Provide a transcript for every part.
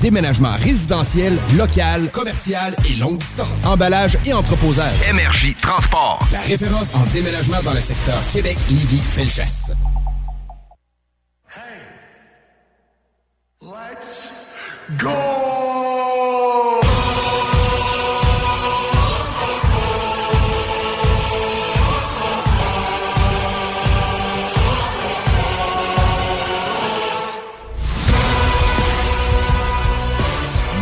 Déménagement résidentiel, local, commercial et longue distance. Emballage et entreposage. Énergie Transport. La référence en déménagement dans le secteur Québec, Lévis, Felchasse. Go!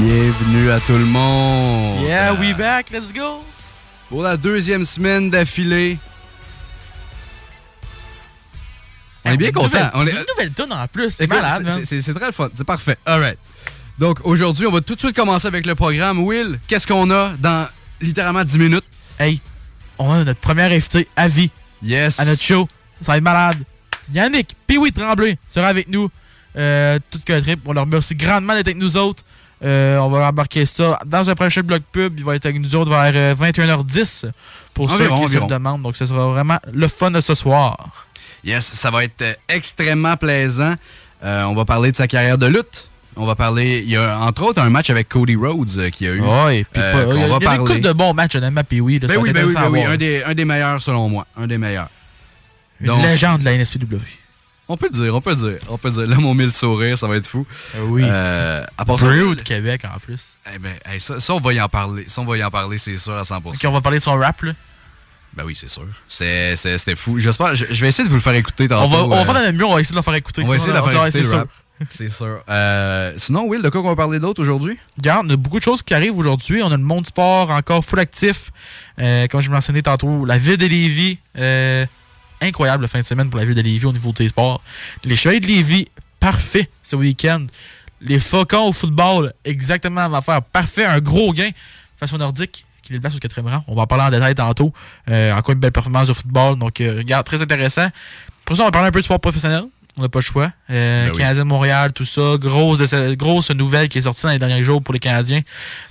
Bienvenue à tout le monde. Yeah, we back, let's go. Pour la deuxième semaine d'affilée. On est bien content. On est... Une nouvelle tonne en plus, c'est malade. c'est- C'est très le fun. C'est parfait. All right. Donc aujourd'hui, on va tout de suite commencer avec le programme. Will, qu'est-ce qu'on a dans littéralement 10 minutes? Hey, on a notre premier invité à vie Yes. à notre show. Ça va être malade. Yannick, oui, Tremblay sera avec nous. Euh, tout que le trip. On leur remercie grandement d'être avec nous autres. Euh, on va embarquer ça dans un prochain bloc pub. Il va être avec nous autres vers euh, 21h10 pour Environ, ceux qui se le demandent. Donc, ce sera vraiment le fun de ce soir. Yes, ça va être euh, extrêmement plaisant. Euh, on va parler de sa carrière de lutte. On va parler, il y a entre autres un match avec Cody Rhodes euh, qui a eu. Puis euh, qu'on il y a, va y a parler. couple de bons matchs, honnêtement, puis oui. Ben oui, ben oui, ben oui, un des, un des meilleurs selon moi. Un des meilleurs. Une Donc- légende de la NSPW. On peut le dire, on peut le dire. On peut le dire. Là, mon mille sourire, ça va être fou. oui. Euh, à part ça, Brew de Québec en plus. eh ben, hey, ça, ça, on va y en parler. Ça, on va y en parler, c'est sûr, à 100%. Ok, on va parler de son rap, là. Ben oui, c'est sûr. C'était fou. J'espère, je, je vais essayer de vous le faire écouter On tantôt. va, on va euh, faire de mieux, on va essayer de le faire écouter. on va essayer de Ça faire écouter, c'est le sûr. rap. C'est sûr. Euh, sinon, Will, de quoi on va parler d'autre aujourd'hui? Regarde, on a beaucoup de choses qui arrivent aujourd'hui. On a le monde sport encore full actif. Euh, comme je me mentionnais tantôt, la ville de Lévis. euh, incroyable fin de semaine pour la ville de Lévis au niveau des sports. Les Chevaliers de Lévis, parfait ce week-end. Les Faucons au football, exactement même affaire. Parfait, un gros gain face au Nordique qui les place au quatrième rang. On va en parler en détail tantôt. Euh, encore une belle performance de football. Donc, euh, regarde, très intéressant. Pour ça, on va parler un peu de sport professionnel. On n'a pas le choix. Euh, Ben oui. Canadien de Montréal, tout ça. Grosse, grosse nouvelle qui est sortie dans les derniers jours pour les Canadiens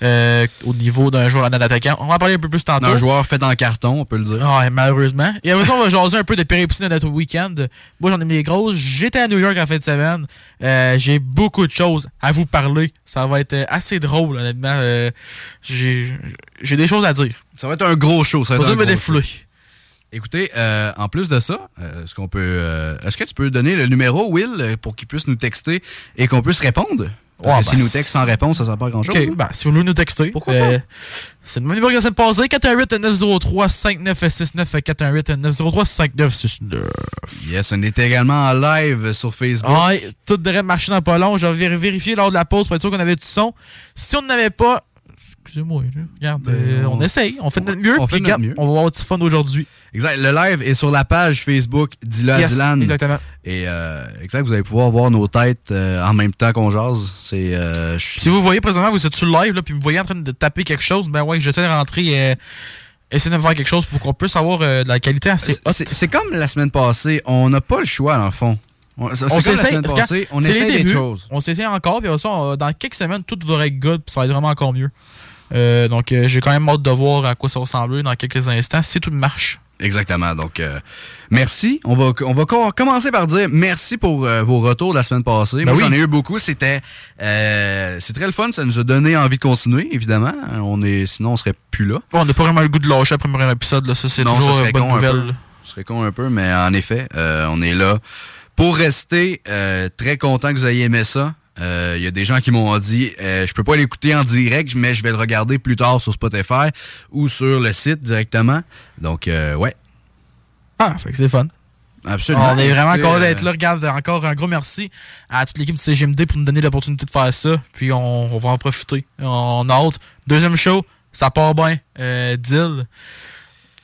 euh, au niveau d'un joueur d'un attaquant. On va en parler un peu plus tantôt. Un joueur fait en carton, on peut le dire. Ah, malheureusement. Et après ça, on va jaser un peu des péripéties de notre week-end. Moi, j'en ai mis des grosses. J'étais à New York en fin de semaine. Euh, j'ai beaucoup de choses à vous parler. Ça va être assez drôle, honnêtement. Euh, j'ai j'ai des choses à dire. Ça va être un gros show. Ça va être un me gros show. Écoutez, euh, en plus de ça, euh, est-ce qu'on peut, euh, est-ce que tu peux donner le numéro Will pour qu'il puisse nous texter et qu'on puisse répondre? Parce Ouais, que ben, s'il nous texte sans réponse, ça sert pas à grand chose. OK, ben, si vous voulez nous texter. Pourquoi euh, C'est le même numéro que la semaine passée. 418-903-5969. 418-903-5969. Yes, on est également en live sur Facebook. Ouais, tout devrait marcher dans pas long. Je vais vér- vérifier lors de la pause pour être sûr qu'on avait du son. Si on n'avait pas, excusez-moi, regarde, euh, on, on- essaye, on fait de notre mieux. on fait notre regarde, mieux. On va avoir du fun aujourd'hui. Exact. Le live est sur la page Facebook Yes, Dylan. exactement. Et euh, exact, vous allez pouvoir voir nos têtes euh, en même temps qu'on jase. C'est euh, Si vous voyez présentement, vous êtes sur le live, là, puis vous voyez en train de taper quelque chose, ben ouais, j'essaie de rentrer, euh, essayer de faire quelque chose pour qu'on puisse avoir de la qualité assez haute. c'est c'est comme la semaine passée, on n'a pas le choix dans le fond. On- C'est On passée, on essaie des choses. On s'essaye encore, puis ça, on- dans quelques semaines, tout va être good, puis ça va être vraiment encore mieux. Euh, donc, euh, j'ai quand même hâte de voir à quoi ça va ressembler dans quelques instants, si tout marche. Exactement. Donc, euh, merci. On va, on va co- commencer par dire merci pour euh, vos retours de la semaine passée. Ben Moi, oui. j'en ai eu beaucoup. C'était, euh, c'est très le fun. Ça nous a donné envie de continuer, évidemment. On est, sinon, on serait plus là. Bon, on n'a pas vraiment le goût de lâcher après le premier épisode, là. ça c'est toujours une bonne nouvelle. Ce serait con un peu, mais en effet, on est là Pour rester très content que vous ayez aimé ça, il euh, y a des gens qui m'ont dit euh, je peux pas l'écouter en direct, mais je vais le regarder plus tard sur Spotify ou sur le site directement. Donc, euh, ouais. Ah, fait que c'est fun. Absolument. On est vraiment content d'être là. Regarde, encore un gros merci à toute l'équipe de CGMD pour nous donner l'opportunité de faire ça. Puis on, va en profiter. On a hâte. Deuxième show, ça part bien. Euh, Dill.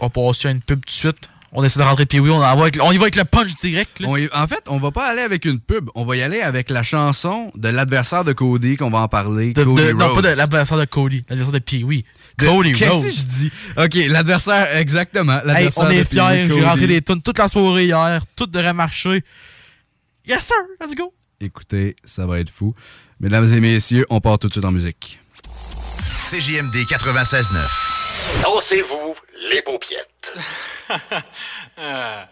On va passer à une pub tout de suite? On essaie de rentrer puis oui, on, on y va avec le punch direct. en fait, on va pas aller avec une pub, on va y aller avec la chanson de l'adversaire de Cody qu'on va en parler. Cody non, pas de l'adversaire de Cody, l'adversaire de Pee Wee. Cody Qu'est-ce que je dis? Ok, l'adversaire exactement. Hey, on est fiers. J'ai rentré des tunes toute la soirée hier, tout devrait marcher. Yes sir, let's go. Écoutez, ça va être fou. Mesdames et messieurs, on part tout de suite en musique. CJMD 96.9. Dansez-vous les paupiètes. uh.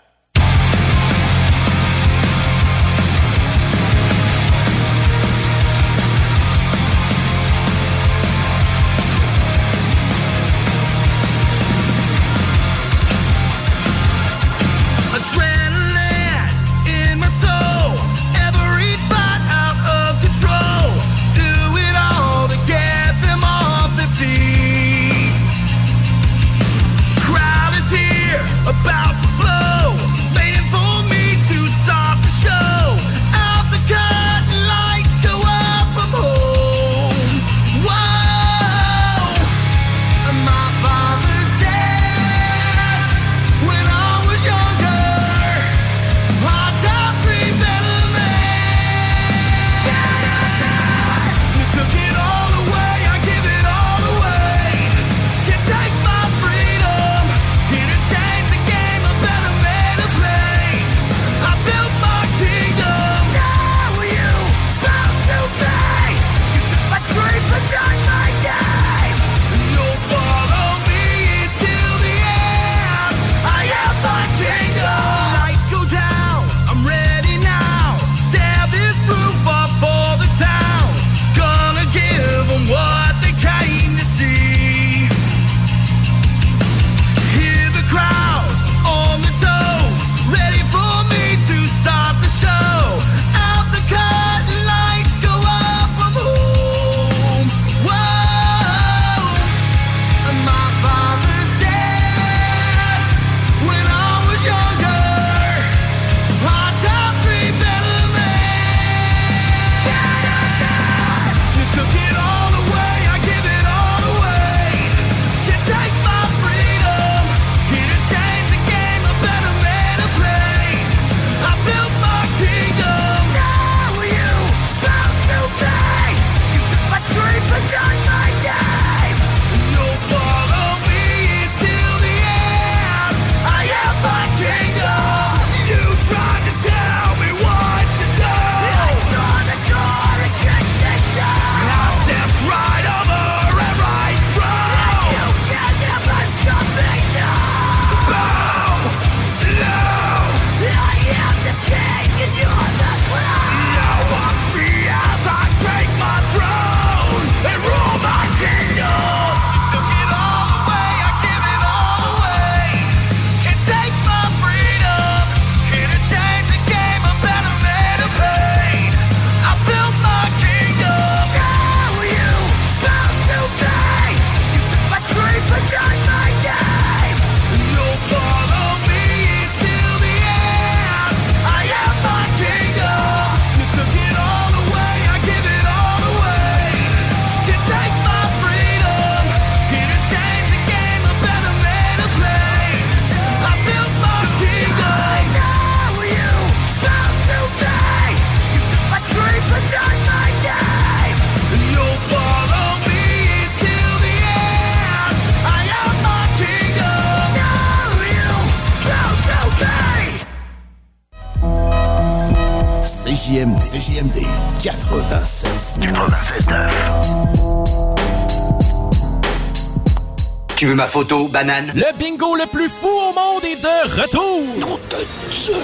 Ma photo, banane? Le bingo le plus fou au monde est de retour!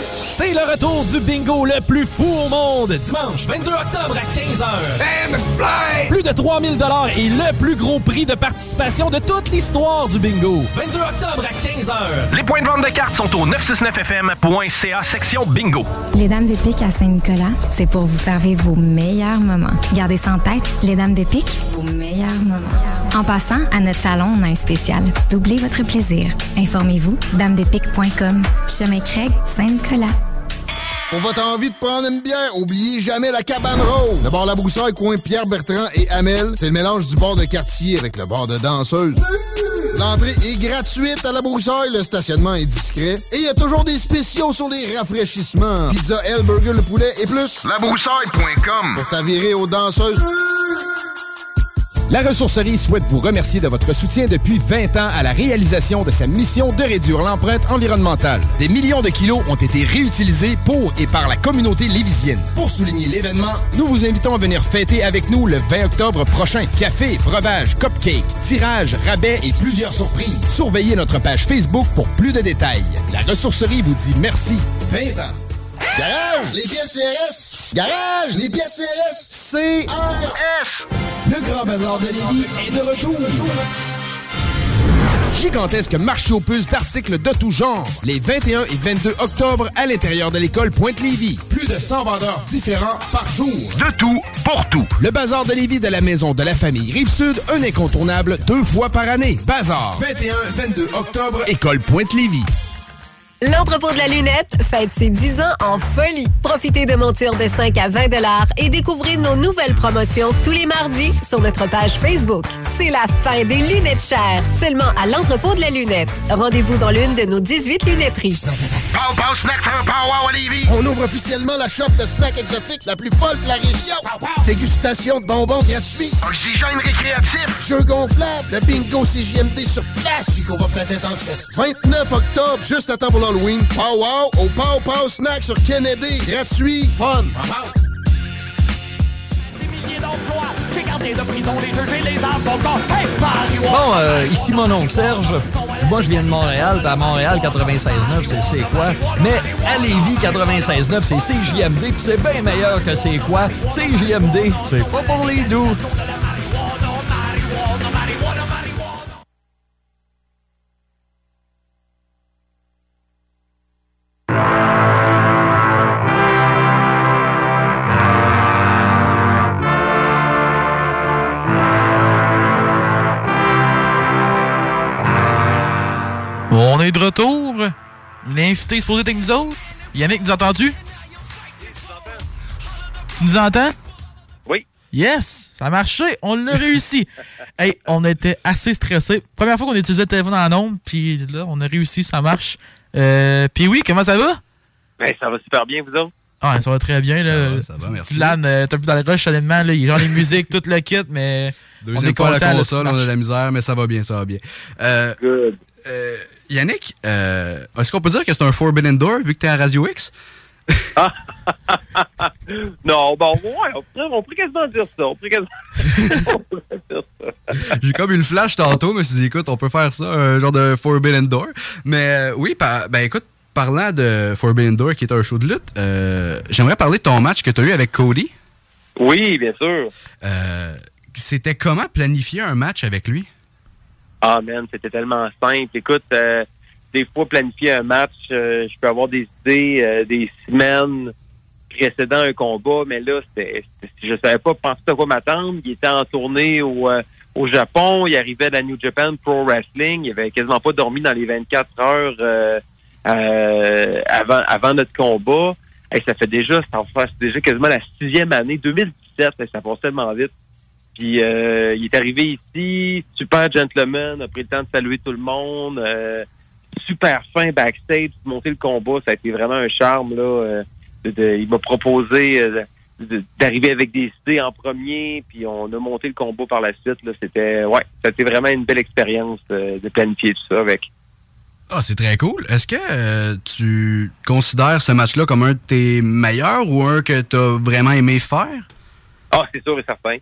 C'est le retour du bingo le plus fou au monde, dimanche 22 octobre à 15h. Plus de 3000 dollars et le plus gros prix de participation de toute l'histoire du bingo. 22 octobre à 15h. Les points de vente de cartes sont au 969fm.ca section bingo. Les Dames de Pique à Saint-Nicolas, c'est pour vous faire vivre vos meilleurs moments. Gardez ça en tête, les Dames de Pique, vos meilleurs moments. En passant, à notre salon, on a un spécial. Doublez votre plaisir. Informez-vous, damedepique.com. Chemin Craig, Saint-Nicolas. Pour votre envie de prendre une bière, oubliez jamais la cabane rose. Le bar La Broussaille, coin Pierre Bertrand et Amel, c'est le mélange du bar de quartier avec le bar de danseuse. L'entrée est gratuite à La Broussaille, le stationnement est discret et il y a toujours des spéciaux sur les rafraîchissements. Pizza, L, burger, le poulet et plus. Labroussaille.com Pour t'avirer aux danseuses. La ressourcerie souhaite vous remercier de votre soutien depuis 20 ans à la réalisation de sa mission de réduire l'empreinte environnementale. Des millions de kilos ont été réutilisés pour et par la communauté lévisienne. Pour souligner l'événement, nous vous invitons à venir fêter avec nous le 20 octobre prochain. Café, breuvage, cupcake, tirage, rabais et plusieurs surprises. Surveillez notre page Facebook pour plus de détails. La ressourcerie vous dit merci. 20 ans. Garage, les pièces CRS. Garage, les pièces CRS. CRS. Le Grand Bazar de Lévis est de retour. Gigantesque marché aux puces d'articles de tout genre. Les 21 et 22 octobre à l'intérieur de l'école Pointe-Lévis. Plus de 100 vendeurs différents par jour. De tout, pour tout. Le Bazar de Lévis de la Maison de la Famille Rive-Sud, un incontournable deux fois par année. Bazar, 21-22 octobre, école Pointe-Lévis. L'entrepôt de la lunette fête ses 10 ans en folie. Profitez de montures de 5 à 20 et découvrez nos nouvelles promotions tous les mardis sur notre page Facebook. C'est la fin des lunettes chères, seulement à l'entrepôt de la lunette. Rendez-vous dans l'une de nos 18 lunetteries. On ouvre officiellement la shop de snacks exotiques la plus folle de la région. Dégustation de bonbons gratuits. Oxygène récréatif. Jeux gonflables. Le bingo CJMD sur place. Puis qu'on va peut-être être en chess. 29 octobre, juste à temps pour l'Halloween. Pow wow au Pow Pow Snack sur Kennedy. Gratuit, fun. Bon, euh, ici mon oncle Serge. Moi, je viens de Montréal. puis À Montréal, 96.9, c'est c'est quoi? Mais à Lévis, 96.9, c'est CJMD. Puis c'est bien meilleur que c'est quoi? CJMD, c'est pas pour les doux. Supposé être avec nous autres? Yannick, nous entends-tu? Tu nous entends? Oui. Yes! Ça a marché! On l'a réussi! hey, on était assez stressés. Première fois qu'on utilisait le téléphone en ondes, puis là, on a réussi, ça marche. Euh, puis oui, comment ça va? Ben, ça va super bien, vous autres? Ah, ça va très bien. Ça là. va, ça va, merci. Dylan, euh, t'as plus dans le rush, honnêtement. Là, il y a genre les musiques, tout le kit, mais. on Deuxième est fois content, la console, on a de la misère, mais ça va bien, ça va bien. Euh, Good. euh, Yannick, euh, est-ce qu'on peut dire que c'est un Forbidden Door vu que t'es à Radio X? Non, bon, ouais, on pourrait, on pourrait quasiment dire ça. On pourrait quasiment on pourrait dire ça. J'ai comme eu le flash tantôt, je me suis dit, écoute, on peut faire ça, un genre de Forbidden Door. Mais euh, oui, par- ben écoute, parlant de Forbidden Door, qui est un show de lutte, euh, j'aimerais parler de ton match que tu as eu avec Cody. Oui, bien sûr. Euh, C'était comment planifier un match avec lui? Ah, man, c'était tellement simple. Écoute, euh, des fois, planifier un match, euh, je peux avoir des idées euh, des semaines précédant un combat, mais là, c'était, je savais pas penser à quoi m'attendre. Il était en tournée au, euh, au Japon, il arrivait à la New Japan Pro Wrestling, il avait quasiment pas dormi dans les 24 heures euh, euh, avant, avant notre combat. Hey, ça fait déjà, ça fait déjà quasiment la sixième année, 2017, hey, ça passe tellement vite. Puis euh, il est arrivé ici, super gentleman, a pris le temps de saluer tout le monde, euh, super fin backstage, monter le combat, ça a été vraiment un charme là. euh, de- de- il m'a proposé euh, de- d'arriver avec des idées en premier, puis on a monté le combat par la suite. Là, c'était ouais, ça a été vraiment une belle expérience euh, de planifier tout ça avec. Ah, c'est très cool. Est-ce que euh, tu considères ce match-là comme un de tes meilleurs ou un que tu as vraiment aimé faire? Ah, c'est sûr et certain.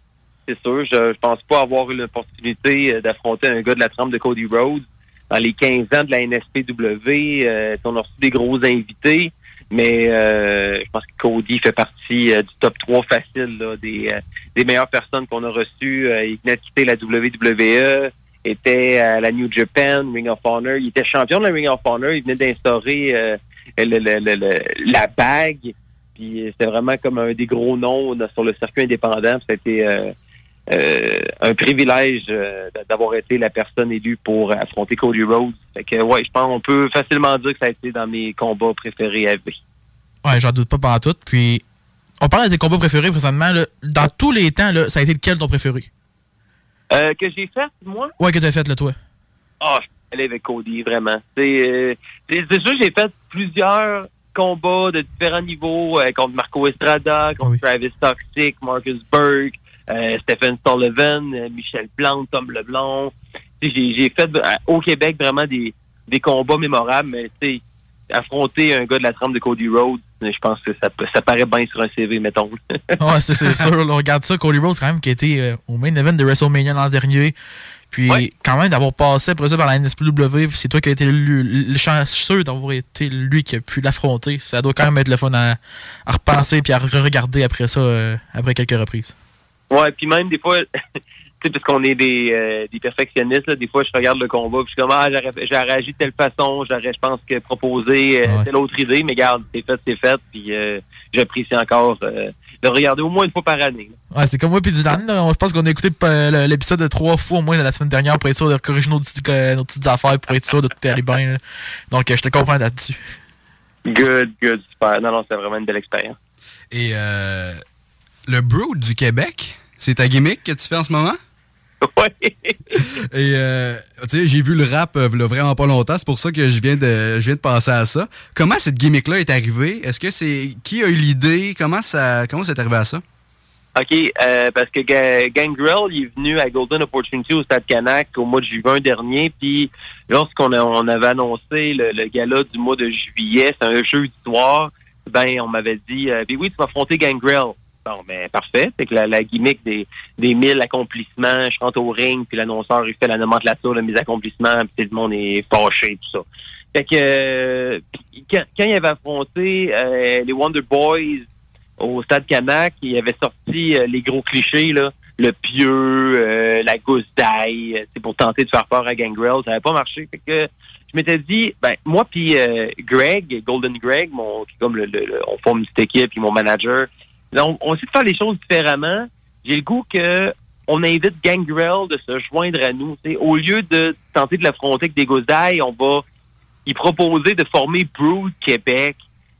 C'est sûr. Je, je pense pas avoir eu l'opportunité euh, d'affronter un gars de la trempe de Cody Rhodes. Dans les 15 ans de la NSPW, euh, on a reçu des gros invités, mais euh, je pense que Cody fait partie du top 3 facile des, des meilleures personnes qu'on a reçues. Il venait de quitter la WWE, était à la New Japan, Ring of Honor. Il était champion de la Ring of Honor. Il venait d'instaurer la bague. Puis c'était vraiment comme un des gros noms sur le circuit indépendant. C'était euh, un privilège euh, d'avoir été la personne élue pour affronter Cody Rhodes. Fait que ouais, je pense qu'on peut facilement dire que ça a été dans mes combats préférés à vie. Ouais, j'en doute pas pendant tout. Puis, on parle de tes combats préférés présentement. là. Dans tous les temps, là, ça a été lequel ton préféré? Euh, que j'ai fait, moi? Ouais, que t'as fait, là, toi. Ah, je suis allé avec Cody, vraiment. C'est euh, sûr, j'ai fait plusieurs combats de différents niveaux contre Marco Estrada, contre Travis Toxic, Marcus Burke, Stephen Sullivan, euh, Michel Plante, Tom sais, J'ai fait euh, au Québec vraiment des, des combats mémorables, mais affronter un gars de la trempe de Cody Rhodes, je pense que ça, paraît bien sur un CV, mettons. Ouais, c'est sûr. là, on regarde ça. Cody Rhodes, quand même, qui a été euh, au main event de WrestleMania l'an dernier. Puis, quand même, d'avoir passé après ça par la NSPW, c'est toi qui as été le, le chanceux d'avoir été lui qui a pu l'affronter. Ça doit quand même être le fun à, à repenser puis à regarder après ça, euh, après quelques reprises. Ouais, puis même des fois, tu sais, parce qu'on est des, euh, des perfectionnistes, là, des fois, je regarde le combat, puis je suis comme, ah, j'aurais réagi de telle façon, j'aurais, je pense, que proposer euh, telle autre idée, mais garde, c'est fait, c'est fait, puis euh, j'apprécie encore euh, de regarder au moins une fois par année. là. Ouais, c'est comme moi puis Dylan. Je pense qu'on a écouté l'épisode de trois fois au moins de la semaine dernière pour être sûr de corriger nos, nos petites affaires, pour être sûr de tout aller bien. là. Donc, je te comprends là-dessus. Good, good, super. Non, non, c'est vraiment une belle expérience. Et le Brood du Québec, c'est ta gimmick que tu fais en ce moment? Ouais. Et euh, tu sais, j'ai vu le rap euh, vraiment pas longtemps, c'est pour ça que je viens de je viens de penser à ça. Comment cette gimmick-là est arrivée? Est-ce que c'est. Qui a eu l'idée? Comment ça comment c'est arrivé à ça? OK, euh, parce que Ga- Gangrel, il est venu à Golden Opportunity au Stade Canac au mois de juin dernier, puis lorsqu'on on avait annoncé le, le gala du mois de juillet, c'est un jeu soir, ben on m'avait dit, euh, ben oui, tu vas affronter Gangrel. Bon, ben parfait, c'est que la, gimmick des, des mille accomplissements, je rentre au ring, puis l'annonceur, il fait la nomenclature de mes accomplissements, puis tout le monde est fâché, tout ça. Fait que euh, quand, quand il avait affronté euh, les Wonder Boys au Stade Canac, il avait sorti euh, les gros clichés, là, le pieux, la gousse d'ail, c'est pour tenter de faire peur à Gangrel. Ça n'avait pas marché. Fait que je m'étais dit, ben moi puis Greg, Golden Greg, mon, comme le, le- le- on forme une petite équipe, puis mon manager, on, on essaie de faire les choses différemment. J'ai le goût que on invite Gangrel de se joindre à nous. Au lieu de tenter de l'affronter avec des d'ail, on va y proposer de former Brood Québec.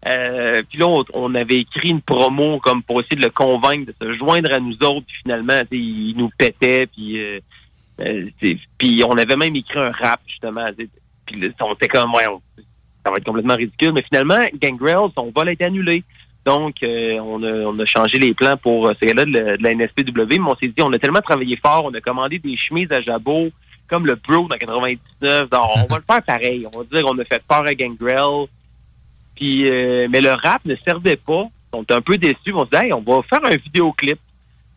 Euh, puis là, on, avait écrit une promo comme pour essayer de le convaincre de se joindre à nous autres. Puis finalement, il nous pétait. Puis, euh, euh, on avait même écrit un rap, justement. Puis on était comme, ouais, ça va être complètement ridicule. Mais finalement, Gangrel, son vol a été annulé. Donc, euh, on, a, on a changé les plans pour euh, ce gars-là de, la- de la NSPW. Mais on s'est dit, on a tellement travaillé fort, on a commandé des chemises à jabot, comme le Bro dans 99. Donc, on va le faire pareil. On va dire qu'on a fait peur à Gangrel. Puis, euh, mais le rap ne servait pas. On était un peu déçus. On se dit, hey, on va faire un vidéoclip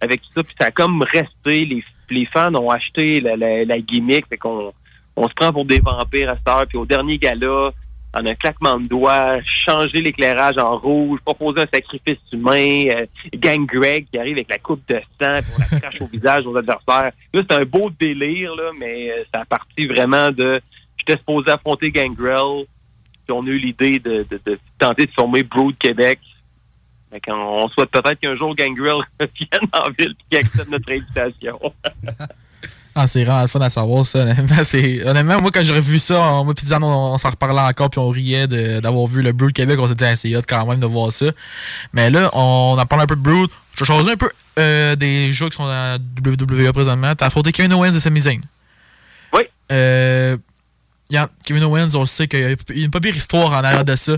avec tout ça. Puis ça a comme resté. Les, les fans ont acheté la, la, la gimmick. Fait qu'on on se prend pour des vampires à cette heure. Puis au dernier gala, en un claquement de doigts, changer l'éclairage en rouge, proposer un sacrifice humain, euh, Gang Greg qui arrive avec la coupe de sang, on la crache au visage aux adversaires. Là, c'est un beau délire, là, mais euh, ça a parti vraiment de... J'étais supposé affronter Gangrel, puis on a eu l'idée de, de, de tenter de former Brood Québec. Fait qu'on- on souhaite peut-être qu'un jour Gangrel vienne en ville et qu'il accepte notre invitation. Ah, c'est vraiment le fun à savoir ça. Honnêtement, honnêtement, moi, quand j'aurais vu ça, on, moi, puis on, on s'en reparlait encore, puis on riait d'avoir vu le Brood Québec. On s'est dit, Ah, c'est hot quand même de voir ça. Mais là, on en parle un peu de Brood. Je vais choisir un peu euh, des jeux qui sont à WWE présentement. T'as affronté Kevin Owens et Sami Zayn. Oui. Euh, a- Kevin Owens, on le sait qu'il y a une pas pire histoire en arrière de ça,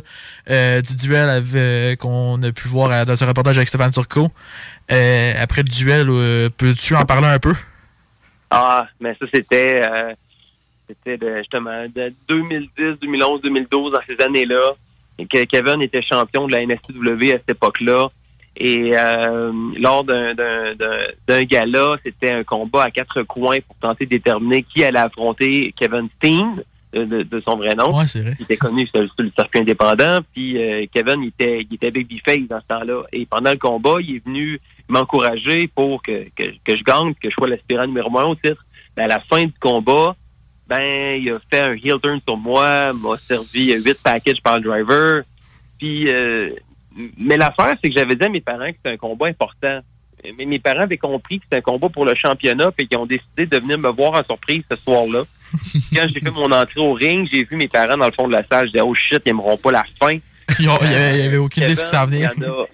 euh, du duel qu'on a pu voir euh, dans ce reportage avec Stéphane Turcot. Après le duel, peux-tu en parler un peu? Ah, mais ça, c'était euh, c'était de- justement de 2010, 2011, 2012, dans ces années-là. Que Kevin était champion de la NSW à cette époque-là. Et euh, lors d'un- d'un d'un- d'un gala, c'était un combat à quatre coins pour tenter de déterminer qui allait affronter Kevin Steen, de, son vrai nom. Ouais, c'est vrai. Il était connu sur, sur le circuit indépendant. Puis euh, Kevin, il était, il était babyface dans ce temps-là. Et pendant le combat, il est venu m'encourager pour que, que, que je gagne, que je sois l'aspirant numéro un au titre. Ben, à la fin du combat, ben, il a fait un heel turn sur moi, m'a servi huit packages par le driver. Puis, euh, mais l'affaire, c'est que j'avais dit à mes parents que c'était un combat important. Mais mes parents avaient compris que c'était un combat pour le championnat, puis qu'ils ont décidé de venir me voir en surprise ce soir-là. Quand j'ai fait mon entrée au ring, j'ai vu mes parents dans le fond de la salle. Je disais, oh shit, ils aimeront pas la fin. Il y avait, aucune idée de ce qui s'en venait. il y en a-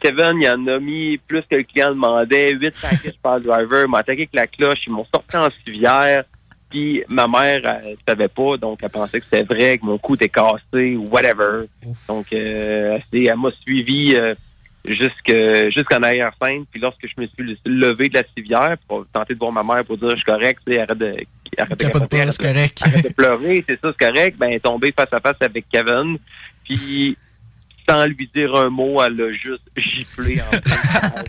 Kevin, il en a mis plus que le client demandait, 8 packages par driver, m'a attaqué avec la cloche, ils m'ont sorti en civière. Puis ma mère, elle savait pas, donc elle pensait que c'était vrai, que mon cou était cassé ou whatever. Donc euh, elle m'a suivi euh, jusque- jusqu'en arrière-scène. Puis lorsque je me suis levé de la civière pour tenter de voir ma mère pour dire je suis correct, arrête de arrête de correct. arrête de pleurer, c'est ça, c'est correct. Ben, elle est tombée face à face avec Kevin. Puis, sans lui dire un mot, elle l'a juste giflé en.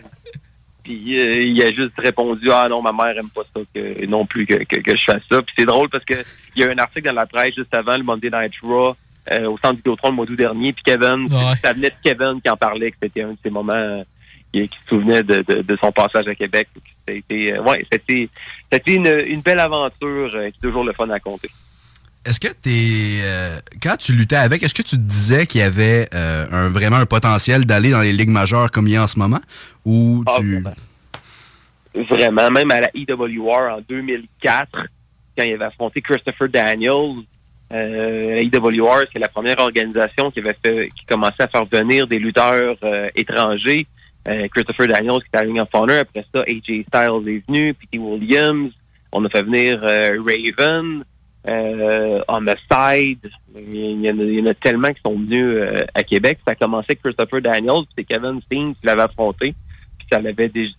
Puis, euh, il a juste répondu, ah non, ma mère aime pas ça, que, non plus que, que, que je fasse ça. Puis c'est drôle parce que il y a un article dans la presse juste avant le Monday Night Raw, euh, au centre Vidéotron le mois d'août dernier. Puis Kevin, ça venait de Kevin qui en parlait, que c'était un de ses moments euh, qui, qui se souvenait de, de, de son passage à Québec. C'était, euh, ouais, c'était, c'était une, une belle aventure euh, qui est toujours le fun à compter. Est-ce que t'es. euh, quand tu luttais avec, est-ce que tu te disais qu'il y avait euh, un, vraiment un potentiel d'aller dans les ligues majeures comme il y a en ce moment? Ou Ah, tu. Vraiment, même à la EWR en 2004, quand il avait affronté Christopher Daniels, euh, la c'est la première organisation qui avait fait, qui commençait à faire venir des lutteurs euh, étrangers. Euh, Christopher Daniels qui était à Ring of Honor, après ça, AJ Styles est venu, P.T. Williams, on a fait venir euh, Raven, y, en a, il y en a tellement qui sont venus à Québec. Ça a commencé avec Christopher Daniels, c'est Kevin Steen qui l'avait affronté puis ça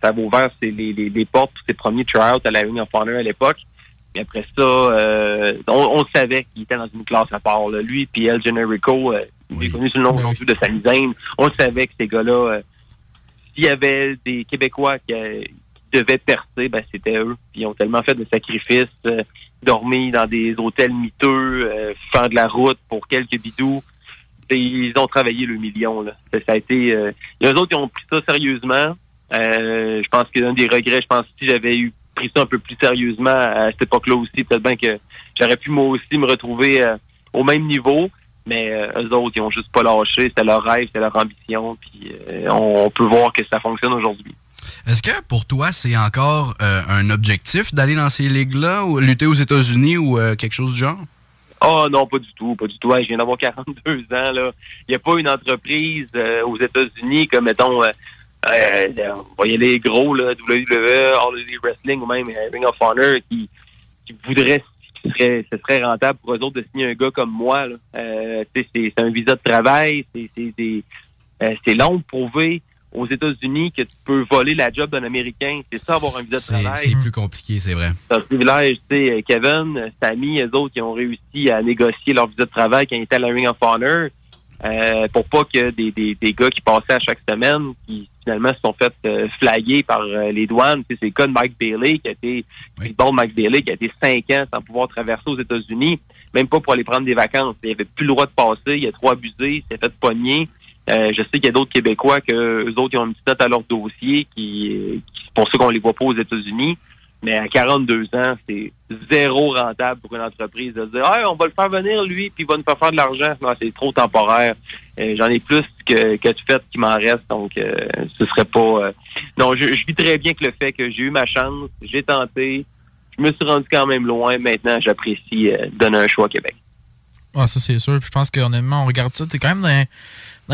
ça avait ouvert ses- les portes pour ses premiers tryouts à la Ring of Honor à l'époque. Et après ça, euh, on, on savait qu'il était dans une classe à part. là. Lui puis El Generico, euh, j'ai connu sous le nom aujourd'hui de Sami Zayn. On savait que ces gars-là, euh, s'il y avait des Québécois qui, euh, qui devaient percer, ben c'était eux. Puis ils ont tellement fait de sacrifices, euh, dormi dans des hôtels miteux, euh, faire de la route pour quelques bidous. Et ils ont travaillé le million. Là. Ça, ça a été. Euh, les autres qui ont pris ça sérieusement. Euh, je pense que l'un des regrets, je pense que si j'avais eu pris ça un peu plus sérieusement à cette époque-là aussi, peut-être bien que j'aurais pu moi aussi me retrouver euh, au même niveau. Mais euh, eux autres, ils ont juste pas lâché. C'était leur rêve, c'était leur ambition. Puis euh, on, on peut voir que ça fonctionne aujourd'hui. Est-ce que pour toi, c'est encore euh, un objectif d'aller dans ces ligues-là, ou lutter aux États-Unis ou quelque chose du genre? Oh non, pas du tout, pas du tout. Je viens d'avoir 42 ans. là. Il n'y a pas une entreprise euh, aux États-Unis comme, mettons, euh, euh, on va y aller gros, là, WWE, All Elite Wrestling ou même euh, Ring of Honor qui, qui voudrait qui serait, ce serait rentable pour eux autres de signer un gars comme moi. Euh, c'est un visa de travail, c'est euh, long de prouver aux États-Unis que tu peux voler la job d'un Américain. C'est ça, avoir un visa de travail c'est plus compliqué, c'est vrai. c'est un privilège. Tu sais, Kevin, euh, Sammy, eux autres qui ont réussi à négocier leur visa de travail quand ils étaient à la Ring of Honor euh, pour pas que des, des, des gars qui passaient à chaque semaine qui finalement se sont fait euh, flaguer par euh, les douanes. Tu sais, c'est le cas de Mike Bailey qui a été bon Mike Bailey qui a été cinq ans sans pouvoir traverser aux États-Unis, même pas pour aller prendre des vacances. Il avait plus le droit de passer, il a trop abusé, il s'est fait pogner. Euh, je sais qu'il y a d'autres Québécois que eux autres ils ont une petite note à leur dossier qui, qui c'est pour ça qu'on les voit pas aux États-Unis. Mais à 42 ans, c'est zéro rentable pour une entreprise de dire on va le faire venir lui puis il va nous faire faire de l'argent. Non, c'est trop temporaire. Euh, J'en ai plus que, que tu fais qui m'en reste, donc euh, ce serait pas. euh, Non, je, je vis très bien que le fait que j'ai eu ma chance, j'ai tenté, je me suis rendu quand même loin. Maintenant, j'apprécie euh, donner un choix à Québec. Ah, ça, c'est sûr. Puis je pense qu'honnêtement, on regarde ça. T'es quand même dans,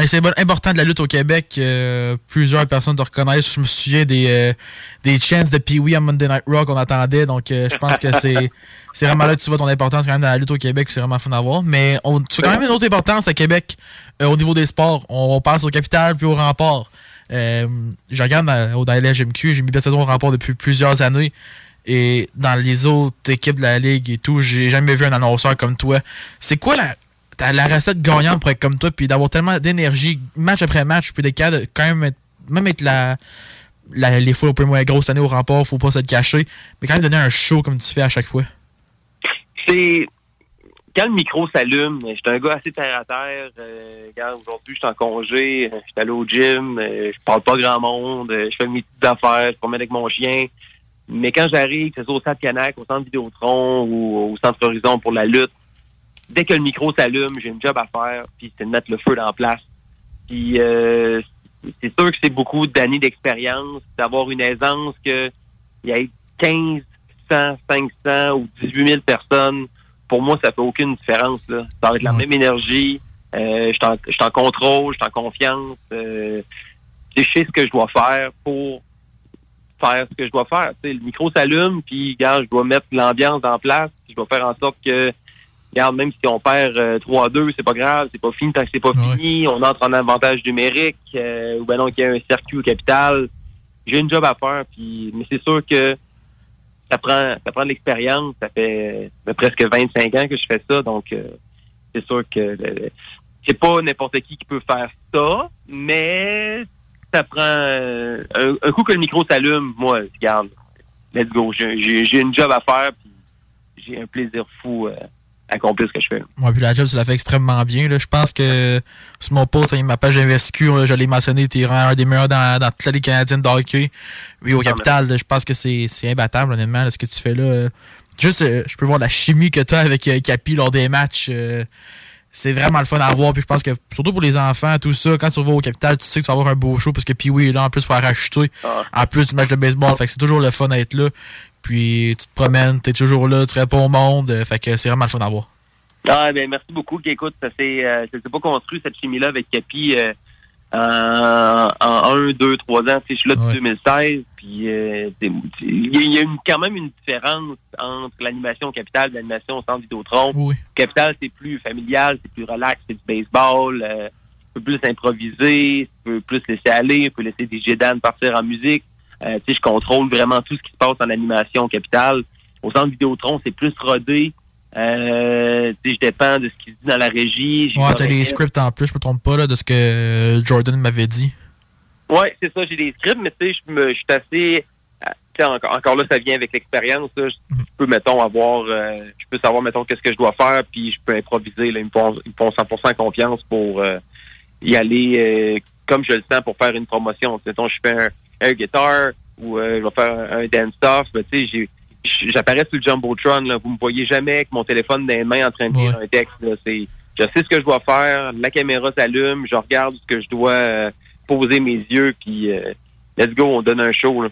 symboles importants de la lutte au Québec. euh, plusieurs personnes te reconnaissent. Je me souviens des, euh, des chants de Pee-Wee à Monday Night Raw qu'on attendait. Donc, euh, je pense que c'est c'est vraiment là que tu vois ton importance quand même dans la lutte au Québec. C'est vraiment fun à voir. Mais on, tu fais quand même une autre importance à Québec euh, au niveau des sports. On, passe au capital puis au rempart. Euh, je regarde dans, au- dans la LGMQ. J'ai mis saison au rempart depuis plusieurs années. Et dans les autres équipes de la ligue et tout, j'ai jamais vu un annonceur comme toi. C'est quoi la, la recette gagnante pour être comme toi, puis d'avoir tellement d'énergie, match après match, puis des cas de quand même être même avec la, la- les foules un peu moins grosses année au rempart, faut pas se le cacher. Mais quand même donner un show comme tu fais à chaque fois. c'est quand le micro s'allume, je suis un gars assez terre à terre. Euh, aujourd'hui, je suis en congé, euh, je suis allé au gym, euh, je parle pas grand monde, euh, je fais mes petites affaires, je promène avec mon chien. Mais quand j'arrive, que ce soit au Stade Canac, au Centre Vidéotron ou au Centre Horizon pour la lutte, dès que le micro s'allume, j'ai une job à faire, puis c'est de mettre le feu dans la place. Puis euh, c'est sûr que c'est beaucoup d'années d'expérience, d'avoir une aisance que il y ait 15, 100, 500 ou 18 000 personnes. Pour moi, ça fait aucune différence. Là. Ça va être la même énergie. Euh, je suis en- contrôle, je suis en confiance. Euh, je sais ce que je dois faire pour faire ce que je dois faire. Tu sais, le micro s'allume, puis regarde, je dois mettre l'ambiance en place, puis je dois faire en sorte que regarde, même si on perd euh, 3-2, c'est pas grave, c'est pas fini tant que c'est pas fini, on entre en avantage numérique, euh, ou ben non, qu'il y a un circuit au capital. J'ai une job à faire, puis mais c'est sûr que ça prend ça prend de l'expérience. Ça fait, ça fait presque 25 ans que je fais ça, donc euh, c'est sûr que c'est pas n'importe qui qui peut faire ça, mais ça prend euh, un, un coup que le micro s'allume, moi, regarde, let's go. J'ai- une job à faire, puis j'ai un plaisir fou euh, accomplir ce que je fais. Moi, puis la job, tu l'as fait extrêmement bien. Là. Je pense que sur mon post, ma page MSQ, là, je l'ai mentionné, tu es un des meilleurs dans, dans toute la Ligue canadienne de hockey. Oui, au Capital, là, je pense que c'est c'est imbattable, honnêtement, ce que tu fais là. Juste, euh, je peux voir la chimie que tu as avec euh, Capi lors des matchs. euh, c'est vraiment le fun à voir. Puis je pense que, surtout pour les enfants, tout ça, quand tu vas au Capital, tu sais que tu vas avoir un beau show parce que Pee-Wee est là en plus pour racheter. En plus du match de baseball. Fait que c'est toujours le fun d'être là. Puis tu te promènes, tu es toujours là, tu réponds au monde. Fait que c'est vraiment le fun à voir. Ah, ben, merci beaucoup. Écoute, ça s'est, euh, ça s'est pas construit, cette chimie-là, avec Capi, euh, en, en 1, 2, 3 ans. Tu Je suis là depuis 2016, puis euh, il y a, une- quand même une différence entre l'animation au Capital et l'animation au Centre Vidéotron. Oui. Capital, c'est plus familial, c'est plus relax, c'est du baseball, euh, un peu plus improviser, tu peux plus laisser aller, tu peux laisser des Jedan partir en musique. Euh, tu je contrôle vraiment tout ce qui se passe en animation au Capital. Au Centre Vidéotron, c'est plus rodé. Euh, je dépends de ce qui se dit dans la régie. Ouais, t'as des scripts en plus, je me trompe pas, là, de ce que Jordan m'avait dit. Ouais, c'est ça, j'ai des scripts, mais tu sais, je suis assez. euh, tu sais, encore, encore là, ça vient avec l'expérience. là. Je, je peux, mettons, avoir. euh, je peux savoir, mettons, qu'est-ce que je dois faire, puis je peux improviser. Là, ils, me font, ils me font 100% confiance pour euh, y aller euh, comme je le sens pour faire une promotion. Mettons, je fais un, un guitar ou euh, je vais faire un dance-off. ben, tu sais, j'ai- j'apparais sur le Jumbotron. Là. Vous me voyez jamais avec mon téléphone dans les mains en train de lire un texte. Là. C'est, je sais ce que je dois faire. La caméra s'allume. Je regarde ce que je dois euh, poser mes yeux. Puis, euh, let's go, on donne un show. Là.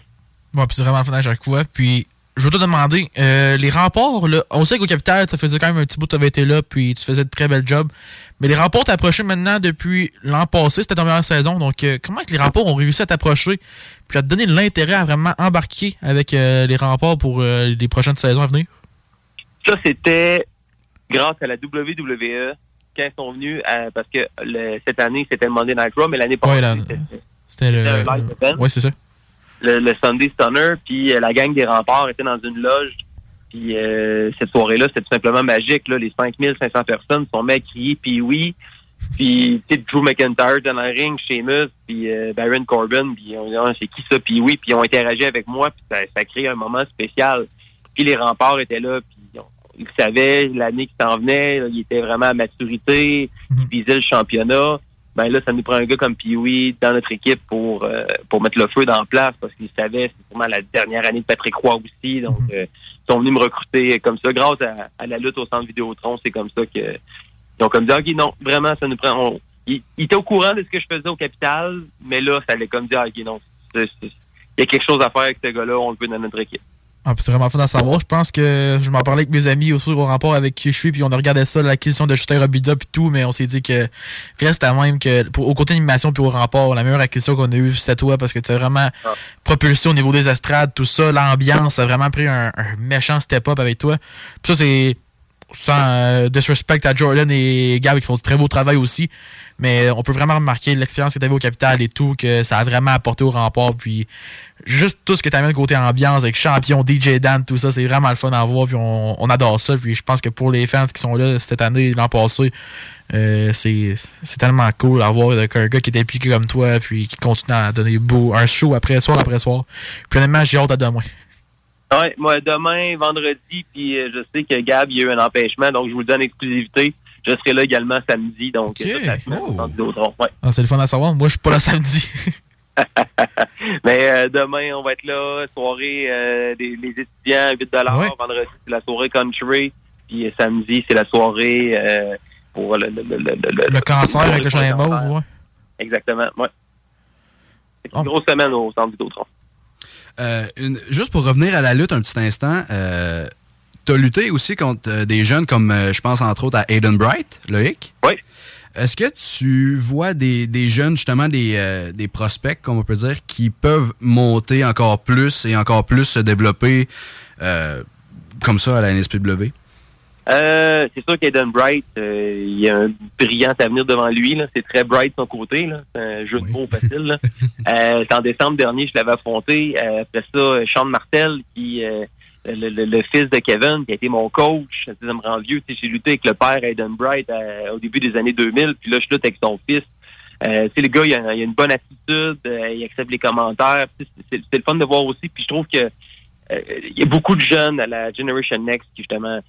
Ouais, puis c'est vraiment fun à chaque fois. Puis, je veux te demander, euh, les remports, là, on sait qu'au Capital, ça faisait quand même un petit bout que tu avais été là, puis tu faisais de très bel job. Mais les remports t'approchaient maintenant depuis l'an passé, c'était ta meilleure saison. Donc, euh, comment que les remports ont réussi à t'approcher, puis à te donner l'intérêt à vraiment embarquer avec euh, les remports pour euh, les prochaines saisons à venir? Ça, c'était grâce à la WWE quand ils sont venus, à- parce que le- cette année, c'était le Monday Night Raw, mais l'année passée, Ouais, c'était le. live event. Ouais, c'est ça. Le, le Sunday Stunner, puis euh, la gang des remparts était dans une loge. Puis euh, cette soirée-là, c'était tout simplement magique. Là. Les 5500 personnes sont mis à crier puis oui. Puis tu sais, Drew McIntyre dans le ring, Sheamus, puis euh, Baron Corbin, puis on dit Ah, c'est qui ça, puis oui, puis ils ont interagi avec moi, puis ça, ça crée un moment spécial. Puis les remparts étaient là, puis on- ils savaient l'année qui s'en venait, là, ils étaient vraiment à maturité, ils visaient le championnat. Ben là, ça nous prend un gars comme Pee-Wee dans notre équipe pour euh, pour mettre le feu dans la place parce qu'ils savaient c'est vraiment la dernière année de Patrick Roy aussi. Donc euh, ils sont venus me recruter comme ça. Grâce à, à la lutte au centre Vidéotron, c'est comme ça que ont comme dit OK, non, vraiment, ça nous prend. On, ils, ils étaient au courant de ce que je faisais au capital, mais là, ça allait comme dire OK, non, il y a quelque chose à faire avec ce gars-là, on le veut dans notre équipe. Ah, c'est vraiment fun à savoir. Je pense que je m'en parlais avec mes amis aussi au rapport avec qui je suis, puis on a regardé ça, l'acquisition de Justin Robida puis tout, mais on s'est dit que reste à même que pour, au côté animation puis au rapport, la meilleure acquisition qu'on a eue, c'est toi parce que tu as vraiment propulsé au niveau des estrades, tout ça, l'ambiance a vraiment pris un, un méchant step-up avec toi. Puis ça, c'est sans euh, disrespect à Jordan et Gab qui font du très beau travail aussi. Mais on peut vraiment remarquer l'expérience que tu avais au Capital et tout, que ça a vraiment apporté au rempart. Puis juste tout ce que tu amènes côté ambiance avec champion, DJ Dan, tout ça, c'est vraiment le fun à voir. Puis on, on adore ça. Puis je pense que pour les fans qui sont là cette année, l'an passé, euh, c'est tellement cool d'avoir un gars qui est impliqué comme toi, puis qui continue à donner beau, un show après soir après soir. Puis honnêtement, j'ai hâte à demain. Ouais, moi, demain, vendredi, puis euh, je sais que Gab, il y a eu un empêchement, donc je vous le donne exclusivité. Je serai là également samedi, donc euh, Centre Vidéotron. Ouais. Ah, c'est le fun à savoir. Moi, je suis pas là samedi. Mais euh, demain, on va être là, soirée euh, des les étudiants à 8 Vendredi, c'est la soirée country. Puis euh, samedi, c'est la soirée euh, pour le, le, le, le, le- Le cancer avec le chalet mauve, ouais. Exactement, ouais. C'est une grosse semaine au Centre Vidéotron. Euh, une- juste pour revenir à la lutte un petit instant, euh, tu as lutté aussi contre euh, des jeunes comme, euh, je pense entre autres à Aiden Bright, Loïc. Oui. Est-ce que tu vois des, des jeunes, justement, des, euh, des prospects, comme on peut dire, qui peuvent monter encore plus et encore plus se développer euh, comme ça à la NSPW? Euh, c'est sûr qu'Aiden Bright, euh, il y a un brillant avenir devant lui. là. C'est très bright de son côté. là. C'est un jeu de mots facile. là. Euh, c'est en décembre dernier, je l'avais affronté. Euh, après ça, Sean Martel, qui euh, le, le- le fils de Kevin, qui a été mon coach. Ça me rend vieux. J'ai lutté avec le père Aiden Bright euh, au début des années 2000. Puis là, je lutte avec son fils. Euh, tu sais, le gars, il a, il a une bonne attitude. euh, il accepte les commentaires. C'est c'est le fun de voir aussi. Puis je trouve que euh, il y a beaucoup de jeunes à la Generation Next qui, justement,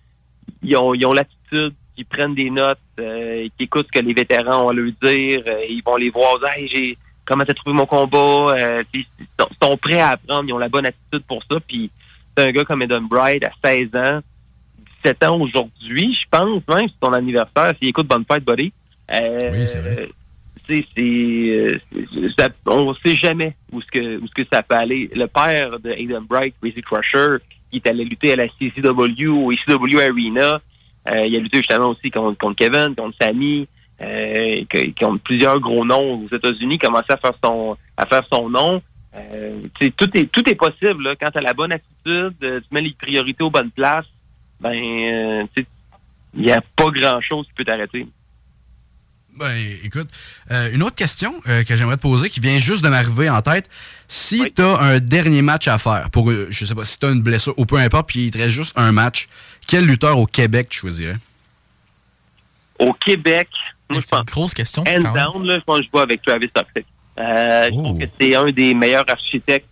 ils ont ils ont l'attitude, qui prennent des notes, euh, qui écoutent ce que les vétérans ont à leur dire, euh, ils vont les voir, hey, j'ai comment t'as trouvé mon combat, euh, ils sont, sont prêts à apprendre, ils ont la bonne attitude pour ça, puis c'est un gars comme Eden Bright à 16 ans, 17 ans aujourd'hui, je pense, même c'est son anniversaire, s'il écoute Bonne Fête, buddy. Euh, Oui, c'est vrai. tu sais, c'est, c'est- ça- on sait jamais où ce que où ce que ça peut aller. Le père de Aiden Bright, Crazy Crusher, qui est allé lutter à la CCW au ECW Arena, euh, il a lutté justement aussi contre, contre Kevin, contre Sammy, euh, ont plusieurs gros noms aux États-Unis, commencé à faire son à faire son nom. Euh, tout est tout est possible quand tu as la bonne attitude, euh, tu mets les priorités aux bonnes places, ben il n'y a pas grand chose qui peut t'arrêter. Ben, écoute, euh, une autre question euh, que j'aimerais te poser qui vient juste de m'arriver en tête. Si tu as un dernier match à faire, pour, euh, je sais pas, si tu as une blessure ou peu importe, puis il te reste juste un match, quel lutteur au Québec tu choisirais? Au Québec, moi, je pense. une grosse question. Même. down, là, je pense que je vois avec Travis Toxic. Euh, Je Oh. trouve que c'est un des meilleurs architectes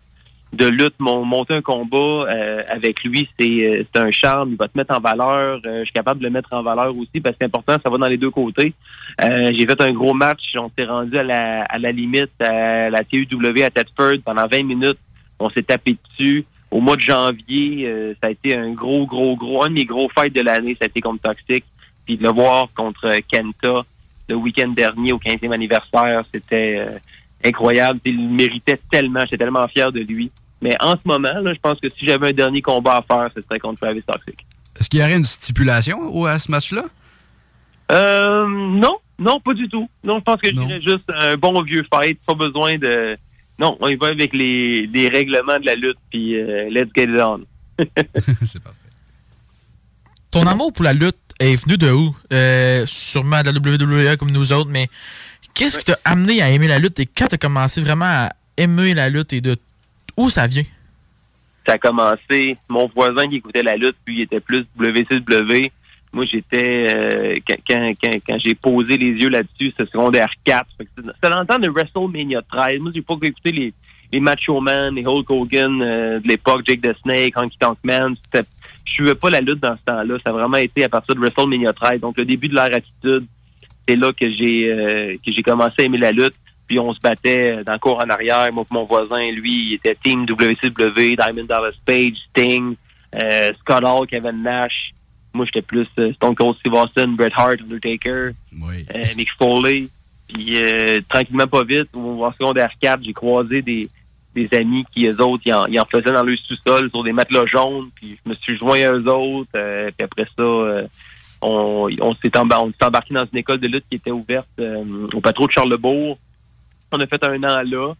de lutte. Mon, monter un combat euh, avec lui, c'est euh, un charme. Il va te mettre en valeur. Euh, je suis capable de le mettre en valeur aussi parce que c'est important, ça va dans les deux côtés. Euh, J'ai fait un gros match. On s'est rendu à la, à la limite à la TUW à Tedford pendant 20 minutes. On s'est tapé dessus. Au mois de janvier, euh, ça a été un gros, gros, gros, un de mes gros fights de l'année, ça a été contre Toxic. Puis de le voir contre Kenta le week-end dernier au 15e anniversaire, c'était euh, incroyable. Il méritait tellement, j'étais tellement fier de lui. Mais en ce moment, là, je pense que si j'avais un dernier combat à faire, ce serait contre Travis Toxic. Est-ce qu'il y aurait une stipulation au- à ce match-là? Euh, non, non, pas du tout. Non, je pense que je dirais juste un bon vieux fight, pas besoin de... Non, on y va avec les, les règlements de la lutte, puis euh, let's get it on. C'est parfait. Ton amour pour la lutte est venu de où? Euh, sûrement de la WWE comme nous autres, mais qu'est-ce qui t'a amené à aimer la lutte et quand t'as commencé vraiment à aimer la lutte et de où ça vient? ça a commencé. Mon voisin qui écoutait la lutte, puis il était plus WCW. Moi, j'étais euh, quand, j'ai posé les yeux là-dessus, c'était secondaire 4. Fait que C'était dans le de WrestleMania 13. Moi, j'ai pas écouté les, les Macho Man, les Hulk Hogan euh, de l'époque, Jake the Snake, Honky Tonk Man. Je suivais pas la lutte dans ce temps-là. Ça a vraiment été à partir de WrestleMania 13. Donc, le début de leur attitude, c'est là que j'ai euh, que j'ai commencé à aimer la lutte. Puis on se battait dans le cours en arrière. Moi mon voisin, lui, il était Team WCW, Diamond Dallas Page, Sting, euh, Scott Hall, Kevin Nash. Moi, j'étais plus euh, Stone Cold Steve Austin, Bret Hart, Undertaker, euh, Mick Foley. Puis euh, tranquillement, pas vite, au en secondaire 4, j'ai croisé des, des amis qui, eux autres, ils en, ils en faisaient dans le sous-sol sur des matelas jaunes. Puis je me suis joint à eux autres. puis après ça, on, on s'est embar- on s'est embarqué dans une école de lutte qui était ouverte euh, au patron de Charlebourg. On a fait un an là.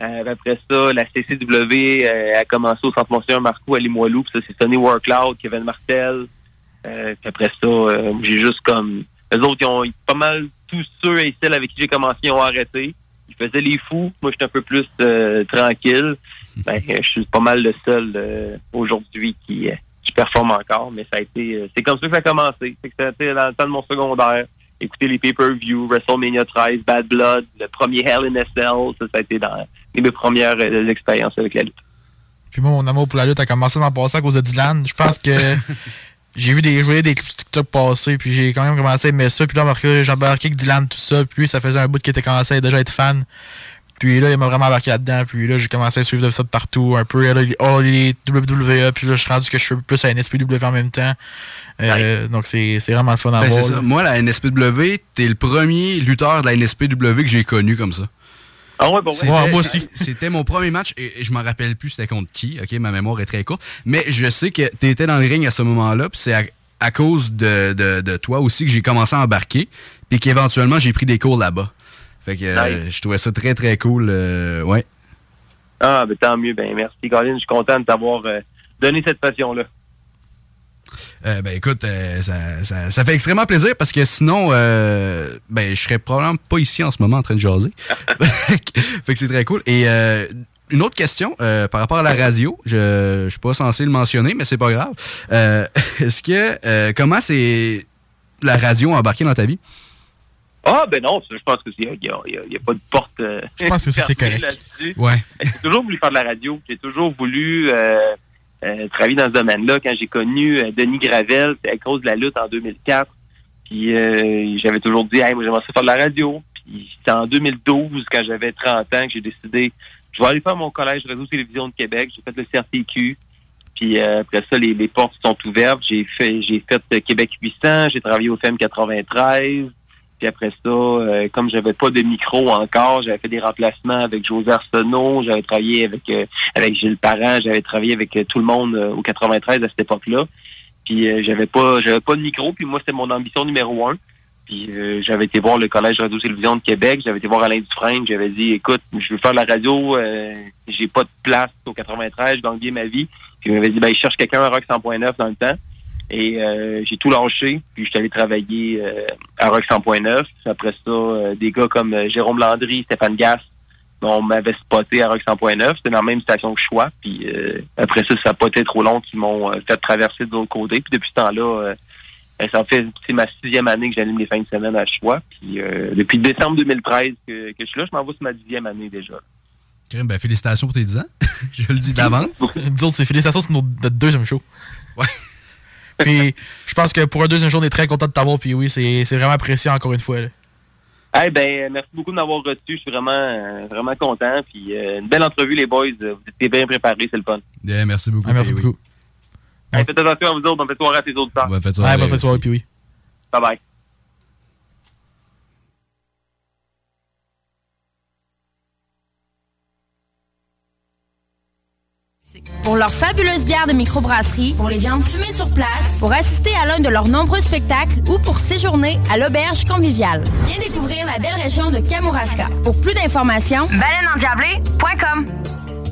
Euh, après ça, la CCW euh, a commencé au Centre Monseigneur Marcoux à Limoilou. Puis ça, c'est Sonny Workloud, Kevin Martel. Euh, puis après ça, j'ai juste comme... Les autres, ils ont pas mal tous ceux et celles avec qui j'ai commencé, ont arrêté. Ils faisaient les fous. Moi, j'étais un peu plus tranquille. Ben, je suis pas mal le seul aujourd'hui qui, qui performe encore, mais ça a été... c'est comme ça que ça a commencé. C'est que été dans le temps de mon secondaire. Écouter les pay-per-view, WrestleMania 13, Bad Blood, le premier Hell in a Cell, ça, ça a été dans mes premières euh, expériences avec la lutte. Puis moi, mon amour pour la lutte a commencé dans le passé à cause de Dylan. Je pense que j'ai vu des jouer des clips TikTok passer, puis j'ai quand même commencé à aimer ça. Puis là, j'ai embarqué avec Dylan, tout ça. Puis lui, ça faisait un bout qu'il était commencé à déjà être fan. Puis là, il m'a vraiment embarqué là-dedans. Puis là, j'ai commencé à suivre de ça de partout, un peu. Là, les- oh, les WWE. Puis là, je suis rendu que je suis plus à NSPW en même temps. Euh, Donc, c'est c'est vraiment le fun à Ben, voir. ça. Moi, la NSPW, t'es le premier lutteur de la NSPW que j'ai connu comme ça. Ah ouais, bon, moi aussi. C'était mon premier match et et je m'en rappelle plus c'était contre qui. Ok, ma mémoire est très courte. Mais je sais que tu étais dans le ring à ce moment-là, puis c'est à, à cause de, de- de toi aussi que j'ai commencé à embarquer, puis qu'éventuellement j'ai pris des cours là-bas. Fait que euh, je trouvais ça très très cool. euh, ouais. Ah, ben tant mieux. Ben merci, Colin. Je suis content de t'avoir euh, donné cette passion-là. Euh, ben écoute, ça, ça- ça fait extrêmement plaisir parce que sinon, ben je serais probablement pas ici en ce moment en train de jaser. fait que c'est très cool. Et euh, une autre question euh, par rapport à la radio, je, je suis pas censé le mentionner, mais c'est pas grave. Euh, Est-ce que euh, comment c'est la radio embarquée dans ta vie? Ah, ben non, ça, je pense que c'est- il n'y a, pas de porte. euh, Je pense que c'est correct. Ouais. J'ai toujours voulu faire de la radio. J'ai toujours voulu euh, euh, travailler dans ce domaine-là. Quand j'ai connu euh, Denis Gravel, c'est à cause de la lutte en 2004. Puis euh, j'avais toujours dit, hey, moi j'aimerais faire de la radio. Puis c'est en 2012, quand j'avais 30 ans, que j'ai décidé, je vais aller faire mon collège radio-télévision de Québec. J'ai fait le CRTQ. Puis après ça, les, les portes sont ouvertes. J'ai fait j'ai fait Québec 800, j'ai travaillé au FM 93. Après ça, euh, comme j'avais pas de micro encore, j'avais fait des remplacements avec José Arsenault, j'avais travaillé avec euh, avec Gilles Parent, j'avais travaillé avec euh, tout le monde euh, au 93 à cette époque-là. Puis j'avais pas j'avais pas de micro, puis moi c'était mon ambition numéro un. Puis j'avais été voir le Collège Radio Télévision de Québec, j'avais été voir Alain Dufresne, j'avais dit écoute, je veux faire la radio, j'ai pas de place au 93, je gagne ma vie. Puis il m'avait dit ben il cherche quelqu'un à Rock 100.9 dans le temps. Et euh, j'ai tout lâché, puis je suis allé travailler euh, à Rock 100.9. Après ça, euh, des gars comme euh, Jérôme Landry, Stéphane Gass, on m'avait spoté à Rock 100.9. C'était dans la même station que Choix. Puis euh, après ça, ça été trop long qu'ils m'ont euh, fait traverser de l'autre côté. Puis depuis ce temps-là, euh, euh, ça fait c'est ma sixième année que j'anime les fins de semaine à Choix. Puis euh, depuis décembre 2013 que, que je suis là, je m'en vais sur ma dixième année déjà. Karim, ben félicitations pour tes 10 ans. je le dis d'avance. Nous autres, c'est félicitations, c'est notre, notre deuxième show. Ouais. Puis, je pense que pour un deuxième show, on est très content de t'avoir. Puis oui, c'est c'est vraiment apprécié encore une fois. là. Eh ben, merci beaucoup de m'avoir reçu. Je suis vraiment, euh, vraiment content. Puis euh, une belle entrevue, les boys. Vous étiez bien préparés, c'est le fun. Yeah, merci beaucoup. Ah, merci beaucoup. Hey, faites attention à vous autres. Bonne fête soirée à tes autres temps. Bonne fête soirée. bonne fête soirée, puis oui. Bye bye. Pour leur fabuleuse bière de microbrasserie, pour les viandes fumées sur place, pour assister à l'un de leurs nombreux spectacles ou pour séjourner à l'auberge conviviale. Viens découvrir la belle région de Kamouraska. Pour plus d'informations, baleineendiablé.com.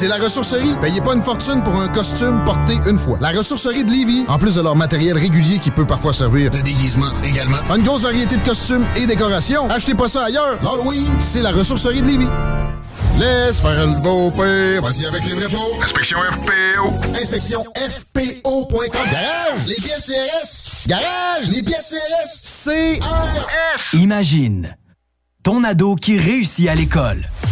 C'est la ressourcerie. Payez pas une fortune pour un costume porté une fois. La ressourcerie de Lévis, en plus de leur matériel régulier qui peut parfois servir de déguisement également. Une grosse variété de costumes et décorations. Achetez pas ça ailleurs. L'Halloween, c'est la ressourcerie de Lévis. Laisse faire le beau père. Vas-y avec les vrais faux. Inspection FPO. Inspection FPO.com. Garage, les pièces CRS. Garage, les pièces CRS. CRS. Imagine ton ado qui réussit à l'école.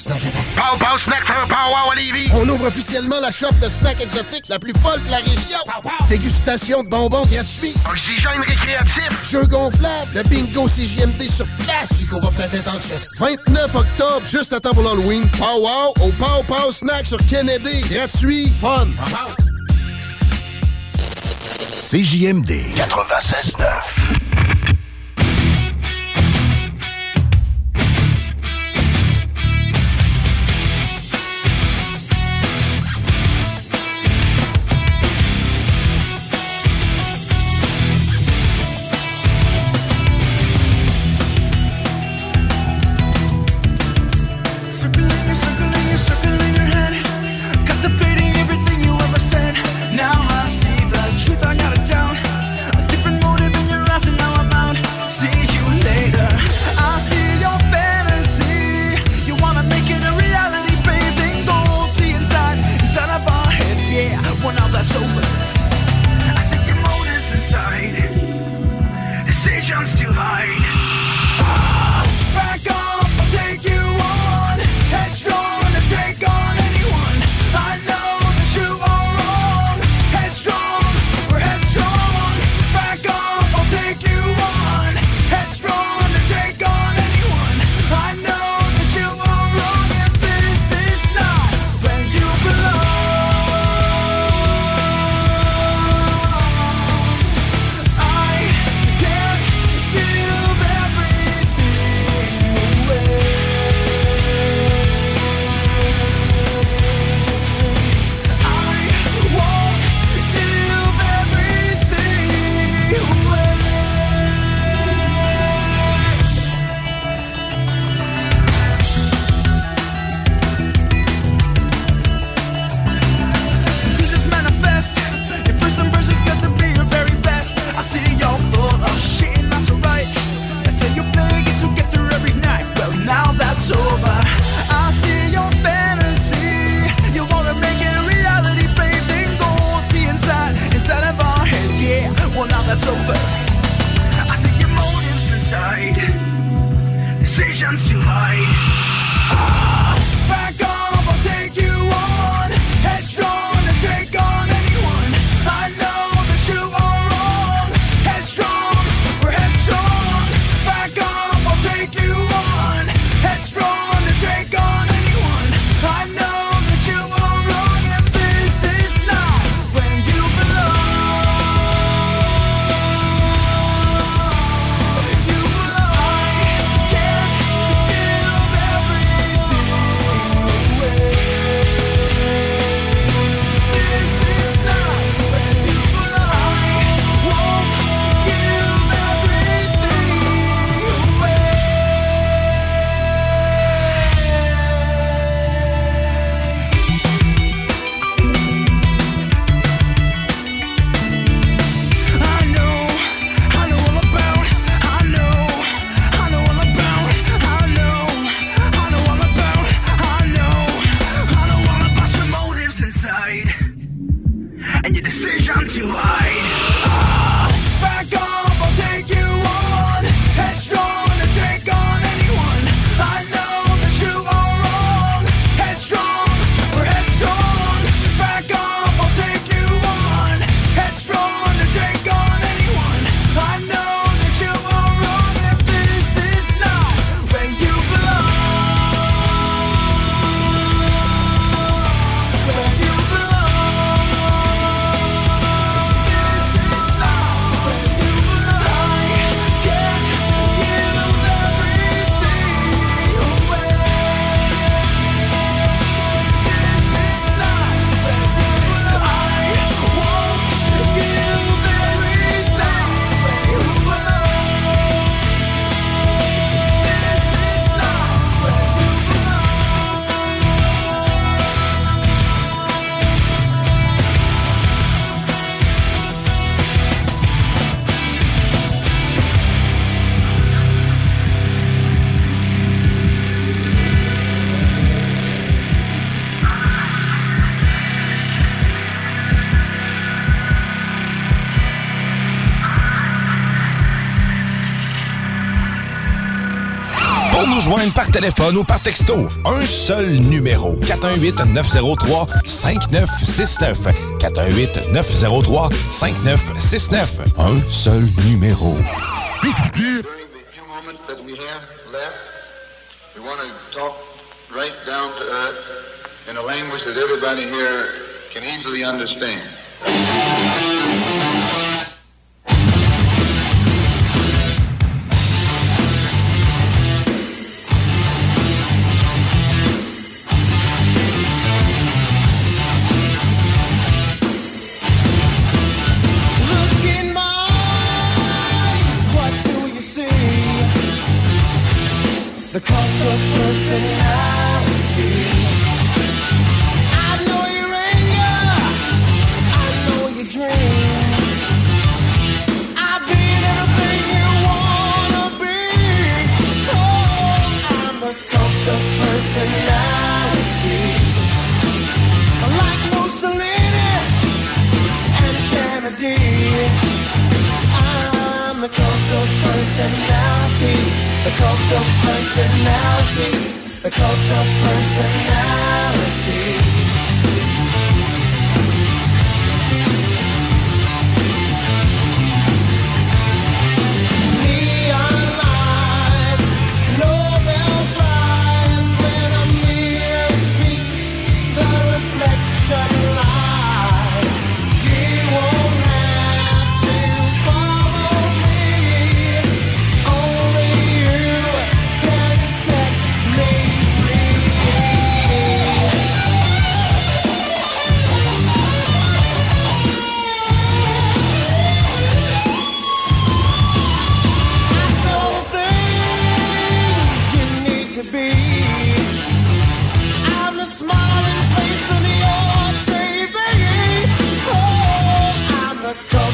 Snack. Pow Pow Snack for Pow Wow à Lévis. On ouvre officiellement la shop de snacks exotiques la plus folle de la région. Dégustation de bonbons gratuits. Oxygène récréatif. Jeux gonflables. Le bingo CJMD sur place. Qu'on va peut-être être en chest. 29 octobre, juste à temps pour l'Halloween. Pow Wow au Pow Pow Snack sur Kennedy. Gratuit. Fun. CJMD 96.9. par téléphone ou par texto. Un seul numéro. 418-903-5969. 418-903-5969. Un seul numéro. in a language that everybody here can easily understand.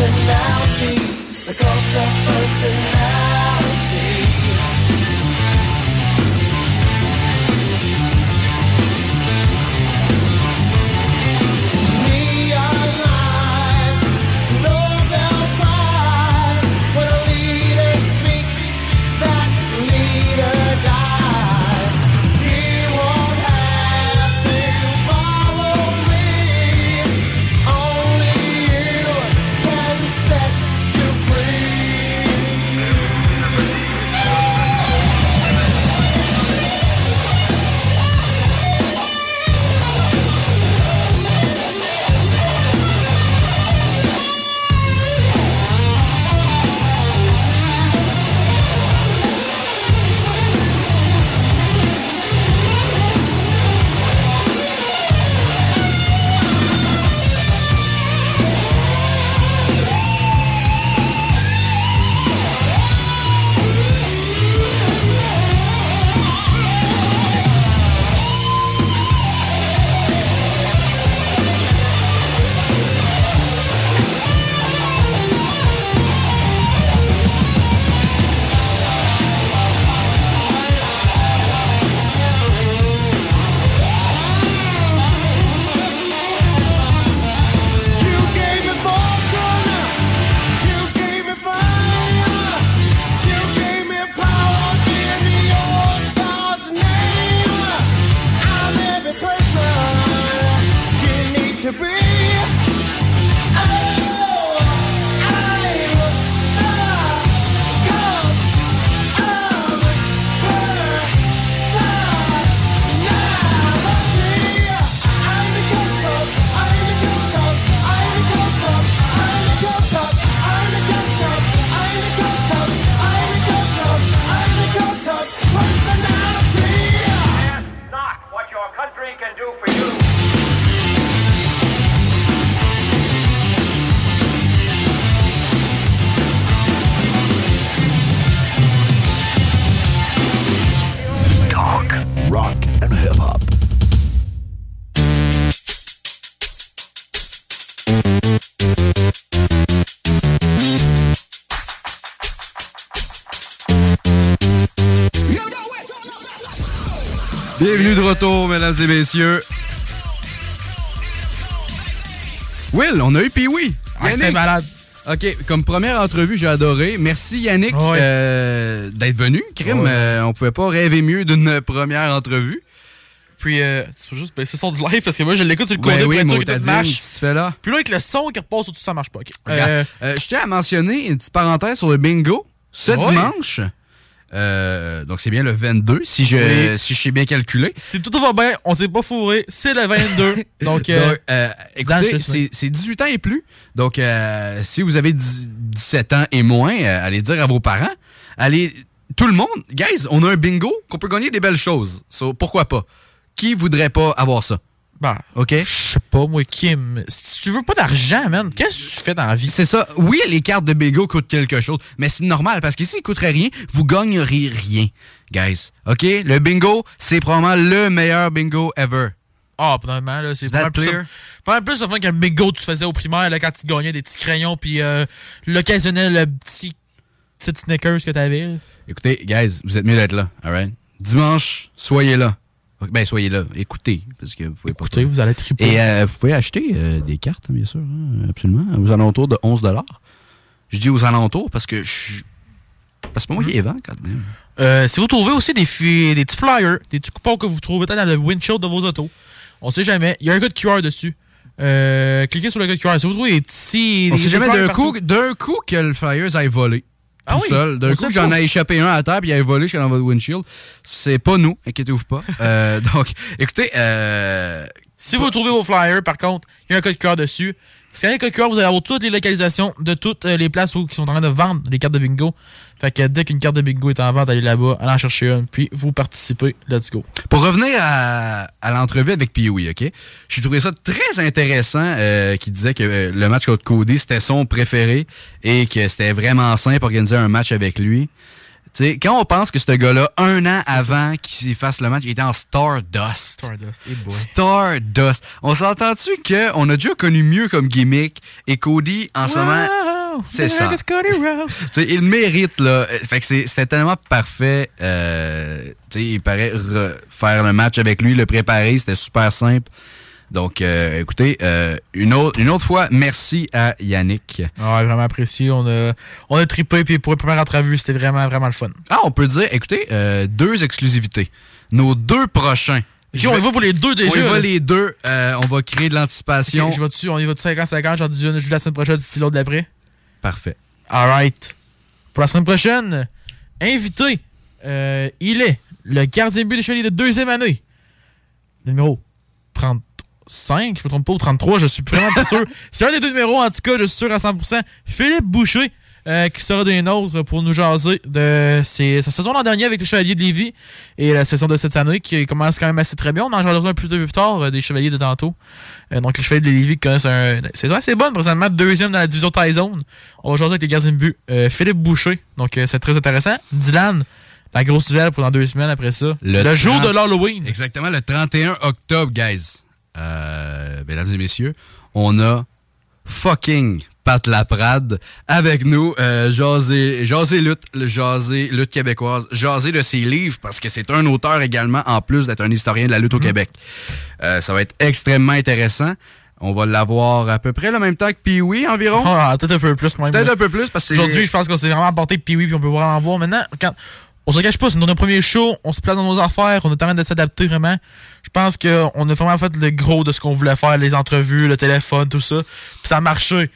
personality. Mesdames et messieurs. Will, on a eu Pee-Wee. Ah, c'était malade. OK, comme première entrevue, j'ai adoré. Merci Yannick euh, d'être venu. Crime, Ouais. euh, on pouvait pas rêver mieux d'une première entrevue. Puis, euh, c'est juste son du live parce que moi, je l'écoute sur le Ouais, côté oui, sûr mon que tout marche. là? Puis là, avec le son qui repasse au-dessus, ça marche pas. OK. Regarde, Euh, je tiens à mentionner une petite parenthèse sur le bingo. Ce Ouais. dimanche, euh, donc c'est bien le 22, si je, Oui. si je sais bien calculé. si tout va bien, on s'est pas fourré, c'est le 22. donc, euh, Donc, euh, écoutez, c'est- c'est c'est 18 ans et plus. Donc, euh, si vous avez 10 17 ans et moins, euh, allez dire à vos parents. Allez, tout le monde, guys, on a un bingo qu'on peut gagner des belles choses. So, pourquoi pas? Qui voudrait pas avoir ça? Bah, OK? je sais pas, moi, Kim. Si tu veux pas d'argent, man, qu'est-ce que tu fais dans la vie? C'est ça. Oui, les cartes de bingo coûtent quelque chose, mais c'est normal parce que s'ils coûteraient rien, vous gagneriez rien, guys. OK? Le bingo, c'est probablement le meilleur bingo ever. Ah, probablement, là, c'est pas plus, pas mal plus fun qu'un bingo que tu faisais au primaire, là, quand tu gagnais des petits crayons, puis euh, l'occasionnel le petit, petit Snickers que t'avais. Écoutez, guys, vous êtes mieux d'être là, alright? Dimanche, soyez là. Ben, soyez là. Écoutez, parce que vous pouvez pas. Écoutez, vous allez triper. Et euh, vous pouvez acheter euh, des cartes, bien sûr, hein, absolument, aux alentours de 11 Je dis aux alentours parce que je suis. Parce que c'est pas moi qui les vends, quand même. Euh, si vous trouvez aussi des, fi- des petits flyers, des petits coupons que vous trouvez peut-être dans le windshield de vos autos, on sait jamais. Il y a un code QR dessus. Euh, cliquez sur le code QR. Si vous trouvez des petits. On des- sait jamais d'un coup, coup que le Flyers aille voler. Ah tout oui, seul. D'un coup, j'en ai échappé un à terre puis il a volé jusqu'à dans votre windshield. C'est pas nous, inquiétez-vous pas. Euh, donc, écoutez, euh, Si vous trouvez vos flyers, par contre, il y a un code QR dessus. Un code QR, vous allez avoir toutes les localisations de toutes euh, les places où qui sont en train de vendre des cartes de bingo. Fait que dès qu'une carte de bingo est en vente, allez là-bas, allez en chercher une, puis vous participez. Let's go. Pour revenir à, à l'entrevue avec Pee-Wee, OK? J'ai trouvé ça très intéressant euh, qu'il disait que euh, le match contre Cody, c'était son préféré et que c'était vraiment simple organiser un match avec lui. Tu sais, quand on pense que ce gars-là, un an avant qu'il fasse le match, il était en Stardust. Stardust, et boy. Stardust. On s'entend-tu qu'on a déjà connu mieux comme gimmick et Cody, en ce moment, c'est ça. Il mérite, là. Fait que c'est- c'était tellement parfait. Euh, il paraît re- faire le match avec lui, le préparer, c'était super simple. Donc, euh, écoutez, euh, une, autre, une autre fois, merci à Yannick. Ah, ouais, vraiment apprécié. On a, on a trippé, puis pour la première entrevue, c'était vraiment, vraiment le fun. Ah, on peut dire, écoutez, euh, deux exclusivités. Nos deux prochains. Okay, on y va pour les deux déjà. On y va les deux. on va créer de l'anticipation. Je vais dessus, on y va de 50-50. J'en dis une, je la semaine prochaine, d'ici l'autre d'après. Parfait. All right. Pour la semaine prochaine, invité, il est le gardien but des Chevaliers de deuxième année, numéro 30. 5, je me trompe pas, ou 33, je suis vraiment sûr. C'est un des deux numéros, en tout cas, je suis sûr à 100%. Philippe Boucher, euh, qui sera des nôtres pour nous jaser de sa saison l'an dernier avec les Chevaliers de Lévis et la saison de cette année qui commence quand même assez très bien. On en parlera un peu plus tard euh, des Chevaliers de tantôt. Euh, donc les Chevaliers de Lévis qui connaissent un. C'est assez bonne, présentement deuxième dans la division Tyzone. On va jaser avec les gardiens de but. Philippe Boucher, donc c'est très intéressant. Dylan. La grosse duel pendant deux semaines après ça. Le, jour de l'Halloween. Exactement, le 31 octobre, guys. Euh, mesdames et messieurs, on a fucking Pat Laprade avec nous, euh, jaser, jaser lutte, jaser lutte québécoise, jaser de ses livres parce que c'est un auteur également en plus d'être un historien de la lutte au Québec. Euh, ça va être extrêmement intéressant. On va l'avoir à peu près le même temps que Pee-Wee environ. Ah, peut-être un peu plus même. Peut-être un peu plus parce que Aujourd'hui, je pense qu'on s'est vraiment apporté oui, puis on peut vraiment en voir maintenant. Quand, on se cache pas, c'est notre premier show, on se place dans nos affaires, on est en train de s'adapter vraiment. Je pense qu'on a vraiment fait le gros de ce qu'on voulait faire, les entrevues, le téléphone, tout ça. Puis ça a marché.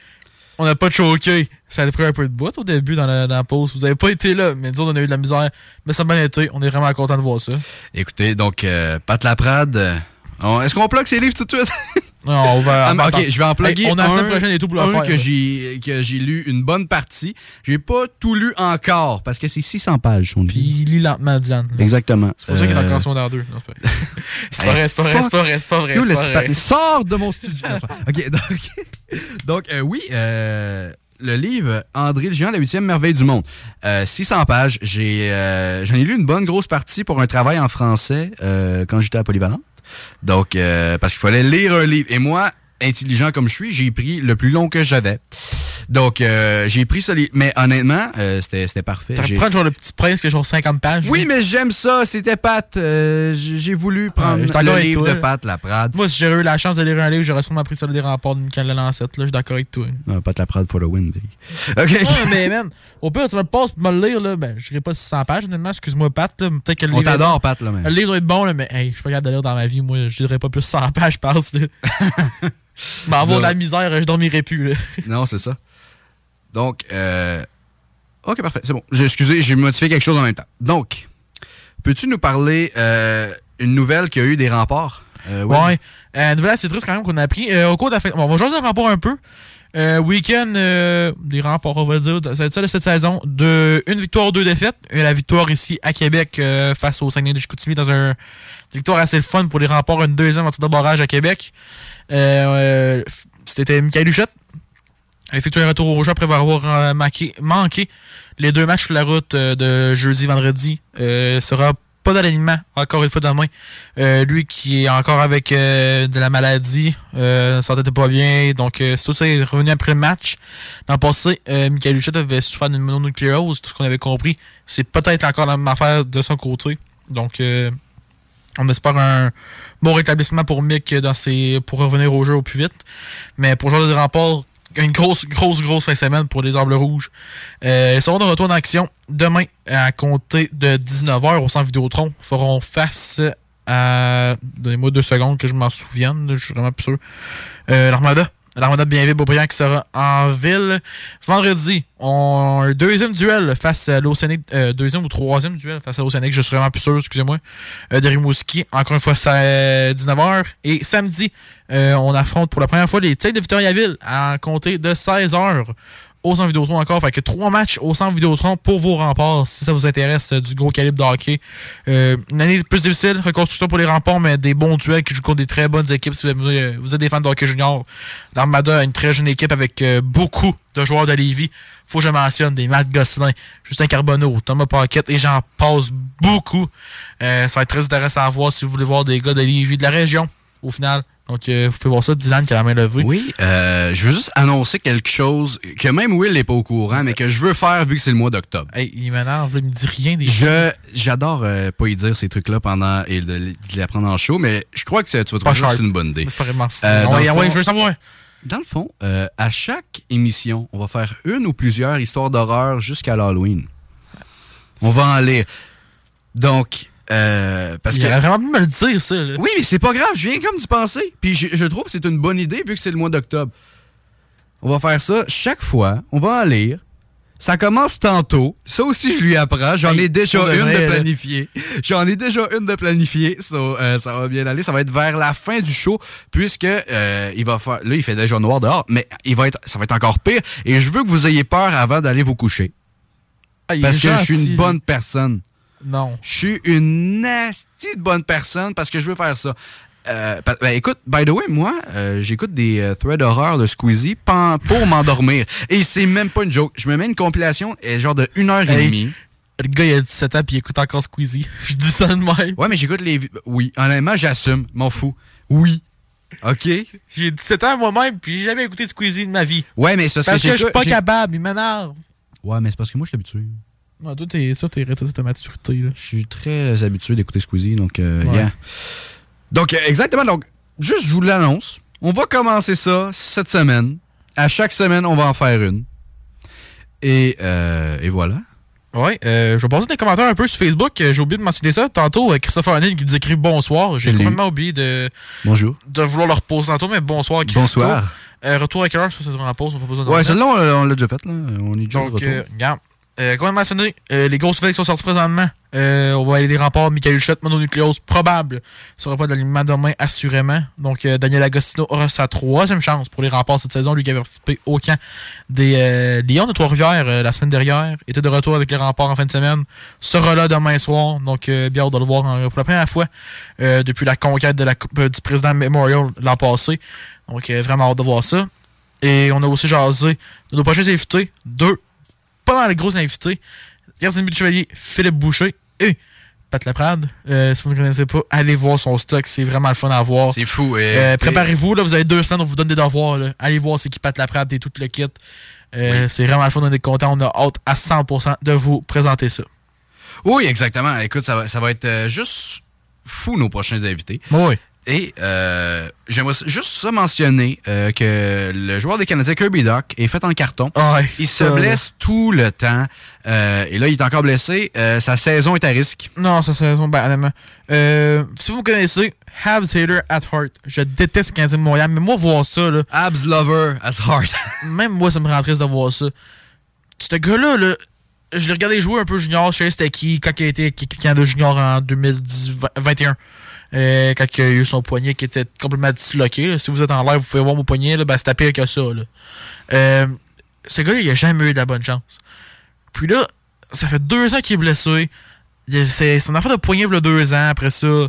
On n'a pas choqué. Ça a pris un peu de boîte au début dans la, pause. Vous avez pas été là, mais disons, on a eu de la misère. Mais ça a bien été. On est vraiment content de voir ça. Écoutez, donc, euh, Pat Laprade, euh, est-ce qu'on plug ses livres tout de suite? Non, on va. Ah, ok, je vais en plugger on a un, prochaine et tout pour le un faire. que j'ai que j'ai lu une bonne partie. J'ai pas tout lu encore parce que c'est 600 pages. son. Puis il lit lentement, Diane. Exactement. C'est pour ça qu'il est Euh, encore en secondaire 2. Non, c'est pas vrai. C'est pas vrai, c'est pas vrai, c'est pas vrai. Nous, le petit Sors de mon studio. Ok, donc, donc euh, oui, euh, le livre André le géant, la huitième merveille du monde. Euh, 600 pages. J'ai, euh, j'en ai lu une bonne grosse partie pour un travail en français euh, quand j'étais à Polyvalente. Donc, euh, parce qu'il fallait lire un livre. Et moi, intelligent comme je suis, j'ai pris le plus long que j'avais. Donc, euh, j'ai pris ça. Mais honnêtement, euh, c'était parfait. Pu prendre genre le petit prince qui est genre 50 pages. Oui, mais j'aime ça. C'était Pat. Euh, j'ai voulu prendre d'accord le livre toi, de. Pat Laprade. Moi, si j'aurais eu la chance de lire un livre, j'aurais sûrement pris ça des remparts de Michael Lancette. Là, je suis d'accord avec toi. Non, Pat Laprade for the win, baby. OK. Ah, mais man, au pire, tu me le passes pour me le lire, là. Ben, je dirais pas 600 pages, honnêtement. Excuse-moi, Pat. Peut-être que le On t'adore. Pat, là. Le livre doit être bon, là, mais hey, je suis pas capable de lire dans ma vie. Moi, je dirais pas plus 100 pages, je pense, Mais avoir de la misère, je dormirais plus, là. Non, c'est ça. Donc, euh... OK, parfait. C'est bon. J'ai- Excusez, j'ai modifié quelque chose en même temps. Donc, peux-tu nous parler euh, une nouvelle qui a eu des remparts? Euh, Will? Ouais. Euh, nouvelle assez triste quand même qu'on a appris. Au cours de la fin. Bon, on va jouer des remparts un peu. Week-end des remparts, on va dire. Ça va être ça de cette saison. De une victoire, deux défaites. Et la victoire ici à Québec face au Saguenay de Chicoutimi dans un victoire assez fun pour les remparts. Une deuxième en barrage à Québec. Euh, euh, C'était Michael Huchette. effectué un retour au jeu après avoir euh, manqué, les deux matchs sur la route euh, de jeudi, vendredi. Euh, sera pas dans l'alignement, encore une fois demain. Euh, lui qui est encore avec de la maladie, euh, s'entendait pas bien, donc tout ça est revenu après le match. L'an passé, Michael Huchette avait souffert d'une mononucléose, tout ce qu'on avait compris. C'est peut-être encore la même affaire de son côté. Donc, on espère un bon rétablissement pour Mick dans ses, pour revenir au jeu au plus vite. Mais pour de rempart, une grosse, grosse, grosse fin de semaine pour les Arbres Rouges. Euh, ils seront de retour en action demain à compter de 19h au centre Vidéotron. Ils feront face à. Donnez-moi deux secondes que je m'en souvienne, je suis vraiment plus sûr. Euh, L'Armada. L'Armada de Bienville-Beaubriand qui sera en ville. Vendredi, on a un deuxième duel face à l'Océanique. euh, deuxième ou troisième duel face à l'Océanique, je suis vraiment plus sûr, excusez-moi. Euh, de Rimouski, encore une fois, c'est à 19h. Et samedi, euh, on affronte pour la première fois les Tigres de Victoriaville à compter de 16h au centre Vidéotron encore. Fait que trois matchs au centre Vidéotron pour vos remparts, si ça vous intéresse, euh, du gros calibre de hockey. Euh, une année plus difficile, reconstruction pour les remparts, mais des bons duels qui jouent contre des très bonnes équipes. Si vous êtes, euh, êtes des fans de hockey junior, l'Armada a une très jeune équipe avec beaucoup de joueurs de Lévis. Faut que je mentionne des Matt Gosselin, Justin Carbonneau, Thomas Paquette et j'en passe beaucoup. Ça va être très intéressant à voir si vous voulez voir des gars de de la région, au final. Donc, euh, vous pouvez voir ça, Dylan qui a la main levée. Oui, euh, je veux juste annoncer quelque chose que même Will n'est pas au courant, mais que je veux faire vu que c'est le mois d'octobre. Hey, il m'énerve, il me dit rien des Je j'adore euh, pas y dire ces trucs-là pendant et de, de les apprendre en show, mais je crois que tu vas trouver que c'est une bonne idée. C'est pas vraiment ouais, ouais, je veux savoir. Dans le fond, à chaque émission, on va faire une ou plusieurs histoires d'horreur jusqu'à l'Halloween. On va en lire. Donc, euh, parce Il que aurait vraiment pu me le dire, ça. là. oui, mais c'est pas grave, je viens comme d'y penser. Puis je, je trouve que c'est une bonne idée vu que c'est le mois d'octobre. On va faire ça chaque fois, on va en lire. Ça commence tantôt. Ça aussi, je lui apprends. J'en ai déjà une vrai, de planifiée. J'en ai déjà une de planifiée. So, euh, ça va bien aller. Ça va être vers la fin du show, puisque euh, il va faire. Là, il fait déjà noir dehors, mais il va être, ça va être encore pire. Et je veux que vous ayez peur avant d'aller vous coucher. Ah, parce que je suis une bonne personne. Non. Je suis une nasty de bonne personne parce que je veux faire ça. Euh, ben, écoute, by the way, moi, euh, j'écoute des euh, threads d'horreur de Squeezie pour m'endormir. Et c'est même pas une joke. Je me mets une compilation, genre de une heure et Hey, demie. Le gars, il a 17 ans puis il écoute encore Squeezie. Je dis ça de même. Ouais, mais j'écoute les. Oui, honnêtement, j'assume. M'en fous. Oui. OK? J'ai 17 ans moi-même puis j'ai jamais écouté Squeezie de ma vie. Ouais, mais c'est parce, Parce que, je suis pas capable, il m'énerve. Ouais, mais c'est parce que moi, je suis habitué. Ouais, toi, t'es ça, t'es ta maturité. Là. Je suis très habitué d'écouter Squeezie, donc, euh, Ouais. yeah. Donc, euh, exactement. Donc, juste, je vous l'annonce. On va commencer ça cette semaine. À chaque semaine, on va en faire une. Et, euh, et voilà. Ouais, euh, je vais passer des commentaires un peu sur Facebook. Euh, J'ai oublié de mentionner ça. Tantôt, Christopher Anil qui nous écrit bonsoir. J'ai complètement oublié de, Bonjour. de vouloir le reposer tantôt, mais bonsoir, Christo. Bonsoir. Euh, retour à quelle heure? Ça, c'est en pause. On n'a pas besoin de Ouais, celle-là, on, on l'a déjà faite. Là. On est déjà de Donc, retour. Euh, regarde. Euh, comme mentionné, euh, les grosses nouvelles qui sont sorties présentement, euh, on va aller des remparts, Michael Huchette, mononucléose probable, ne sera pas d'alignement demain, assurément. Donc, euh, Daniel Agostino aura sa troisième chance pour les remparts cette saison, lui qui a participé au camp des Lions de Trois-Rivières la semaine dernière, était de retour avec les remparts en fin de semaine, sera là demain soir, donc bien hâte de le voir pour la première fois depuis la conquête de la Coupe du président Memorial l'an passé. Donc, vraiment hâte de voir ça. Et on a aussi jasé de nos prochains invités, deux pas mal de gros invités. Gardien de but de chevalier, Philippe Boucher et Pat Laprade. Euh, si vous ne connaissez pas, allez voir son stock, c'est vraiment le fun à voir. C'est fou. Euh, Préparez-vous, là, vous avez deux semaines, on vous donne des devoirs. là. Allez voir c'est qui Pat Laprade et tout le kit. Euh, C'est vraiment le fun, on est content. On a hâte à 100% de vous présenter ça. Oui, exactement. Écoute, ça va, ça va être juste fou nos prochains invités. Oui. Et euh, j'aimerais juste ça mentionner euh, que le joueur des Canadiens Kirby Doc est fait en carton. il se blesse tout le temps. Euh, et là, il est encore blessé. Euh, sa saison est à risque. Non, ça c'est raison, ben. Euh, si vous me connaissez, Habs Hater at Heart. Je déteste le Canadien de Montréal, mais moi, voir ça, là. Habs Lover at Heart. même moi, ça me rend triste de voir ça. Ce gars-là, là, je l'ai regardé jouer un peu junior. Je sais c'était qui quand il a été Canada junior en 2021. Euh, quand il a eu son poignet qui était complètement disloqué. Si vous êtes en l'air, vous pouvez voir mon poignet. Là, ben, c'était pire que ça. Euh, ce gars-là, il a jamais eu de la bonne chance. Puis là, ça fait deux ans qu'il est blessé. C'est son affaire de poignet il a deux ans après ça.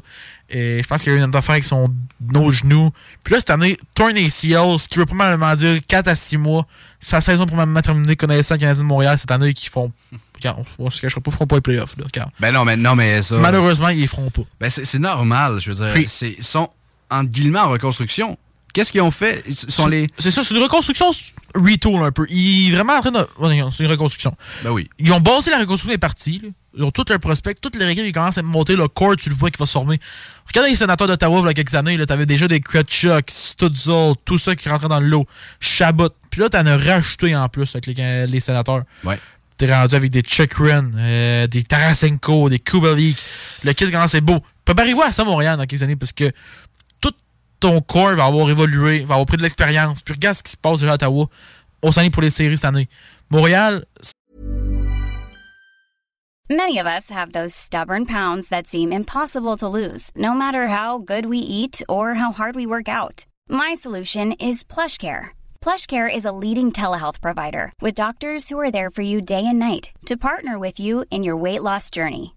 Et je pense qu'il y a eu une autre affaire avec son nos genoux. Puis là, cette année, turn ACL, ce qui veut probablement dire 4 à 6 mois. Sa saison probablement terminée connaissant le Canadien de Montréal cette année qui font. On se cachera pas, ils feront pas les playoffs. Là. Ben non, mais non, mais ça. Malheureusement, ils feront pas. Ben c'est normal, je veux dire. Ils sont, entre guillemets, en reconstruction. Qu'est-ce qu'ils ont fait? Sont les. C'est ça, c'est une reconstruction retool un peu. Ils vraiment en train de. C'est une reconstruction. Ben oui. Ils ont basé la reconstruction des parties. là. Ils ont tous leurs prospects, toutes les équipes, ils commencent à monter le court, tu le vois qui va se former. Regardez les sénateurs d'Ottawa, il y a quelques années, t'avais déjà des Kretschuk, Stutzel, tout ça qui rentrait dans le lot. Chabot. Puis là, t'en as rajouté en plus avec les, les sénateurs. Ouais. T'es rendu avec des Chekrin, euh, des Tarasenko, des Kubalik. Le kit commence à être beau. Préparez-vous à ça, Montréal, dans quelques années, parce que tout ton corps va avoir évolué, va avoir pris de l'expérience. Puis regarde ce qui se passe à Ottawa. On s'en est pour les séries cette année. Montréal, Many of us have those stubborn pounds that seem impossible to lose, no matter how good we eat or how hard we work out. My solution is PlushCare. PlushCare is a leading telehealth provider with doctors who are there for you day and night to partner with you in your weight loss journey.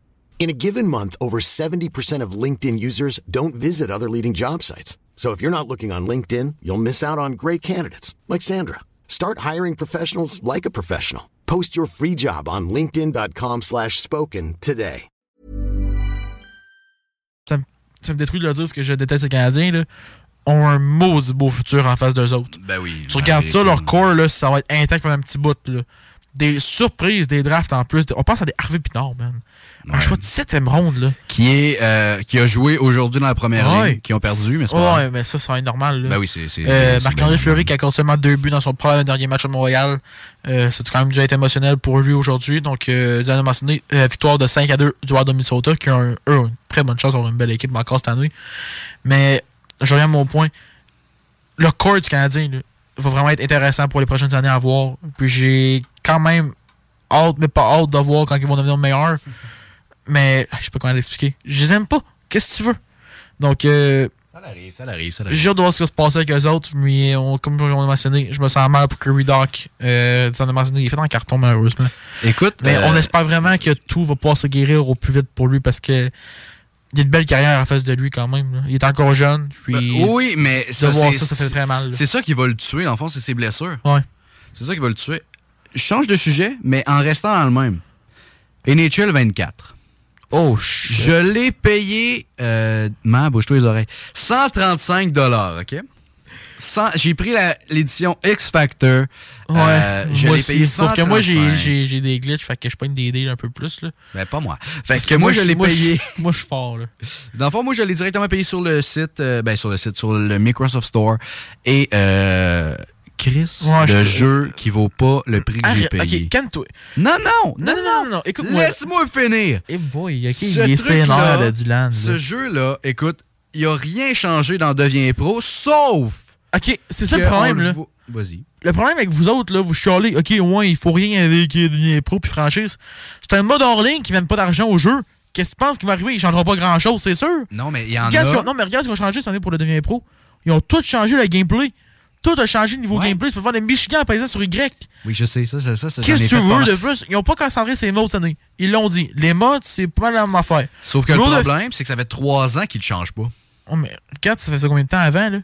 In a given month, over 70% of LinkedIn users don't visit other leading job sites. So if you're not looking on LinkedIn, you'll miss out on great candidates like Sandra. Start hiring professionals like a professional. Post your free job on linkedin.com/spoken slash spoken today. ça me, ça me détruit de le dire parce que je déteste les Canadiens, là, ont un maudit beau futur en face d'eux autres. Ben oui. Tu regardes ça, leur corps, là, ça va être intact pendant un petit bout. Là. Des surprises, des drafts en plus. On pense à des Harvey Pinard, man. Un choix de 7 ronde, là. Qui, est, euh, qui a joué aujourd'hui dans la première Ouais. ligne, qui ont perdu, mais c'est pas Ouais, mais ça, être normal. Là. Ben oui, c'est- c'est- Euh, c'est Marc-André. Fleury qui accorde seulement deux buts dans son premier dernier match à Montréal. Euh, c'est quand même déjà été émotionnel pour lui aujourd'hui. Donc, euh, mentionné, euh, victoire de 5 à 2 du Wild de Minnesota, qui a eux, ont une très bonne chance d'avoir une belle équipe encore cette année. Mais, je reviens à mon point. Le corps du Canadien là, va vraiment être intéressant pour les prochaines années à voir. Puis j'ai quand même hâte, mais pas hâte de voir quand ils vont devenir meilleurs. Mais je sais pas comment l'expliquer. Je les aime pas. Qu'est-ce que tu veux? Donc, euh, Ça arrive, ça arrive, ça arrive. j'ai hâte de voir ce qui va se passer avec eux autres, mais on- comme on a mentionné, je me sens mal pour Curry Doc. Euh, ça, mentionné, il est fait en carton malheureusement. Écoute, mais euh, on espère vraiment que tout va pouvoir se guérir au plus vite pour lui parce que il a une belle carrière en face de lui quand même. là. Il est encore jeune. Puis Ben, oui, mais de voir ça, ça fait très mal. C'est ça qui va le tuer, dans le fond, c'est ses blessures. Ouais. C'est ça qui va le tuer. Je change de sujet, mais en restant dans le même. NHL 24. Oh, Je l'ai payé, euh, man, bouge-toi les oreilles, 135 OK? J'ai pris l'édition X Factor. Ouais, Euh, je l'ai payé. Sauf que moi, j'ai- 135. j'ai j'ai des glitches, fait que je pogne des deals un peu plus. Là. Ben, pas moi. Fait Parce que, moi, je l'ai payé. Moi, je suis fort. Là. Dans le fond, moi, je l'ai directement payé sur le site, euh, ben, sur le site, sur le Microsoft Store. Et, euh, Chris, Ouais, le je- jeu qui vaut pas le prix que j'ai payé. Ok, calme-toi. Non, non, non, non, non, non, écoute-moi. Laisse-moi finir. Eh boy, ok, Ce il est de Dylan. Ce jeu-là, écoute, il a rien changé dans Devient Pro, sauf. Ok, c'est ça le problème, là. Vas-y. Le problème avec vous autres, là, vous chialez, ok, ouais, il faut rien avec euh, Devient Pro puis franchise. C'est un mode hors ligne qui mène pas d'argent au jeu. Qu'est-ce que tu penses qui va arriver? Il changera pas grand chose, c'est sûr. Non, mais il y en a. Non, mais regarde ce qu'ils ont changé cette année pour le Devient Pro. Ils ont tout changé le gameplay. Tout a changé niveau gameplay. Tu peux faire des Michigan, exemple, sur Y. Oui, je sais, ça, ça, ça, ça, Qu'est-ce que tu fait veux de plus? Ils ont pas concentré ces modes cette année. Ils l'ont dit. Les modes, c'est pas la même affaire. Sauf que le problème, c'est que ça fait trois ans qu'ils ne changent pas. Oh, mais regarde, ça faisait combien de temps avant, là?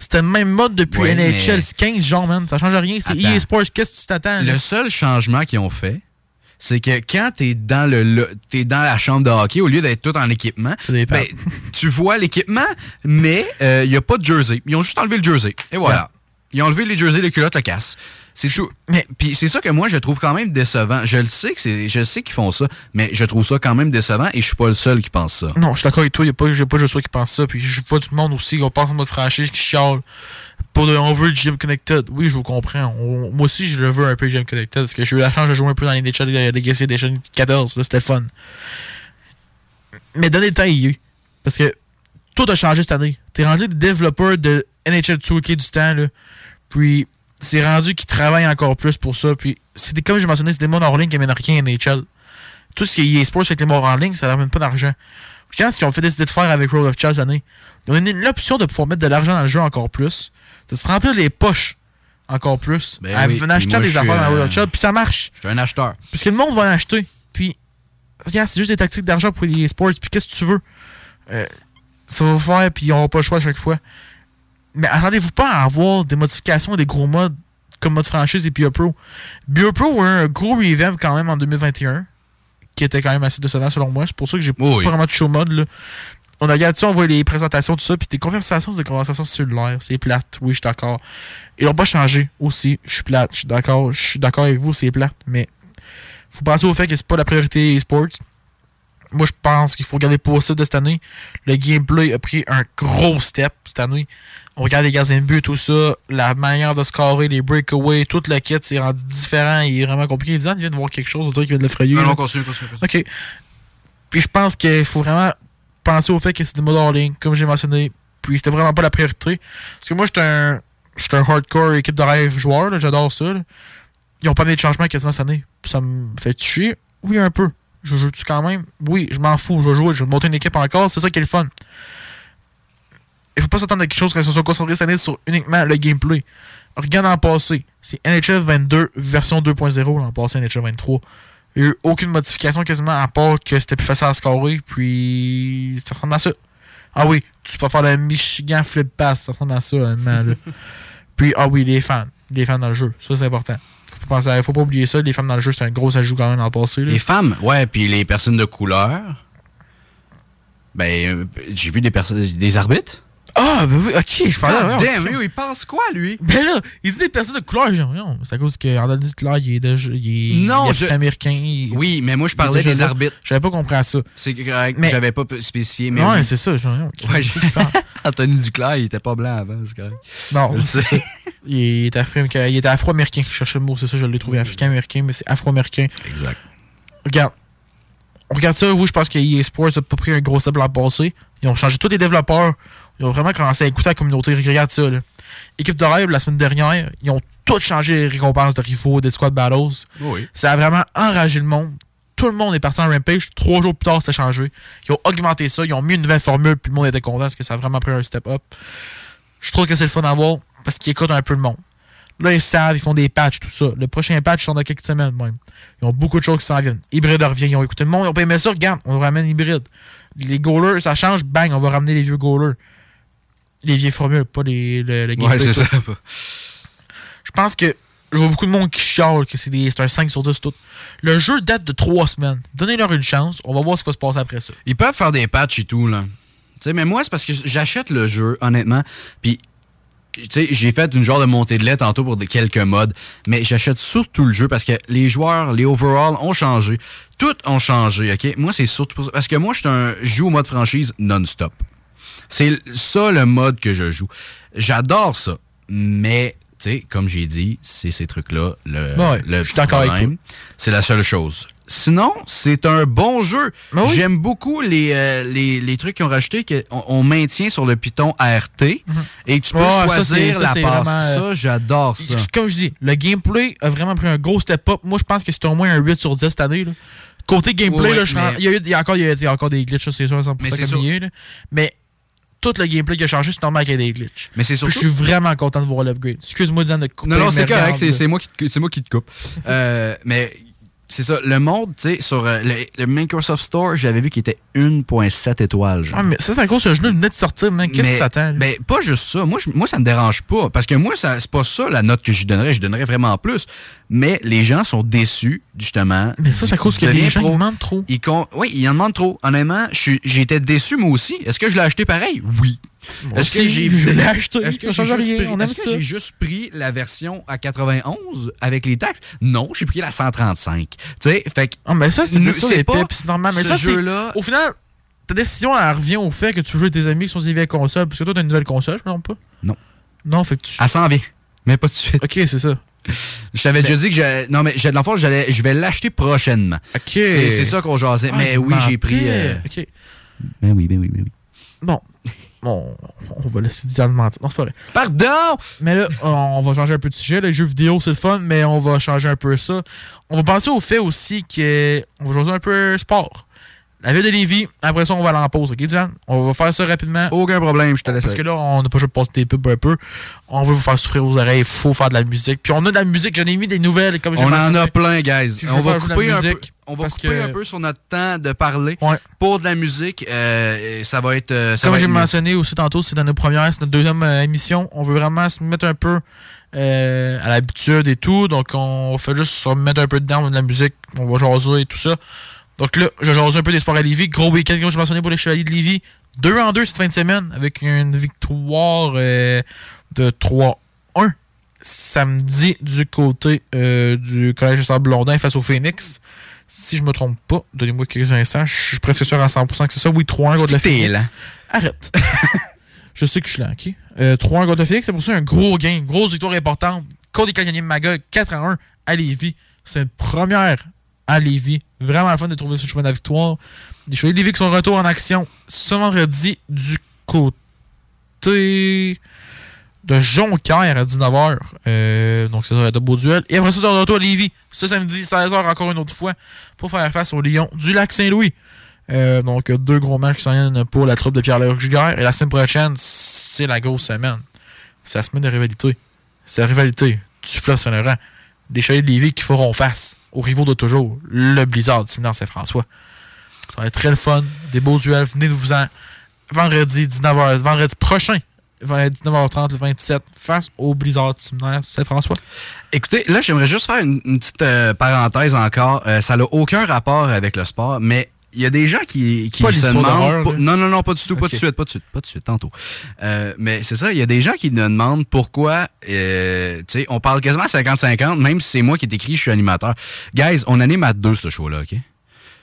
C'était le même mode depuis Ouais, NHL mais- 15, genre, man. Ça change rien. C'est. EA Sports. Qu'est-ce que tu t'attends? Le seul changement qu'ils ont fait, c'est que quand t'es dans le, le- t'es dans la chambre de hockey, au lieu d'être tout en équipement, ben, tu vois l'équipement, mais il n'y a pas de jersey. Ils ont juste enlevé le jersey. Et voilà. Ils ont enlevé les jerseys, les culottes, le casse. C'est tout. Mais puis c'est ça que moi je trouve quand même décevant. Je le sais que c'est, je sais qu'ils font ça, mais je trouve ça quand même décevant et je suis pas le seul qui pense ça. Non, je suis d'accord avec toi. Il n'y a pas, j'ai pas juste toi qui pense ça. Puis je vois du monde aussi qui pense en mode franchise qui chiale. Pour de, on veut le GM Connected. Oui, je vous comprends. On- moi aussi, je le veux un peu GM Connected. Parce que j'ai eu la chance de jouer un peu dans les NHL Legacy Edition 14. Là, c'était fun. Mais donnez le temps à EA. Parce que tout a changé cette année. T'es rendu le développeur de NHL 2K du temps. Là. Puis c'est rendu qu'ils travaillent encore plus pour ça. Puis c'est comme je mentionné, c'est des modes en ligne qui amènent rien à NHL. Tout ce qui est eSports avec les modes en ligne, ça n'amène pas d'argent. Quand ce qu'ils ont fait décider de faire avec Road of Chess cette année, ils ont donné l'option de pouvoir mettre de l'argent dans le jeu encore plus, de se remplir les poches encore plus, Ben en oui, achetant des affaires dans Road of Chess, puis ça marche. Je suis un acheteur. Parce que le monde va en acheter. Puis, regarde, c'est juste des tactiques d'argent pour les sports. Puis, qu'est-ce que tu veux? Euh, ça va faire, puis ils n'auront pas le choix à chaque fois. Mais attendez-vous pas à avoir des modifications et des gros modes comme mode franchise et BIO Pro. BIO Pro a eu un gros revamp quand même en 2021, qui était quand même assez décevant selon moi. C'est pour ça que j'ai pas vraiment touché au mode. Là. On a regardé ça, on voit les présentations, tout ça, puis des conversations, c'est des conversations cellulaires. C'est plate, oui, je suis d'accord. Ils n'ont pas changé aussi. Je suis plate, je suis d'accord. Je suis d'accord avec vous, c'est plate, mais faut penser au fait que c'est pas la priorité e-sports. Moi, je pense qu'il faut regarder pour ça de cette année. Le gameplay a pris un gros step cette année. On regarde les gardiens de but, tout ça, la manière de scorer, les breakaways, tout le kit, c'est rendu différent. Il est vraiment compliqué. Les gens viennent voir quelque chose, on dirait qu'il vient de l'effrayer. Non, non, continue, continue, continue. OK. Puis je pense qu'il faut vraiment penser au fait que c'est des modes hors ligne, comme j'ai mentionné. Puis c'était vraiment pas la priorité. Parce que moi, j'étais un, j'étais un hardcore équipe de rêve joueur, j'adore ça. là. Ils ont pas amené de changement quasiment cette année. Ça me fait chier. Oui, un peu. Je joue-tu quand même? Oui, je m'en fous. Je vais jouer. Je vais monter une équipe encore. C'est ça qui est le fun. Il faut pas s'attendre à quelque chose qui se soit concentré cette année sur uniquement le gameplay. Regarde l'an passé. C'est NHL 22 version 2.0 l'an passé, NHL 23. Il n'y a eu aucune modification quasiment à part que c'était plus facile à scorer. Puis ça ressemble à ça. Ah oui, tu peux faire le Michigan flip pass. Ça ressemble à ça, honnêtement. là. Puis, ah oui, les fans. Les fans dans le jeu. Ça, c'est important. Faut pas, penser à- faut pas oublier ça. Les femmes dans le jeu, c'est un gros ajout quand même l'an passé. là. Les femmes, ouais, puis les personnes de couleur. Ben, euh, j'ai vu des personnes, des arbitres. Ah, ben oui, ok, je parlais. Ouais, damn, lui, il pense quoi, lui? Ben là, il dit des personnes de couleur, genre, non, c'est à cause qu'Andal Claire, il est, de, il est, Non, il est je- américain. il- Oui, mais moi, je parlais des arbitres. J'avais pas compris à ça. C'est correct, Mais- j'avais pas spécifié, mais. Ouais, oui. c'est ça. Genre, ok. Ouais, Anthony Duclair, il était pas blanc avant, c'est correct. Non. Il était afro-américain. Je cherchais le mot, c'est ça, je l'ai trouvé africain-américain, mais c'est afro-américain. Exact. Regarde. On regarde ça, oui, je pense que EA Sports a pas pris un gros step l'an passé. Ils ont changé tous les développeurs. Ils ont vraiment commencé à écouter la communauté. Regarde ça, là. Équipe de rêve, la semaine dernière, ils ont tout changé les récompenses de Rifo, des Squad Battles. Oui. Ça a vraiment enragé le monde. Tout le monde est parti en Rampage. Trois jours plus tard, ça a changé. Ils ont augmenté ça. Ils ont mis une nouvelle formule. Puis le monde était content parce que ça a vraiment pris un step up. Je trouve que c'est le fun à voir parce qu'ils écoutent un peu le monde. Là, ils savent, ils font des patchs, tout ça. Le prochain patch, sont dans quelques semaines même. Ils ont beaucoup de choses qui s'en viennent. Hybride revient. Ils ont écouté le monde. Ils ont pas aimé ça. Regarde, on ramène hybride. Les goalers, ça change. Bang, on va ramener les vieux goalers. Les vieilles formules, pas les, le, le gameplay, Ouais, c'est ça. Je pense que je vois beaucoup de monde qui chiale que c'est des- c'est un 5 sur 10 tout. Le jeu date de 3 semaines. Donnez-leur une chance. On va voir ce qui va se passer après ça. Ils peuvent faire des patchs et tout, là. Tu sais, mais moi, c'est parce que j'achète le jeu, honnêtement. Puis, tu sais, j'ai fait une genre de montée de lait tantôt pour des quelques modes. Mais j'achète surtout le jeu parce que les joueurs, les overalls ont changé. Tout ont changé, OK? Moi, c'est surtout pour ça. Parce que moi, je joue au mode franchise non-stop. C'est ça le mode que je joue. J'adore ça. Mais, tu sais, comme j'ai dit, c'est ces trucs-là. Le, Ouais, le. C'est la seule chose. Sinon, c'est un bon jeu. J'aime beaucoup les, euh, les, les trucs qu'ils ont rajoutés qu'on on maintient sur le Python ART et tu peux ça, choisir ça, la passe. vraiment, euh, Ça, j'adore ça. Comme je dis, le gameplay a vraiment pris un gros step up. Moi, je pense que c'est au moins un 8 sur 10 cette année. là. Côté gameplay, Ouais, là, mais- il, y a eu- il y a encore, il y a, il y a encore des glitches, c'est sûr, à 100% Mais c'est comme sûr. il y a eu, là. Mais tout le gameplay qui a changé, c'est normal qu'il y ait des glitches. Mais c'est Puis surtout- Je suis vraiment content de voir l'upgrade. Excuse-moi, de couper. Non, non, c'est correct, c'est moi, qui te- c'est moi qui te coupe. Euh, mais c'est ça, le monde, tu sais, sur euh, le, le Microsoft Store, j'avais vu qu'il était 1.7 étoiles. genre. Ah, mais ça, c'est à cause que ce jeu venait de sortir, man. Qu'est-ce que Mais- ça t'attend? Ben, pas juste ça. Moi, je- moi, ça me dérange pas. Parce que moi, ça- c'est pas ça la note que je donnerais. Je donnerais vraiment plus. Mais les gens sont déçus, justement. Mais ça, c'est à cause que les gens ils demandent trop. Ils con- Oui, ils en demandent trop. Honnêtement, je j'étais déçu moi aussi. Est-ce que je l'ai acheté pareil? Oui. Est-ce que j'ai je l'ai acheté. Est-ce que j'ai juste, pris- juste la version à 91 avec les taxes? Non, j'ai pris la 135. Tu sais, fait que. Ah, mais ça, c'est c'est normal. Mais ce ça, c'est. jeu-là- Au final, ta décision, elle revient au fait que tu veux jouer avec tes amis qui sont sur des vieilles consoles. Parce que toi, t'as une nouvelle console, je me trompe pas? Non. Non, fait que tu. Elle s'en vient. Mais pas tout de suite. Ok, c'est ça. Je t'avais déjà dit que j'ai- non mais j'ai- dans le fond, j'allais je vais l'acheter prochainement. Ok. C'est ça qu'on jasait. Ah, mais oui, j'ai pris euh, Ok. Ben oui, ben oui, ben oui. Bon. Bon, on va laisser Dylan mentir. Non, c'est pas vrai. Pardon! Mais là, on va changer un peu de sujet. Les jeux vidéo, c'est le fun, mais on va changer un peu ça. On va penser au fait aussi qu'on va changer un peu sport. La ville de Lévis, après ça, on va aller en pause. Ok, Dylan? On va faire ça rapidement. Aucun problème, je te laisse. Parce que là, on n'a pas juste passé des pubs un peu. On veut vous faire souffrir aux oreilles. Il faut faire de la musique. Puis on a de la musique. J'en ai mis des nouvelles. Comme j'ai On en a plein, guys. Puis On va couper un peu, musique on va couper que- un peu sur notre temps de parler pour de la musique. euh, et ça va être. euh, ça Comme j'ai mentionné aussi tantôt, c'est dans nos premières, c'est notre deuxième euh, émission. On veut vraiment se mettre un peu euh, à l'habitude et tout. Donc, on fait juste se remettre un peu dedans, de la musique. On va jaser et tout ça. Donc là, je jase un peu des sports à Lévis. Gros week-end, comme je mentionnais pour les Chevaliers de Lévis. 2 en 2 cette fin de semaine avec une victoire euh, de 3-1 samedi du côté euh, du Collège de Sable-Blondin face au Phoenix. Si je me trompe pas, donnez-moi quelques instants, je suis presque sûr à 100% que c'est ça. Oui, 3-1 contre le Phoenix. lent. Arrête. je sais que je suis là, ok? Euh, 3-1 contre le Phoenix, c'est pour ça un gros gain, grosse victoire importante. Contre les Canadiens de Magog, 4-1 à Lévis. C'est une première à Lévis. Vraiment le fun de trouver ce chemin de la victoire. Les Chevaliers de Lévis qui sont de retour en action ce vendredi du côté de Jonquière à 19h. Euh, donc, c'est ça, un beau duel. Et après ça, de retour à Lévis, ce samedi, 16h, encore une autre fois, pour faire face aux Lions du Lac-Saint-Louis. Euh, donc, deux gros matchs qui s'en viennent pour la troupe de Giguère. Et la semaine prochaine, c'est la grosse semaine. C'est la semaine de rivalité. C'est la rivalité du fleuve Saint-Laurent. Des Chevaliers de Lévis qui feront face au rivaux de toujours, le Blizzard Séminaire Saint-François. Ça va être très le fun. Des beaux duels. Venez vous en vendredi 19h, vendredi prochain, 19h30, le 27, face au Blizzard du Séminaire Saint-François. Écoutez, là, j'aimerais juste faire une, une petite euh, parenthèse encore. Euh, ça n'a aucun rapport avec le sport, mais il y a des gens qui, qui se demandent. pas- non, non, non, pas du tout, pas de suite, pas de suite, pas de suite, tantôt. Euh, mais c'est ça, il y a des gens qui me demandent pourquoi, euh, tu sais, on parle quasiment 50-50, même si c'est moi qui t'écris, je suis animateur. Guys, on anime à deux ce show-là, OK?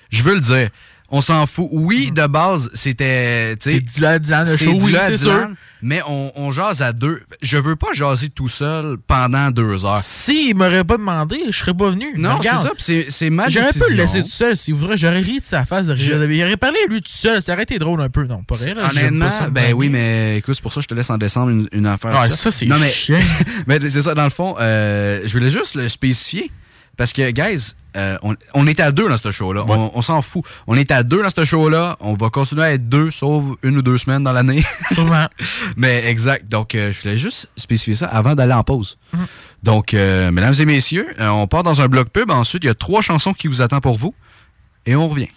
Je veux le dire. On s'en fout. Oui, de base, c'était. C'est Mm. Dylan, le show, oui, c'est sûr. Mais on, on jase à deux. Je veux pas jaser tout seul pendant deux heures. S'il m'aurait pas demandé, je serais pas venu. Non, c'est ça, c'est- c'est ma J'aurais pu le laisser tout seul s'il voudrait. J'aurais ri de sa face. rire. Il aurait parlé lui tout seul. Ça aurait été drôle un peu. Non, pas j'aime Honnêtement, pas ben oui, mais écoute, c'est pour ça que je te laisse en décembre une, une affaire. Ah, ça. ça, c'est non, mais, mais c'est ça, dans le fond, euh, je voulais juste le spécifier. Parce que, guys, euh, on, on est à deux dans ce show-là. On, on s'en fout. On est à deux dans ce show-là. On va continuer à être deux, sauf une ou deux semaines dans l'année. Sûrement. mais exact. Donc, euh, je voulais juste spécifier ça avant d'aller en pause. Mhm. Donc, euh, mesdames et messieurs, euh, on part dans un bloc pub. Ensuite, il y a trois chansons qui vous attendent pour vous. Et on revient.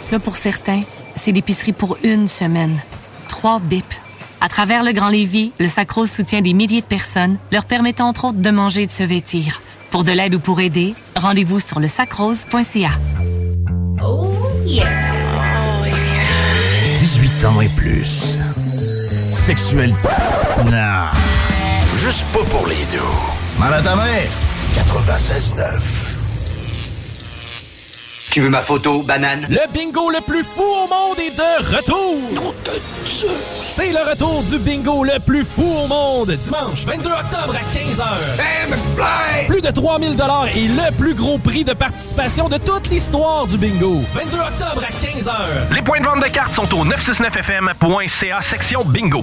Ça, pour certains, c'est l'épicerie pour une semaine. Trois bips. À travers le Grand Lévis, le Sacrose soutient des milliers de personnes, leur permettant entre autres de manger et de se vêtir. Pour de l'aide ou pour aider, rendez-vous sur le sacrose.ca. Oh yeah. 18 ans et plus. Sexuel. Non. Juste pas pour les deux. Mal à ta mère. 96.9. Tu veux ma photo, banane? Le bingo le plus fou au monde est de retour! C'est le retour du bingo le plus fou au monde! Dimanche 22 octobre à 15h. Plus de 3000 dollars et le plus gros prix de participation de toute l'histoire du bingo. 22 octobre à 15h. Les points de vente de cartes sont au 969fm.ca section bingo.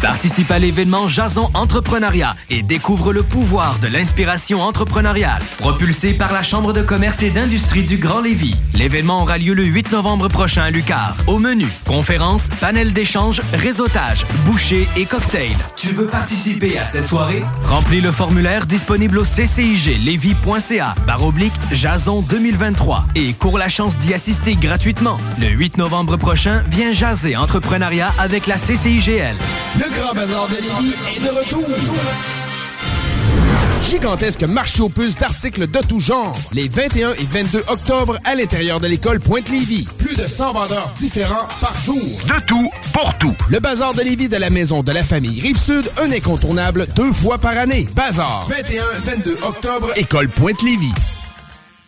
Participe à l'événement Jason Entrepreneuriat et découvre le pouvoir de l'inspiration entrepreneuriale. Propulsé par la Chambre de commerce et d'industrie du Grand Lévis. L'événement aura lieu le 8 novembre prochain à Lucar. Au menu, conférences, panel d'échange, réseautage, bouchées et cocktails. Tu veux participer à cette soirée? Remplis le formulaire disponible au cciglevy.ca par oblique Jason 2023 et cours la chance d'y assister gratuitement. Le 8 novembre prochain, viens jaser entrepreneuriat avec la CCIGL. Grand Bazar de Lévis est de retour. Gigantesque marché aux puces d'articles de tout genre. Les 21 et 22 octobre à l'intérieur de l'école Pointe-Lévis. Plus de 100 vendeurs différents par jour. De tout, pour tout. Le Bazar de Lévis de la maison de la famille Rive-Sud, un incontournable deux fois par année. Bazar, 21-22 octobre, école Pointe-Lévis.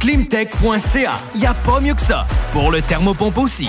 Climtech.ca. Y a pas mieux que ça. Pour le thermopompe aussi.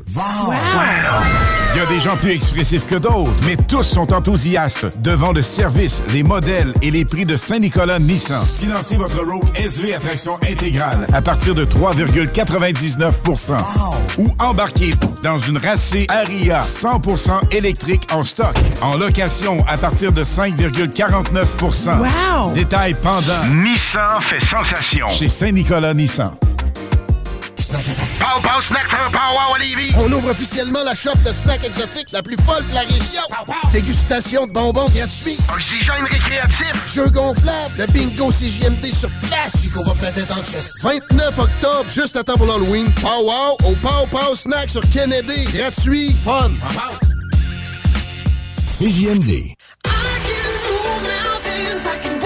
Il y a des gens plus expressifs que d'autres, mais tous sont enthousiastes devant le service, les modèles et les prix de Saint-Nicolas Nissan. Financez votre Rogue SV à traction intégrale à partir de 3,99% ou embarquez dans une racée Aria 100% électrique en stock, en location à partir de 5,49 Wow! Détail pendant. Nissan fait sensation. Chez Saint-Nicolas Nissan. Pow Pow Snack for a Pow Wow à Lévis. On ouvre officiellement la shop de snacks exotiques la plus folle de la région. Dégustation de bonbons gratuits. Oxygène récréatif. Jeux gonflables. Le bingo CJMD sur place. Puis qu'on va peut-être être en chess. 29 octobre, juste à temps pour l'Halloween. Pow Wow au Pow Pow Snack sur Kennedy. Gratuit. Fun. CJMD. She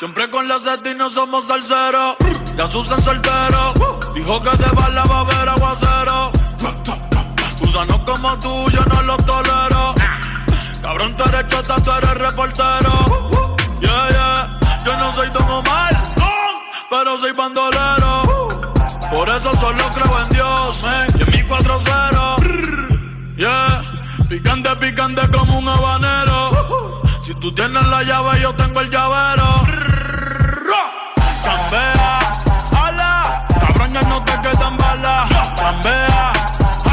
Siempre con la y no somos salseros. Ya Susan soltero. Dijo que de bala va a haber aguacero. Gusanos como tú, yo no los tolero. Cabrón, tú eres chota, tú eres reportero. Yeah, yeah. Yo no soy Don Omar, pero soy bandolero. Por eso solo creo en Dios, man. Y en mi 4-0. Yeah. Picante, picante como un habanero. Si tú tienes la llave, yo tengo el llavero. Chambea, ala. Cabrón, ya no te quedan balas. Chambea,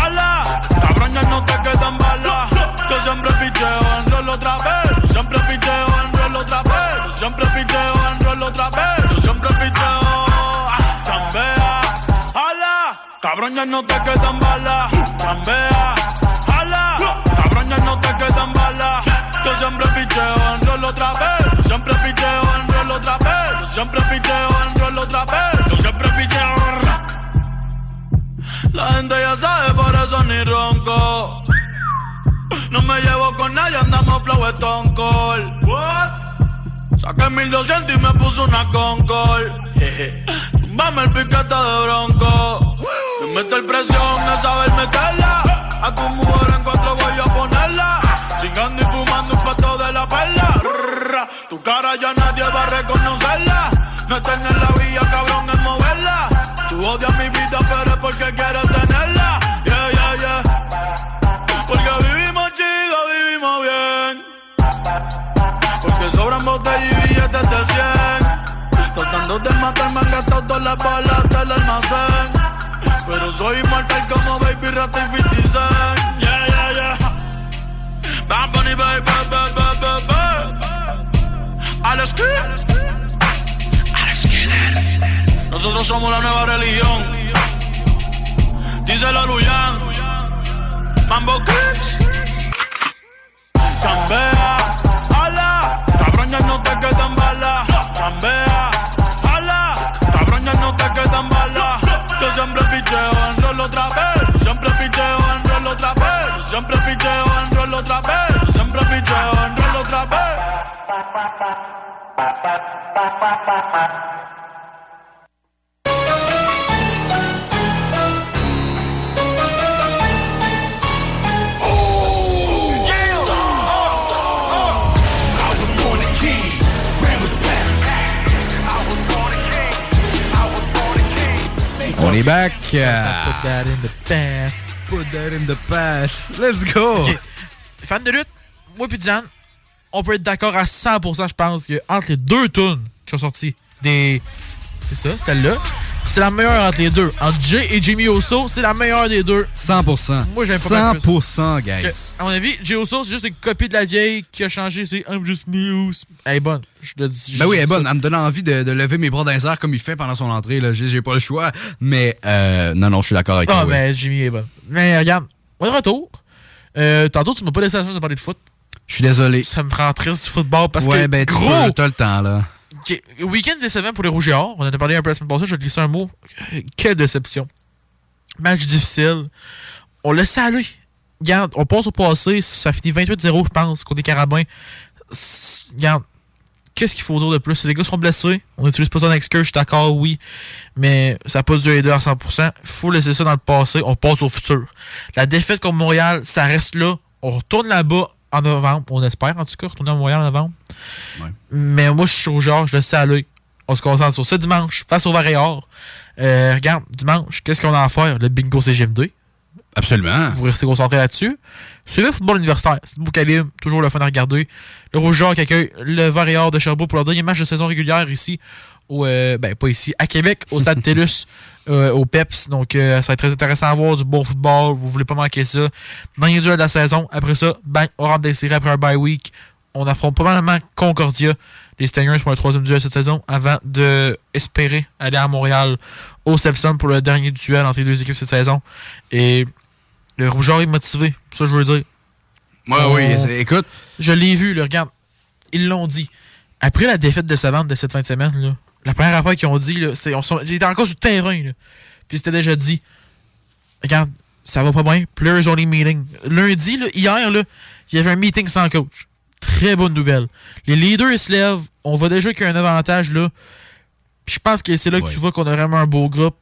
ala. Cabrón, ya no te quedan balas. Yo siempre picheo en rol otra vez. Siempre picheo en rol otra vez. Siempre picheo en rol otra vez. Yo siempre picheo. ah, Chambea, ala. Cabrón, ya no te quedan balas. Chambea, ala. Cabrón, ya no te quedan balas. Yo siempre picheo en rol otra vez. Siempre picheo siempre picheo en rol otra vez. Yo siempre picheo. La gente ya sabe, por eso ni ronco. No me llevo con nadie, andamos flow Stone Cold. What? Saqué 1200 y me puso una Concord. Tumbame el piquete de bronco. Me mete el presión de saber meterla. A tu mujer en cuatro voy a ponerla. Chingando y fumando un pato de la perla. Tu cara ya nadie va a reconocerla. No tener la vía, cabrón, es moverla. Tú odias mi vida, pero es porque quieres tenerla. Yeah, yeah, yeah. Porque vivimos chido, vivimos bien. Porque sobran botellas y billetes de 100. Tratando de matarme han gastado todas las balas del almacén. Pero soy inmortal como Baby Rata y 50 Cent. Yeah, yeah, yeah. Bad Bunny, baby, baby, baby. Alex. Alex Kidd. Nosotros somos la nueva religión. Dice la Luyan. Mambo Kicks. Chambea, ala, cabrón ya no te quedan balas. Chambea, ala, cabrón ya no te quedan balas. Yo siempre picheo en rol otra vez. Siempre picheo en rol otra vez. Siempre picheo en rol otra vez. Siempre picheo en rol otra vez. On est back. I was born a king, I was born a king. Put that in the past. Put that in the past. Let's go. Ok. Fan de lutte, moi puis Diane, on peut être d'accord à 100%, je pense, que entre les deux tunes qui sont sorties, des. C'est ça, c'était là. C'est la meilleure entre les deux. Entre Jay et Jimmy Oso, c'est la meilleure des deux. 100%. Moi, j'aime pas mal plus. 100%, guys. Que, à mon avis, Jay Oso, c'est juste une copie de la vieille qui a changé. C'est I'm just me. Elle est bonne. Je te dis. je Ben oui, elle est bonne. ça. Elle me donne envie de, de lever mes bras dans les airs comme il fait pendant son entrée. là. J'ai j'ai pas le choix. Mais euh, non, non, je suis d'accord avec Ah, toi. oui. mais Jimmy est bonne. Mais regarde, on est de retour. Euh, tantôt, tu m'as pas laissé la chance de parler de foot. Je suis désolé. Ça me rend triste du football parce ouais, que. ben tu gros, peux, t'as le temps, là. Week-end décevant pour les Rouges et Or. On en a parlé un peu la semaine passée, je vais te glisser un mot. Quelle déception. Match difficile. On laisse aller. Regarde, on passe au passé, ça finit 28-0, je pense, côté Carabin. C'est- Regarde, qu'est-ce qu'il faut dire de plus? Les gars sont blessés. On n'utilise pas ça en excuse, je suis d'accord, oui. Mais ça n'a pas dû aider à 100%. Il faut laisser ça dans le passé. On passe au futur. La défaite contre Montréal, ça reste là. On retourne là-bas en novembre. On espère, en tout cas, retourner à Montréal en novembre. Mais moi, je suis au genre, je le sais à l'œil. On se concentre sur ce dimanche, face au Varéor. Euh, regarde, dimanche, qu'est-ce qu'on a à faire? Le bingo CGMD. Absolument. Vous restez concentré là-dessus. Suivez le football universitaire. C'est beau calibre, toujours le fun à regarder. Le Rougeur qui accueille le Varéor de Sherbrooke pour leur dernier match de saison régulière ici, au, euh, ben pas ici, à Québec, au Stade TELUS, euh, au PEPS. Donc, euh, ça va être très intéressant à voir, du bon football. Vous voulez pas manquer ça. Dernier duel de la saison. Après ça, bang, on rentre des séries après un bye week. On affronte probablement Concordia, les Stingers pour le troisième duel cette saison, avant de espérer aller à Montréal au Sepson pour le dernier duel entre les deux équipes cette saison. Et le Rougeur est motivé, ça je veux dire. Ouais, On- oui, écoute. Je l'ai vu, là, regarde. Ils l'ont dit. Après la défaite de Savante de cette fin de semaine, là, la première affaire qu'ils ont dit, là, c'est, on ils étaient encore sur le terrain. Là. Puis c'était déjà dit. Regarde, ça va pas bien. Players only meeting. Lundi, là, hier, là, il y avait un meeting sans coach. Très bonne nouvelle. Les leaders ils se lèvent. On voit déjà qu'il y a un avantage là. Puis je pense que c'est là que tu vois qu'on a vraiment un beau groupe.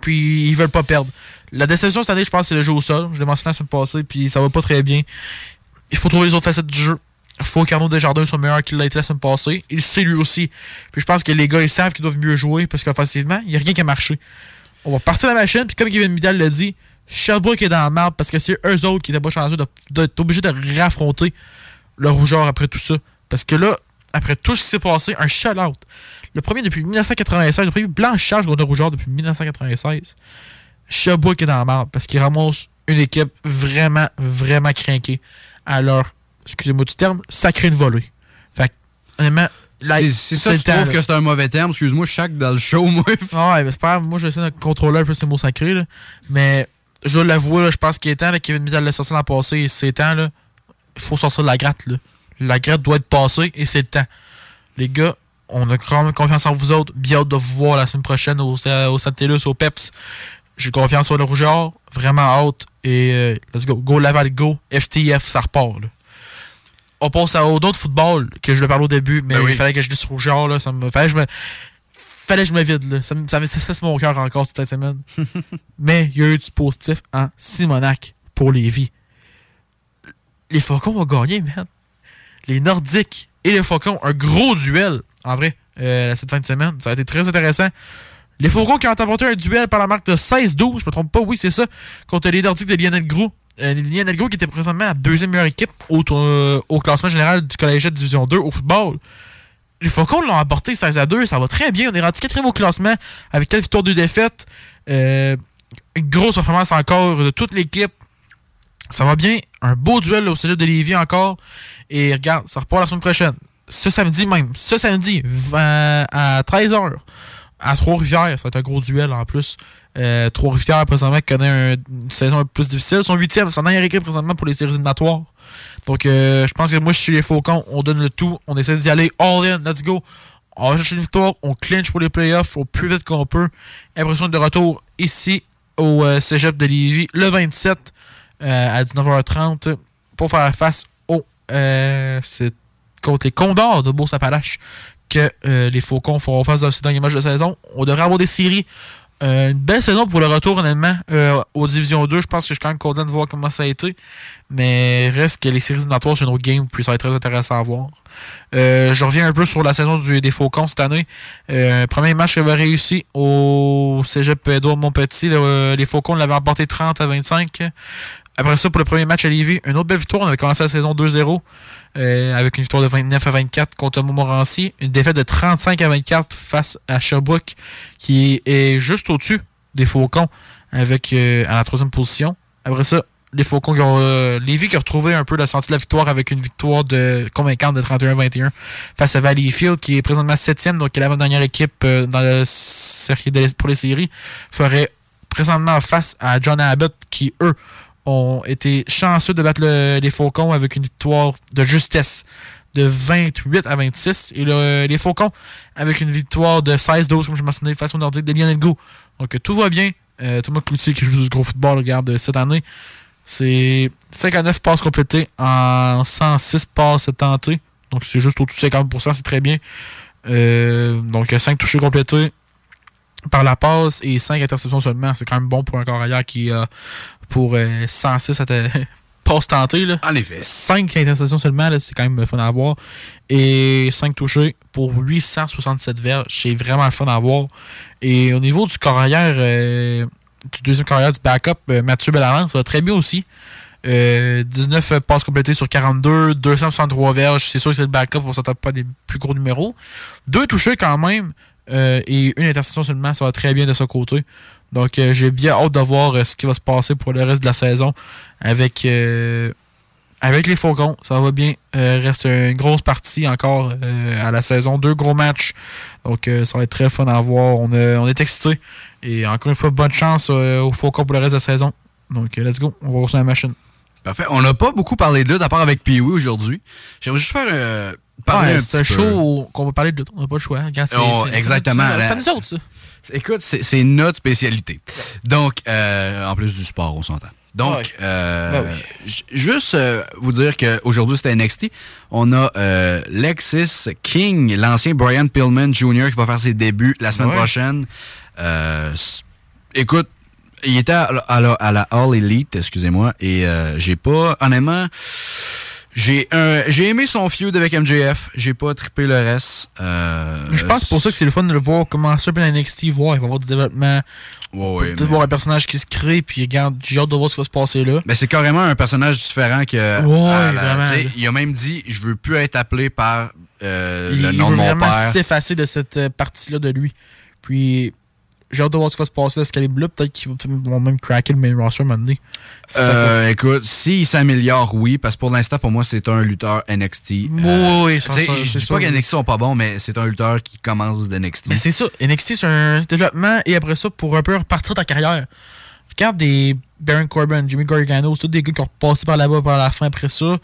Puis ils veulent pas perdre. La déception cette année, je pense, c'est le jeu au sol. Je l'ai mentionné la semaine passée, puis ça va pas très bien. Il faut trouver les autres facettes du jeu. Qu'Arnaud Desjardins soit meilleur qu'il l'a été la semaine passée. Il sait lui aussi. Puis je pense que les gars, ils savent qu'ils doivent mieux jouer parce qu'offensivement, il n'y a rien qui a marché. On va partir la machine, puis comme Kevin Midal l'a dit, Sherbrooke est dans la merde parce que c'est eux autres qui n'étaient pas chanceux de- d'être obligés de raffronter le rougeur après tout ça. Parce que là, après tout ce qui s'est passé, un shutout. Le premier depuis 1996, le premier blanchage contre le rougeur depuis 1996. Sherbrooke est dans la merde parce qu'il ramasse une équipe vraiment, vraiment craquée à leur, excusez-moi du terme, sacré de volée. Fait que, honnêtement, C'est ça, trouves là. que c'est un mauvais terme? Excuse-moi, chaque dans le show, moi. Ah ouais, mais c'est pas. Moi, j'essaie de contrôler un peu ces mots sacrés, là. Mais je dois l'avouer, là, je pense qu'il est temps. Là, Kevin Midal l'a sorti l'an passé et c'est temps. Là. Il faut sortir de la gratte. Là. La gratte doit être passée et c'est le temps. Les gars, on a quand même confiance en vous autres. Bien hâte de vous voir la semaine prochaine au, au Stade TELUS, au PEPS. J'ai confiance sur le Rougeur. Vraiment hâte. Et euh, let's go. Go Laval, go. FTF, ça repart. Là. On passe à d'autres football que je le parle au début, mais Ben oui. il fallait que je dise Rougeur. Là, ça me, fallait que je me fallait que je me vide. Là. Ça, me- ça cesse mon cœur encore cette semaine. Mais il y a eu du positif en Simonac pour les vies. Les Faucons ont gagné, man. Les Nordiques et les Faucons, un gros duel, en vrai, euh, cette fin de semaine. Ça a été très intéressant. Les Faucons qui ont apporté un duel par la marque de 16-12, je me trompe pas, oui, c'est ça, contre les Nordiques de Lionel Gros. Euh, Lionel Gros qui était présentement la deuxième meilleure équipe au, euh, au classement général du Collège de Division 2 au football. Les Faucons l'ont emporté 16 à 2, ça va très bien. On est rendu quatrième au classement avec 4 victoires, 2 défaites. Euh, une grosse performance encore de toute l'équipe. Ça va bien. Un beau duel au Cégep de Lévis encore. Et regarde, ça repart la semaine prochaine. Ce samedi même. Ce samedi, 20 à 13h. À Trois-Rivières. Ça va être un gros duel en plus. Euh, Trois-Rivières, présentement, connaît un- une saison un peu plus difficile. Son huitième, en dernière équipe présentement pour les séries éliminatoires. Donc, euh, je pense que moi, je suis les Faucons. On donne le tout. On essaie d'y aller all-in. Let's go. On va chercher une victoire. On clinch pour les playoffs au plus vite qu'on peut. Impression de retour ici au euh, cégep de Lévis le 27 euh, à 19h30 pour faire face au c'est contre les Condors de Beauce-Appalaches que les Faucons feront face dans ce dernier match de saison. On devrait avoir des séries. Euh, une belle saison pour le retour, honnêtement, euh, aux Divisions 2. Je pense que je suis quand même content de voir comment ça a été. Mais reste que les séries éliminatoires, c'est une autre game, puis ça va être très intéressant à voir. Euh, je reviens un peu sur la saison des Faucons cette année. Euh, premier match avait réussi au Cégep Édouard Montpetit. Le- les Faucons l'avaient emporté 30 à 25. Après ça, pour le premier match à Lévis, une autre belle victoire. On avait commencé la saison 2-0 euh, avec une victoire de 29 à 24 contre Montmorency. Une défaite de 35 à 24 face à Sherbrooke, qui est juste au-dessus des Faucons avec euh, à la troisième position. Après ça, les Faucons qui ont, euh, Lévis qui a retrouvé un peu le senti de la victoire avec une victoire de convaincante de 31-21 face à Valleyfield qui est présentement septième, donc est la dernière équipe euh, dans série de- pour les séries, ferait présentement face à John Abbott qui, eux, ont été chanceux de battre le- les Faucons avec une victoire de justesse de 28 à 26. Et le- les Faucons avec une victoire de 16-12, comme je mentionnais, face au Nordique de Lionel Go. Donc tout va bien. Euh, Thomas Cloutier qui joue du gros football, regarde, euh, cette année. C'est 59 passes complétées en 106 passes tentées. Donc c'est juste au-dessus de 50%, c'est très bien. Euh, donc 5 touchés complétés par la passe et 5 interceptions seulement. C'est quand même bon pour un corps arrière qui a pour euh, 106 atta- passes tentées. Là. En effet. 5 interceptions seulement, c'est quand même fun à voir. Et 5 touchés pour 867 verges. C'est vraiment fun à voir. Et au niveau du corps arrière, euh, du deuxième corps arrière du backup, euh, Mathieu Bellavance, ça va très bien aussi. Euh, 19 passes complétées sur 42, 263 verges. C'est sûr que c'est le backup, on s'attend pas des plus gros numéros. Deux touchés quand même euh, et une interception seulement, ça va très bien de ce côté. Donc euh, j'ai bien hâte de voir euh, ce qui va se passer pour le reste de la saison avec, euh, avec les Faucons. Ça va bien. Euh, reste une grosse partie encore euh, à la saison. Deux gros matchs. Donc euh, ça va être très fun à voir. On, on est excités. Et encore une fois, bonne chance euh, aux Faucons pour le reste de la saison. Donc euh, let's go. On va sur la machine. Parfait. On n'a pas beaucoup parlé de lutte à part avec Pee-Wee aujourd'hui. J'aimerais juste faire euh, parler Ouais, un show qu'on va parler de. On n'a pas le choix. C'est- exactement. C'est c'est nous autres, ça. Écoute, c'est notre spécialité. Donc, euh, en plus du sport, on s'entend. Donc, Ouais. euh, Ben oui. juste euh, vous dire qu'aujourd'hui, c'était NXT. On a euh, Lexis King, l'ancien Brian Pillman Jr. qui va faire ses débuts la semaine Ouais. prochaine. Euh, écoute, il était à, la- à la, All Elite, excusez-moi, et j'ai pas, honnêtement, j'ai un- j'ai aimé son feud avec MJF. J'ai pas trippé le reste. Euh, Mais je pense que c'est pour ça que c'est le fun de le voir commencer un peu dans NXT, voir, il va y avoir du développement. Ouais, Peut-être mais- voir un personnage qui se crée, puis regarde, j'ai hâte de voir ce qui va se passer là. Ben, c'est carrément un personnage différent que. Ouais, la- sais, là. Il a même dit Je veux plus être appelé par euh, il, le il nom veut de mon vraiment s'effacer de cette euh, partie-là de lui. Puis, j'ai hâte de voir ce qui va se passer à ce calibre-là. Peut-être qu'ils vont même craquer le main roster ça Euh, écoute, s'il s'améliore, oui, parce que pour l'instant, pour moi, c'est un lutteur NXT. Oui, Euh, oui, c'est sais, ça, Je dis pas que oui. NXT sont pas bons, mais c'est un lutteur qui commence d'NXT. Mais c'est ça. NXT, c'est un développement et après ça, pour un peu repartir ta carrière. Regarde des Baron Corbin, Jimmy Gargano, c'est tous des gars qui ont repassé par là-bas par la fin après ça,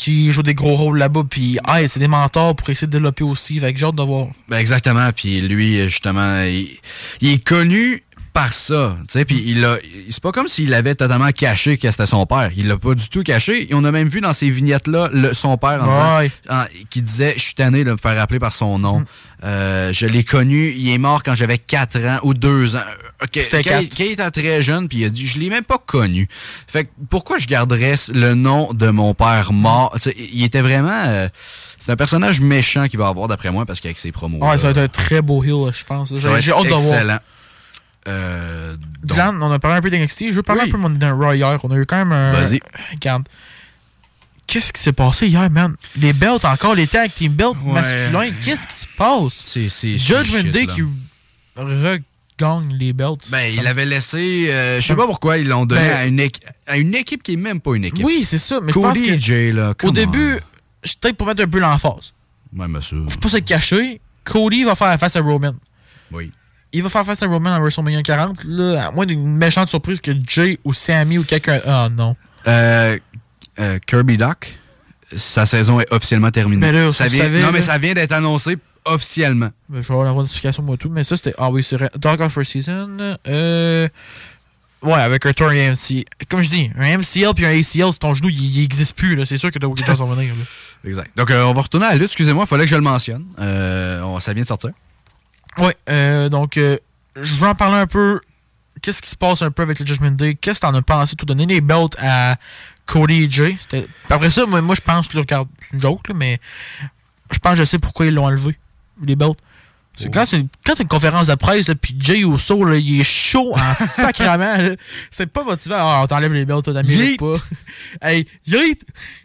qui jouent des gros rôles là-bas, puis ah, c'est des mentors pour essayer de développer aussi. Fait que j'ai hâte de voir. Ben exactement. Puis lui, justement, il est connu par ça. Tu sais, puis il a. C'est pas comme s'il avait totalement caché que c'était son père. Il l'a pas du tout caché. Et on a même vu dans ces vignettes-là le- son père en disant- en- qui disait Je suis tanné de me faire appeler par son nom. Euh, je l'ai connu. Il est mort quand j'avais 4 ans ou 2 ans. Ok, C'était quand, il- quand il était très jeune, puis il a dit Je l'ai même pas connu. Fait que pourquoi je garderais le nom de mon père mort? Il était vraiment. euh, c'est un personnage méchant qu'il va avoir, d'après moi, parce qu'avec ses promos. Ouais, ça va être un très beau heel, je pense. J'ai hâte de voir. excellent. Euh, donc- Dylan, on a parlé un peu d'NXT. Je veux parler Oui. un peu Night Raw hier. On a eu quand même un. Vas-y. Regarde. Qu'est-ce qui s'est passé hier, man? Les belts, encore les tag team belts Ouais. masculins. Qu'est-ce qui se passe? C'est Judgment Day qui regagne les belts. Ben, il avait laissé. euh, je sais pas pourquoi ils l'ont donné Ben- à, une à une équipe qui est même pas une équipe. Oui, c'est ça. Mais je pense Cody que et Jay, là. au come début, peut-être pour mettre un peu l'emphase. on. Ouais, mais ça. Faut pas se cacher. Cody va faire face à Roman. Oui. Il va faire face à Roman à WrestleMania 40. Là, à moins d'une méchante surprise que Jay ou Sammy ou quelqu'un. Ah non. Euh, euh, Kirby Doc, sa saison est officiellement terminée. Mais là, ça vous vient, savez, non, mais ça vient d'être annoncé officiellement. Ben, je vais avoir la notification moi tout, mais ça c'était. Ah oui, c'est vrai. Dark First Season. Euh. Ouais, avec un tour AMC. Comme je dis, un MCL puis un ACL, c'est ton genou, il, il existe plus, là. C'est sûr que t'as beaucoup de choses à venir. Exact. Donc, euh, on va retourner à la lutte. Excusez-moi, il fallait que je le mentionne. Euh, on- ça vient de sortir. Ouais, euh, donc, euh, je veux en parler un peu. Qu'est-ce qui se passe un peu avec le Judgment Day? Qu'est-ce que t'en as pensé? Tout donner les belts à Cody et Jay? Après ça, moi, moi, je pense que, regarde, c'est une joke, là, mais je pense que je sais pourquoi ils l'ont enlevé, les belts. C'est quand c'est une, quand c'est une conférence de presse, là, puis Jay Uso, là, il est chaud en sacrament. C'est pas motivant. Ah, on t'enlève les belts, t'as pas. hey, yeet!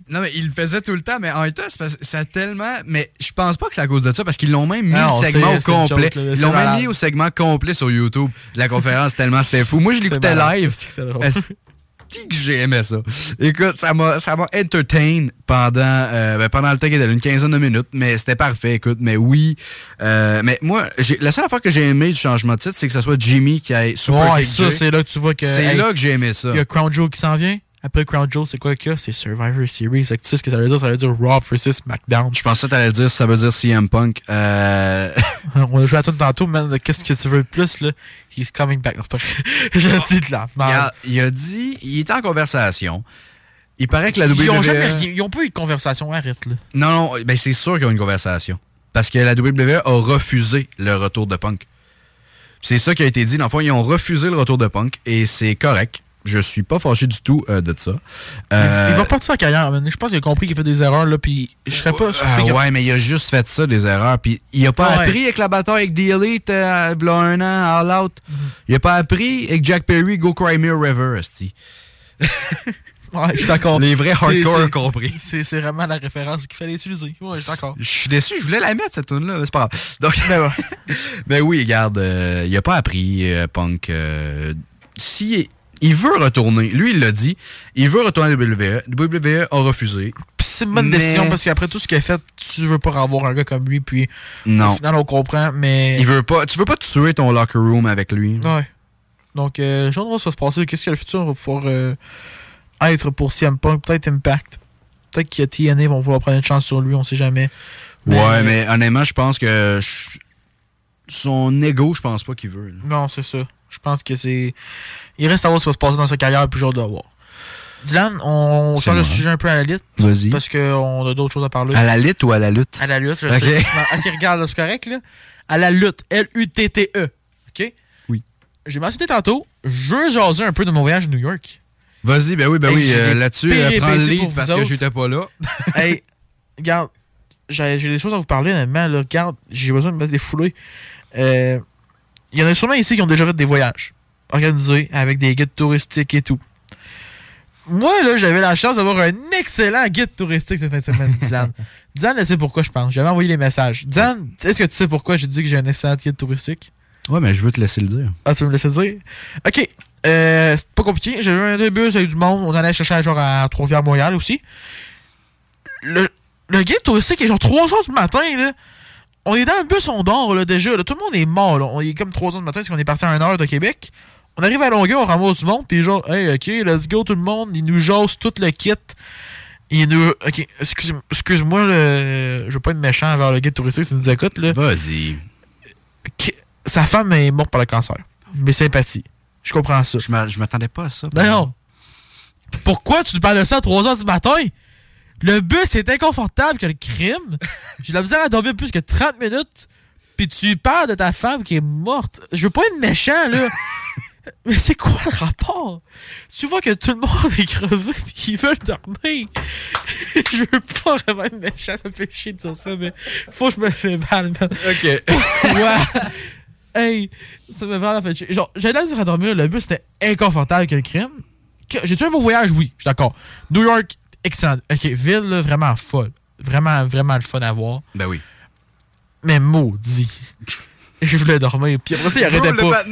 Non, mais il le faisait tout le temps, mais en même temps, ça a tellement. Mais je pense pas que c'est à cause de ça, parce qu'ils l'ont même mis Non, le segment au complet. joke, là, Ils l'ont même mis au segment complet sur YouTube de la conférence, tellement c'était fou. Moi, je l'écoutais live. Que j'ai aimé ça. Écoute, ça m'a, ça m'a entertain pendant, euh, ben, pendant le temps qu'il était une quinzaine de minutes, mais c'était parfait, écoute. Mais oui, euh, mais moi, j'ai, la seule affaire que j'ai aimé du changement de titre, c'est que ce soit Jimmy qui ait super Ouais, kick ça, Jay. c'est là que tu vois que. C'est hey, là que j'ai aimé ça. Il y a Crown Joe qui s'en vient? Après Crown Jewel, c'est quoi qu'il y a? C'est Survivor Series. Tu sais ce que ça veut dire? Ça veut dire Raw versus SmackDown. Je pensais que t'allais dire ça veut dire CM Punk. Euh... On a joué à tout tantôt, man. Qu'est-ce que tu veux de plus, là? He's coming back. Je dis de la il, a, il a dit, il était en conversation. Il paraît que la WWE. Ils ont, jamais, ils ont pas eu de conversation, arrête, là. Non, non, ben c'est sûr qu'ils ont une conversation. Parce que la WWE a refusé le retour de Punk. C'est ça qui a été dit. Dans le fond, ils ont refusé le retour de Punk et c'est correct. Je suis pas fâché du tout euh, de ça. Euh, Il va partir sa carrière, man. Je pense qu'il a compris qu'il fait des erreurs, là, puis je serais pas surpris. Qu'il- ouais, mais il a juste fait ça, des erreurs. Puis il a pas Ouais. appris avec la bataille avec The Elite, euh, v'là un an, All Out. Mhm. Il a pas appris avec Jack Perry, Go Cry Me a River. Ouais, je suis d'accord. Les vrais hardcore ont compris. C'est vraiment la référence qu'il fallait utiliser. Ouais, je suis d'accord. Je suis déçu, je voulais la mettre, cette tune là mais c'est pas grave. Donc, ben oui, regarde, euh, il a pas appris, euh, Punk. euh, si il veut retourner, lui, il l'a dit, il veut retourner à WWE. WWE a refusé. C'est une bonne Mais- décision parce qu'après tout ce qu'il a fait, tu veux pas avoir un gars comme lui. Puis Non. au final, on comprend, mais. Il veut pas, tu veux pas tuer ton locker room avec lui. Ouais. Donc, euh, de voir ce qui va se passer. Qu'est-ce que le futur va pouvoir euh, être pour CM Punk? Peut-être Impact. Peut-être que TNA vont vouloir prendre une chance sur lui, on sait jamais. Ouais, mais honnêtement, je pense que je- son ego, je pense pas qu'il veut. là. Non, c'est ça. Je pense que c'est. Il reste à voir ce qui va se passer dans sa carrière, puis j'ai hâte de voir. Dylan, on de moi. sujet un peu à la lutte. Vas-y. Parce qu'on a d'autres choses à parler. À la lutte ou à la lutte? À la lutte, je Ok. sais. Non, ok, regarde, c'est correct, là. À la lutte. L-U-T-T-E. OK? Oui. J'ai mentionné tantôt, je veux jaser un peu de mon voyage à New York. Vas-y, ben oui, ben Hey, oui, euh, des là-dessus, euh, prends le lead parce que j'étais pas là. hey, regarde, j'ai des choses à vous parler, honnêtement. Là, regarde, j'ai besoin de me défouler. Euh, Il y en a sûrement ici qui ont déjà fait des voyages organisés avec des guides touristiques et tout. Moi, là, j'avais la chance d'avoir un excellent guide touristique cette fin de semaine, Dylan. Dylan, elle sait pourquoi je pense. J'avais envoyé les messages. Dylan, est-ce que tu sais pourquoi j'ai dit que j'ai un excellent guide touristique? Ouais, mais je veux te laisser le dire. Ah, tu veux me laisser dire? Ok. Euh, c'est pas compliqué. J'ai eu un bus avec du monde. On allait chercher genre à Trois-Rivières, Montréal aussi. Le, le guide touristique est genre 3 h du matin, là. On est dans le bus, on dort, là, déjà. là. Tout le monde est mort, là. On est comme 3 h du matin parce qu'on est parti à 1 h de Québec. On arrive à Longueuil, on ramasse du monde, puis genre, hey, ok, let's go tout le monde. Ils nous jasent tout le kit. Il nous. Ok, excuse- excuse-moi, le... je veux pas être méchant envers le guide touristique tu nous écoutes, là. Vas-y. Sa femme est morte par le cancer. Mes sympathies. Je comprends ça. Je m'a- je m'attendais pas à ça. Ben non. Pourquoi tu te parles de ça à 3h du matin? Le bus est inconfortable que le crime. J'ai la misère à dormir plus que 30 minutes. Puis tu parles de ta femme qui est morte. Je veux pas être méchant, là. Mais c'est quoi le rapport? Tu vois que tout le monde est crevé pis ils veulent dormir. je veux pas vraiment être méchant, ça me fait chier de dire ça, mais faut que je me séballe, man. Ok. Pourquoi? hey, ça m'a vraiment fait chier. Genre, l'air de à dormir, le bus était inconfortable le crime. Que- J'ai-tu un beau voyage? Oui, je suis d'accord. New York, excellent. Ok, ville, là, vraiment folle. Vraiment, vraiment le fun à voir. Ben oui. Mais maudit. Je voulais dormir. Puis après ça, il arrêtait pas.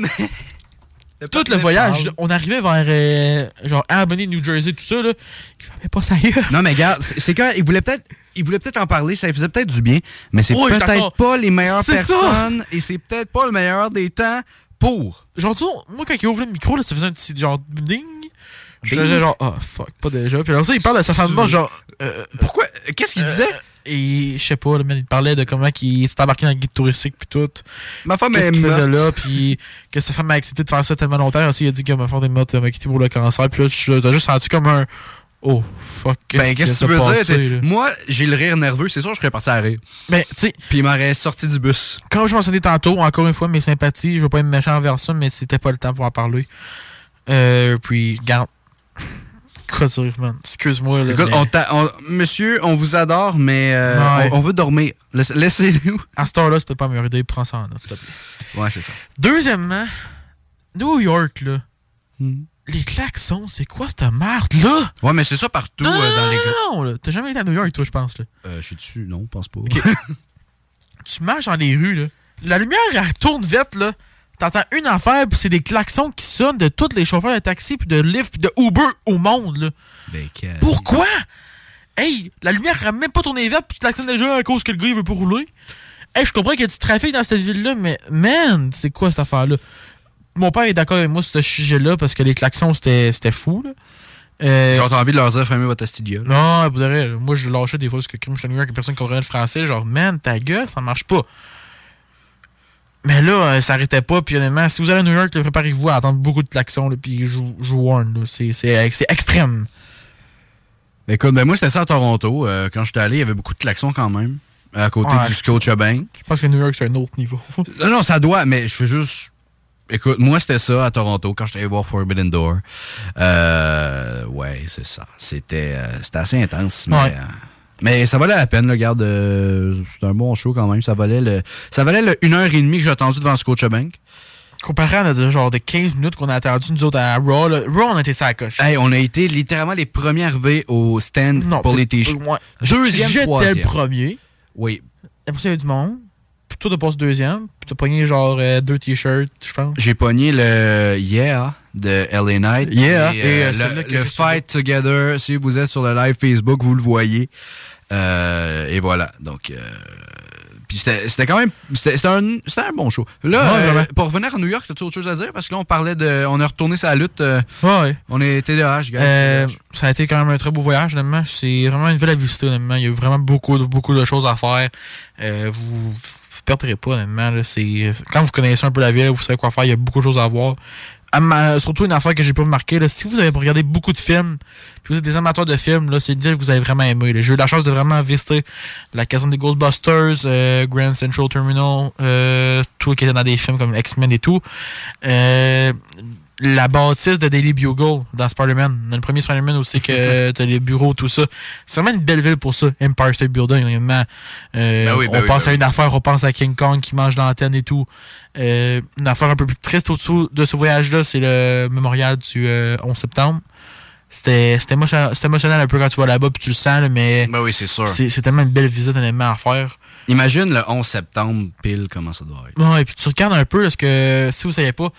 Tout le voyage, on arrivait vers euh, genre Albany, New Jersey, tout ça, là. Il fermait pas sa gueule. Non, mais regarde, c'est quand il voulait peut-être. Il voulait peut-être en parler, ça lui faisait peut-être du bien, mais c'est Oui, peut-être pas les meilleures ça. personnes et c'est peut-être pas le meilleur des temps pour. Genre, tu moi, quand il ouvre le micro, là, ça faisait un petit genre ding. Je faisais genre, oh fuck, pas déjà. Puis alors ça, il parle de sa femme genre. euh, Pourquoi? Qu'est-ce qu'il disait? Et je sais pas, man, il parlait de comment il s'est embarqué dans le guide touristique, puis tout. Ma femme est qu'il faisait morte. là, puis que sa femme a accepté de faire ça tellement longtemps. Aussi, il a dit que ma femme est morte, elle m'a quitté pour le cancer. Puis là, tu t'as juste senti comme un. Oh, fuck. Ben, qu'est-ce que tu veux dire? Moi, j'ai le rire nerveux, c'est sûr, je serais parti à rire. Ben, tu sais. Puis il m'aurait sorti du bus. Comme je mentionnais tantôt, encore une fois, mes sympathies, je veux pas être méchant envers ça, mais c'était pas le temps pour en parler. Euh, puis, garde. Quoi dire, man? Excuse-moi, là. Écoute, mais- on t'a- on- monsieur, on vous adore, mais euh, Ouais. on, on veut dormir. Laisse- Laissez-nous. À cette heure-là, c'était pas meilleure idée. Prends ça en note, s'il te plaît. Ouais, c'est ça. Deuxièmement, New York, là. Hmm. Les klaxons, c'est quoi cette merde-là? Ouais, mais c'est ça partout Non, euh, dans les gars. non, là. T'as jamais été à New York, toi, je pense, là. Euh, je suis dessus, non, pense pas. Tu marches dans les rues, là. La lumière, elle tourne vite, là. T'entends une affaire, puis c'est des klaxons qui sonnent de tous les chauffeurs de taxi, puis de Lyft, puis de Uber au monde, là. Ben, Pourquoi? Hey, la lumière n'a même pas tourné vite, puis tu klaxonnes déjà à cause que le gars, il veut pas rouler. Hey, je comprends qu'il y a du trafic dans cette ville-là, mais man, c'est quoi cette affaire-là? Mon père est d'accord avec moi sur ce sujet-là, parce que les klaxons, c'était fou, là. Euh, Genre, t'as envie de leur dire fermez votre asti de gueule. Non, pour de vrai, moi je lâchais des fois parce que comme je suis et personne comprenait le français, genre man, ta gueule, ça marche pas. Mais là, euh, ça arrêtait pas, puis honnêtement, si vous allez à New York, préparez-vous à entendre beaucoup de klaxons, là, puis je vous warn, là, c'est extrême. Écoute, ben moi, c'était ça à Toronto. Euh, quand j'étais allé, il y avait beaucoup de klaxons quand même. À côté Ouais. du Scotiabank. Je pense que New York, c'est un autre niveau. Non, non, ça doit, mais je fais juste. Écoute, moi, c'était ça à Toronto quand j'étais allé voir Forbidden Door. Euh, ouais, c'est ça. C'était euh, c'était assez intense, mais. Ouais. Mais ça valait la peine, le garde. euh, C'était un bon show quand même. Ça valait le, ça valait le 1h30 que j'ai attendu devant Scotiabank. Comparé à notre, genre de 15 minutes qu'on a attendu nous autres à Raw, là, Raw, on était sa coche. Hey, on a été littéralement les premiers arrivés au stand pour les t-shirts. Deuxième, J'étais le premier. Oui. Après ça, il y avait du monde. Puis toi, t'as passé deuxième. Puis t'as pogné genre euh, deux t-shirts, je pense. J'ai pogné le Yeah de LA Knight. Yeah, Et, et, euh, le, Fight Together, si vous êtes sur le live Facebook, vous le voyez. Euh, et voilà. Donc, euh, puis c'était quand même, c'était un, un bon show. Là, Ouais, euh, pour revenir à New York, t'as-tu autre chose à dire? Parce que là, on parlait de, on a retourné sa lutte. Ouais. On est TDAH, gars. Ça a été quand même un très beau voyage, honnêtement. C'est vraiment une ville à visiter, honnêtement. Il y a eu vraiment beaucoup, de- beaucoup de choses à faire. Vous ne perdrez pas, honnêtement. là. Quand vous connaissez un peu la ville, vous savez quoi faire. Il y a beaucoup de choses à voir. Surtout une affaire que j'ai pas remarqué, là, si vous avez regardé beaucoup de films, puis vous êtes des amateurs de films, là, c'est une ville que vous avez vraiment aimé. J'ai eu la chance de vraiment visiter la caserne des Ghostbusters, euh, Grand Central Terminal, euh, tout qui était dans des films comme X-Men et tout. Euh, la bâtisse de Daily Bugle dans Spider-Man. Dans le premier Spider-Man aussi que t'as les bureaux, tout ça. C'est vraiment une belle ville pour ça, Empire State Building. Euh, Ben oui, ben on oui, pense ben à une affaire, on pense à King Kong qui mange l'antenne et tout. Euh, une affaire un peu plus triste au-dessous de ce voyage-là, c'est le mémorial du euh, 11 septembre. C'était émotionnel, un peu quand tu vas là-bas puis tu le sens, là, mais oui, c'est sûr. c'est c'est tellement une belle visite honnêtement à faire. Imagine le 11 septembre, pile, comment ça doit être. Ouais, et puis tu regardes un peu, parce que si vous savez pas,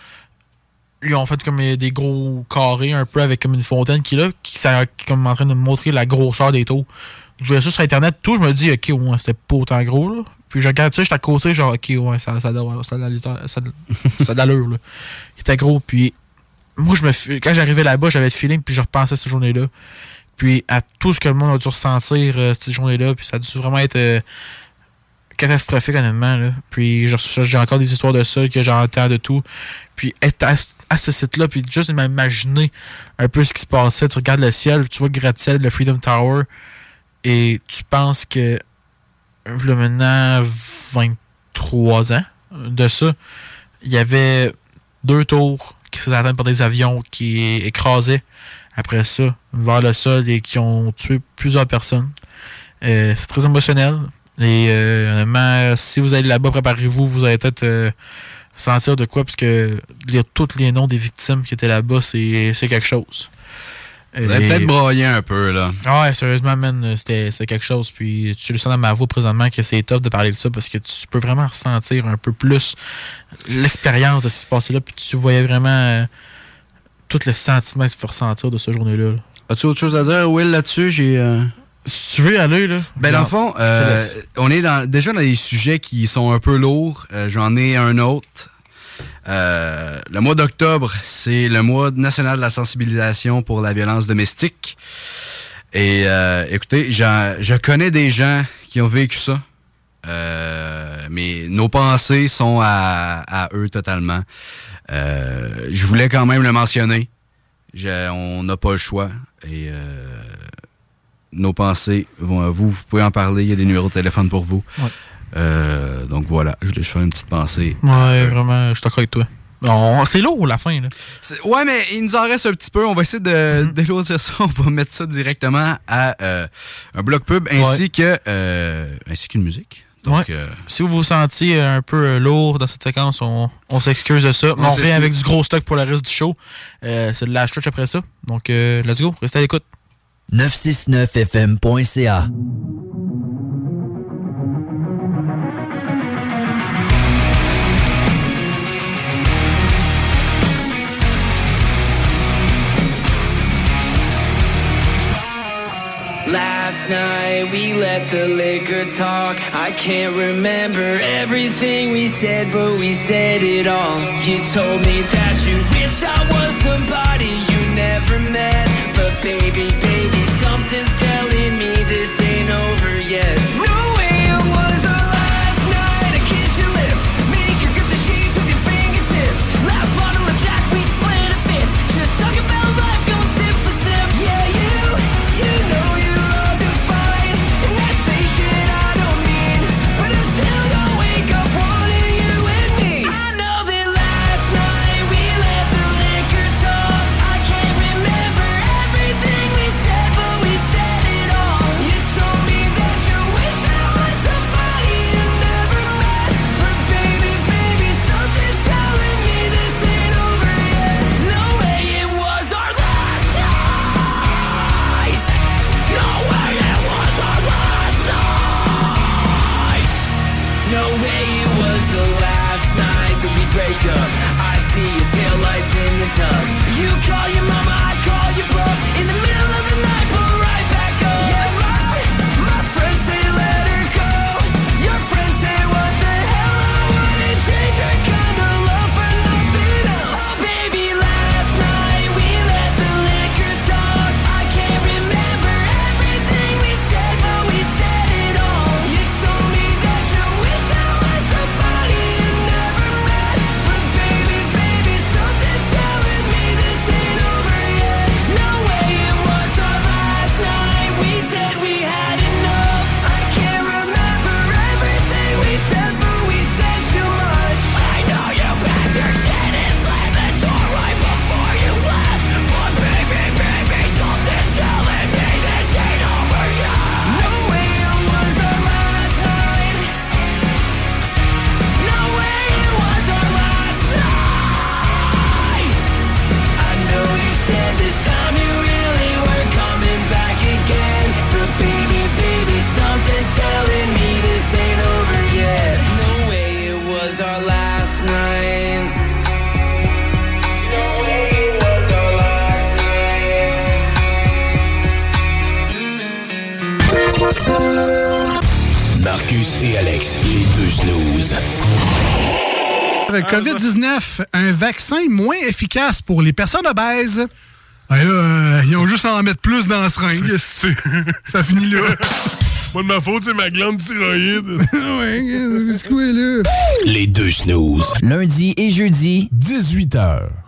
ils ont fait comme des gros carrés un peu avec comme une fontaine qui là, qui, ça- comme en train de me montrer la grosseur des taux. Je voyais ça sur internet, tout, je me dis, ok, ouais, c'était pas autant gros, là. Puis je regarde ça, j'étais à côté, genre, ok, ouais, ça, ça, ça, d'allure, là. C'était gros, puis moi, je me, quand j'arrivais là-bas, j'avais le feeling, puis je repensais à cette journée-là. Puis à tout ce que le monde a dû ressentir euh, cette journée-là, puis ça a dû vraiment être euh, catastrophique, honnêtement. Là. Puis j'ai encore des histoires de ça que j'entends de tout. Puis être à, ce- site-là, puis juste de m'imaginer un peu ce qui se passait. Tu regardes le ciel, tu vois le gratte-ciel, le Freedom Tower, et tu penses que là maintenant 23 ans de ça, il y avait deux tours qui s'étaient atteintes par des avions qui écrasaient après ça vers le sol et qui ont tué plusieurs personnes. Euh, c'est très émotionnel. Et euh, honnêtement, si vous allez là-bas, préparez-vous, vous allez peut-être euh, sentir de quoi, parce que lire tous les noms des victimes qui étaient là-bas, c'est quelque chose. Vous avez peut-être broyé un peu, là. Ouais, sérieusement, man, c'était quelque chose. Puis tu le sens dans ma voix présentement que c'est tough de parler de ça parce que tu peux vraiment ressentir un peu plus l'expérience de ce qui se passait là. Puis tu voyais vraiment euh, tout le sentiment que tu peux ressentir de ce journée-là. là. As-tu autre chose à dire, Will, là-dessus? J'ai. euh, Si tu veux aller, là. Ben, dans le fond, euh, on est dans, déjà dans des sujets qui sont un peu lourds. Euh, J'en ai un autre. Euh, le mois d'octobre, c'est le mois national de la sensibilisation pour la violence domestique. Et euh, écoutez, je connais des gens qui ont vécu ça. Euh, mais nos pensées sont à, à eux totalement. Euh, je voulais quand même le mentionner. Je- on n'a pas le choix. Et euh, nos pensées vont à vous. Vous pouvez en parler. Il y a des numéros de téléphone pour vous. Ouais. Euh, donc voilà, je voulais juste faire une petite pensée. Ouais, vraiment, je suis d'accord avec toi. C'est lourd, la fin, là. Ouais, mais il nous en reste un petit peu. On va essayer de d'éloigner ça. On va mettre ça directement à euh, un bloc pub ainsi que euh, ainsi qu'une musique. Donc, Ouais. Si vous vous sentiez un peu lourd dans cette séquence, on, on s'excuse de ça. Mais On revient avec du gros stock pour le reste du show. C'est le last stretch après ça. Donc, euh, let's go. Restez à l'écoute. 969fm.ca. Last night we let the liquor talk. I can't remember everything we said, but we said it all. You told me that you wish I was somebody you never met, but baby over COVID-19, un vaccin moins efficace pour les personnes obèses. Ah, là, euh, ils ont juste à en mettre plus dans la seringue. Ça finit là. Pas de ma faute, c'est ma glande thyroïde. ouais, c'est quoi là? Les deux snooze. Lundi et jeudi, 18h.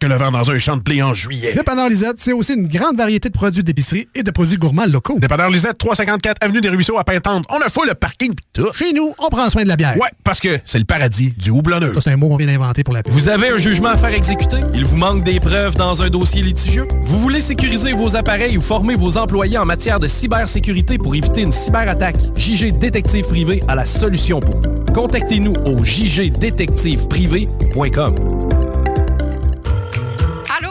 que le vent dans un champ de blé en juillet. Dépanneur Lisette, c'est aussi une grande variété de produits d'épicerie et de produits gourmands locaux. Dépanneur Lisette, 354 Avenue des Ruisseaux à Pintante. On a fou le parking pis tout. Chez nous, on prend soin de la bière. Ouais, parce que c'est le paradis du houblonneux. Ça, c'est un mot qu'on vient d'inventer pour la. Vous avez un jugement à faire exécuter? Il vous manque des preuves dans un dossier litigieux? Vous voulez sécuriser vos appareils ou former vos employés en matière de cybersécurité pour éviter une cyberattaque? JG Détective Privé a la solution pour vous. Contactez-nous au jgdétectiveprivé.com.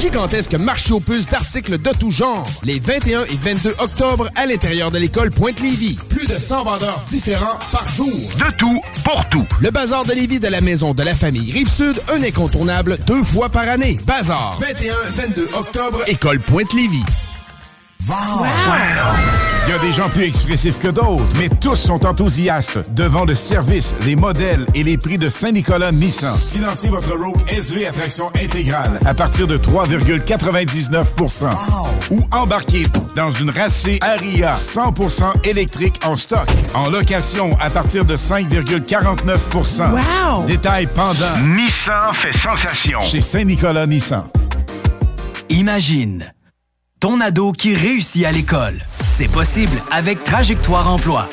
Gigantesque marché aux puces d'articles de tout genre. Les 21 et 22 octobre à l'intérieur de l'école Pointe-Lévis. Plus de 100 vendeurs différents par jour. De tout, pour tout. Le Bazar de Lévis de la Maison de la Famille Rive-Sud, un incontournable deux fois par année. Bazar. 21-22 octobre, école Pointe-Lévis. Il y a des gens plus expressifs que d'autres, mais tous sont enthousiastes devant le service, les modèles et les prix de Saint-Nicolas Nissan. Financez votre Rogue SV à traction intégrale à partir de 3,99% Ou embarquez dans une racée Aria 100% électrique en stock. En location à partir de 5,49 Wow! Détail pendant. Nissan fait sensation. Chez Saint-Nicolas Nissan. Imagine ton ado qui réussit à l'école. C'est possible avec Trajectoire Emploi.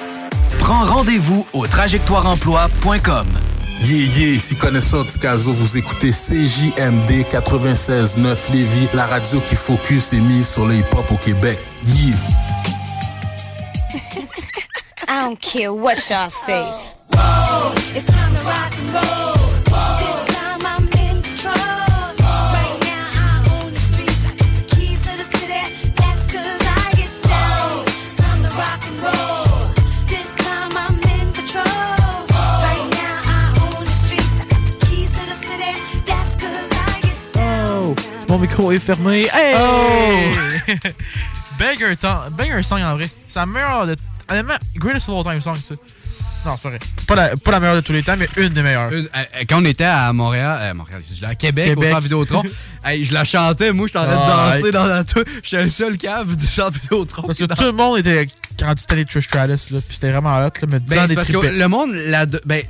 Prends rendez-vous au trajectoireemploi.com. Yeah, yeah, ici connaisseur Ticazo, vous écoutez CJMD 96.9 Lévis, la radio qui focus et mise sur le hip-hop au Québec. Yeah. I don't care what y'all say. It's time to rock and roll. Mon micro est fermé. Hey! Oh! banger, temps, banger song en vrai. C'est la meilleure de. Honnêtement, Greatest of All Time song, ça. Non, c'est pas vrai. Pas la, pas la meilleure de tous les temps, mais une des meilleures. Euh, euh, quand on était à Montréal, euh, Montréal, je à Québec, Québec. au centre Vidéotron, hey, je la chantais, moi, je t'en train Ah, de danser hey. dans la tour. J'étais le seul cave du centre Vidéotron. Parce que tout le monde était de Trish Stratus, là. Puis c'était vraiment hot, là. Mais Ben, des parce que le monde, la, ben,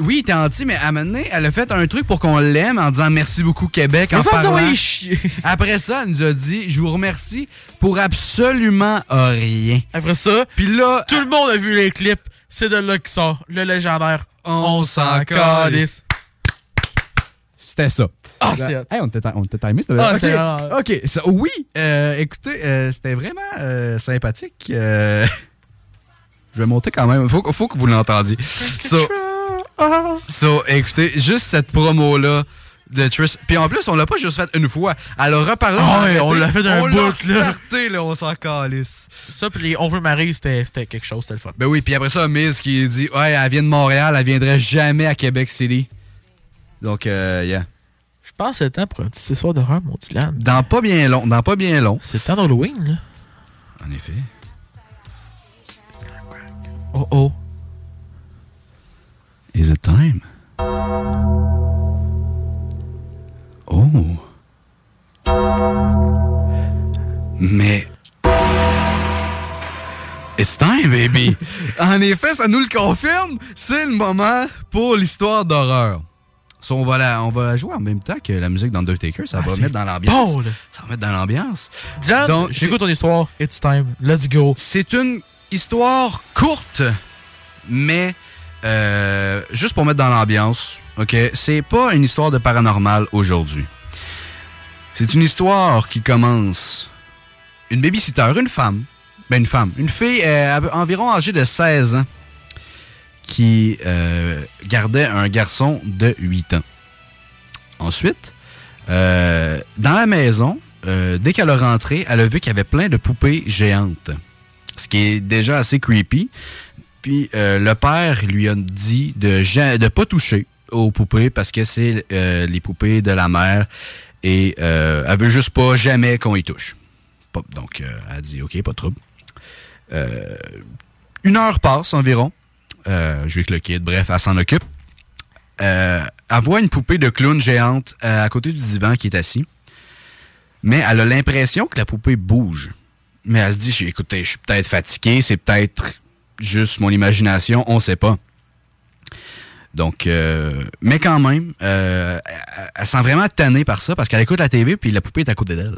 oui, il était anti, mais à un moment donné, elle a fait un truc pour qu'on l'aime en disant merci beaucoup Québec, en parlant. Après ça, elle nous a dit, je vous remercie pour absolument rien. Après ça, puis là, tout le monde a vu les clips. C'est de là que sort le légendaire On s'en calisse. C'était ça. Ah, c'était. Hey, on était on était timé, c'était Ah, OK. vraiment- oui, euh, écoutez, euh, c'était vraiment euh, sympathique. je vais monter quand même. Faut, que- faut que vous l'entendiez. So, so, écoutez, juste cette promo-là de Trish. Puis en plus, on l'a pas juste fait une fois. Elle a reparlé. Ah ouais, on l'a fait d'un on bout, là. là. On s'en calisse. Ça, puis les Over Marie, c'était c'était quelque chose, c'était le fun. Ben oui, puis après ça, Miz qui dit Ouais, elle vient de Montréal, elle viendrait jamais à Québec City. Donc, euh, yeah. Je pense que c'est le temps pour un petit soir d'horreur, mon Dylan. Dans pas bien long, dans pas bien long. C'est le temps d'Halloween, là. En effet. Oh oh. Is it time? Oh. Mais. It's time, baby! en effet, ça nous le confirme. C'est le moment pour l'histoire d'horreur. So, on, va la, on va la jouer en même temps que la musique d'Undertaker. Ça Ah, va mettre dans l'ambiance. bon, ça va mettre dans l'ambiance. Donc, j'écoute ton histoire. It's time. Let's go. C'est une histoire courte, mais euh, juste pour mettre dans l'ambiance, ok? C'est pas une histoire de paranormal aujourd'hui. C'est une histoire qui commence. Une babysitter, une femme, ben une femme, une fille euh, environ âgée de 16 ans, qui euh, gardait un garçon de 8 ans. Ensuite, euh, dans la maison, euh, dès qu'elle a rentré, elle a vu qu'il y avait plein de poupées géantes. Ce qui est déjà assez creepy. Puis euh, le père lui a dit de ne pas toucher aux poupées parce que c'est euh, les poupées de la mère et euh, elle veut juste pas jamais qu'on y touche. Donc elle a dit ok, pas de trouble. Une heure passe environ. Euh, je avec le kid, bref, elle s'en occupe. Euh, elle voit une poupée de clown géante euh, à côté du divan qui est assis. Mais elle a l'impression que la poupée bouge. Mais elle se dit, écoutez, je suis peut-être fatigué, c'est peut-être juste mon imagination, on sait pas. Donc, euh, mais quand même, euh, elle, elle sent vraiment tannée par ça parce qu'elle écoute la TV puis la poupée est à côté d'elle.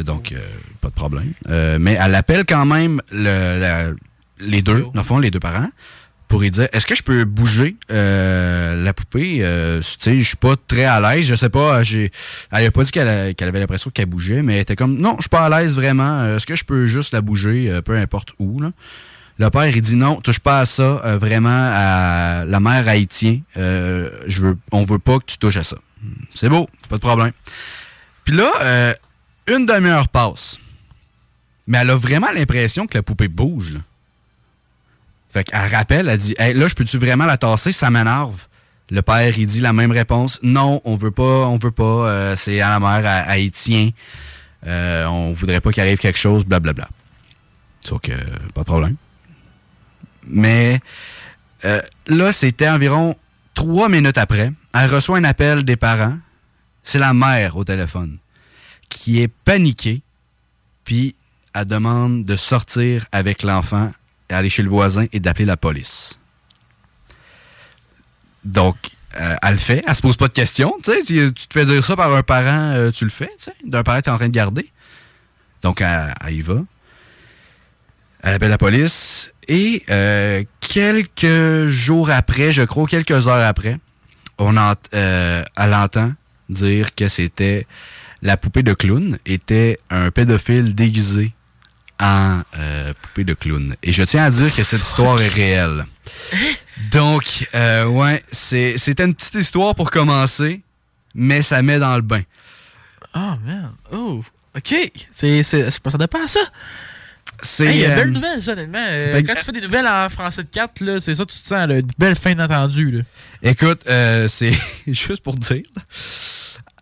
Donc, pas de problème. Mais elle appelle quand même le- la- les deux, dans le fond, les deux parents, pour lui dire est-ce que je peux bouger euh, la poupée? Euh, Tu sais, je suis pas très à l'aise. Je sais pas. j'ai Elle a pas dit qu'elle avait l'impression qu'elle bougeait, mais elle était comme non, je suis pas à l'aise vraiment. Euh, Est-ce que je peux juste la bouger, euh, peu importe où là? Le père, il dit non, touche pas à ça. euh, vraiment, à la mère haïtien, euh, je veux, on veut pas que tu touches à ça. C'est beau, pas de problème. Puis là, euh, une demi-heure passe. Mais elle a vraiment l'impression que la poupée bouge. Là. Fait qu'elle rappelle, elle dit Hey, là, je peux-tu vraiment la tasser? Ça m'énerve. Le père, il dit la même réponse Non, on veut pas, on veut pas. euh, c'est à la mère ha- haïtien. Euh, on voudrait pas qu'il arrive quelque chose, blablabla. Sauf que, pas de problème. Mais euh, là, c'était environ trois minutes après. Elle reçoit un appel des parents. C'est la mère au téléphone qui est paniquée. Puis elle demande de sortir avec l'enfant, aller chez le voisin et d'appeler la police. Donc, euh, elle le fait. Elle se pose pas de questions. Tu tu te fais dire ça par un parent, euh, tu le fais. tu sais. D'un parent, tu es en train de garder. Donc, elle, y va. Elle appelle la police. Et euh, quelques jours après, je crois, quelques heures après, on elle entend dire que c'était la poupée de clown était un pédophile déguisé en euh, poupée de clown. Et je tiens à dire que cette histoire est réelle. Donc, euh, ouais, c'est- c'était une petite histoire pour commencer, mais ça met dans le bain. Oh, man. Oh, OK. C'est, c'est, c'est pas à ça? C'est, Hey, euh, belle nouvelle, ça, honnêtement. Euh, quand tu fais des nouvelles en français de 4, là, c'est ça, tu te sens, là, une belle fin d'entendu. Écoute, euh, c'est juste pour te dire,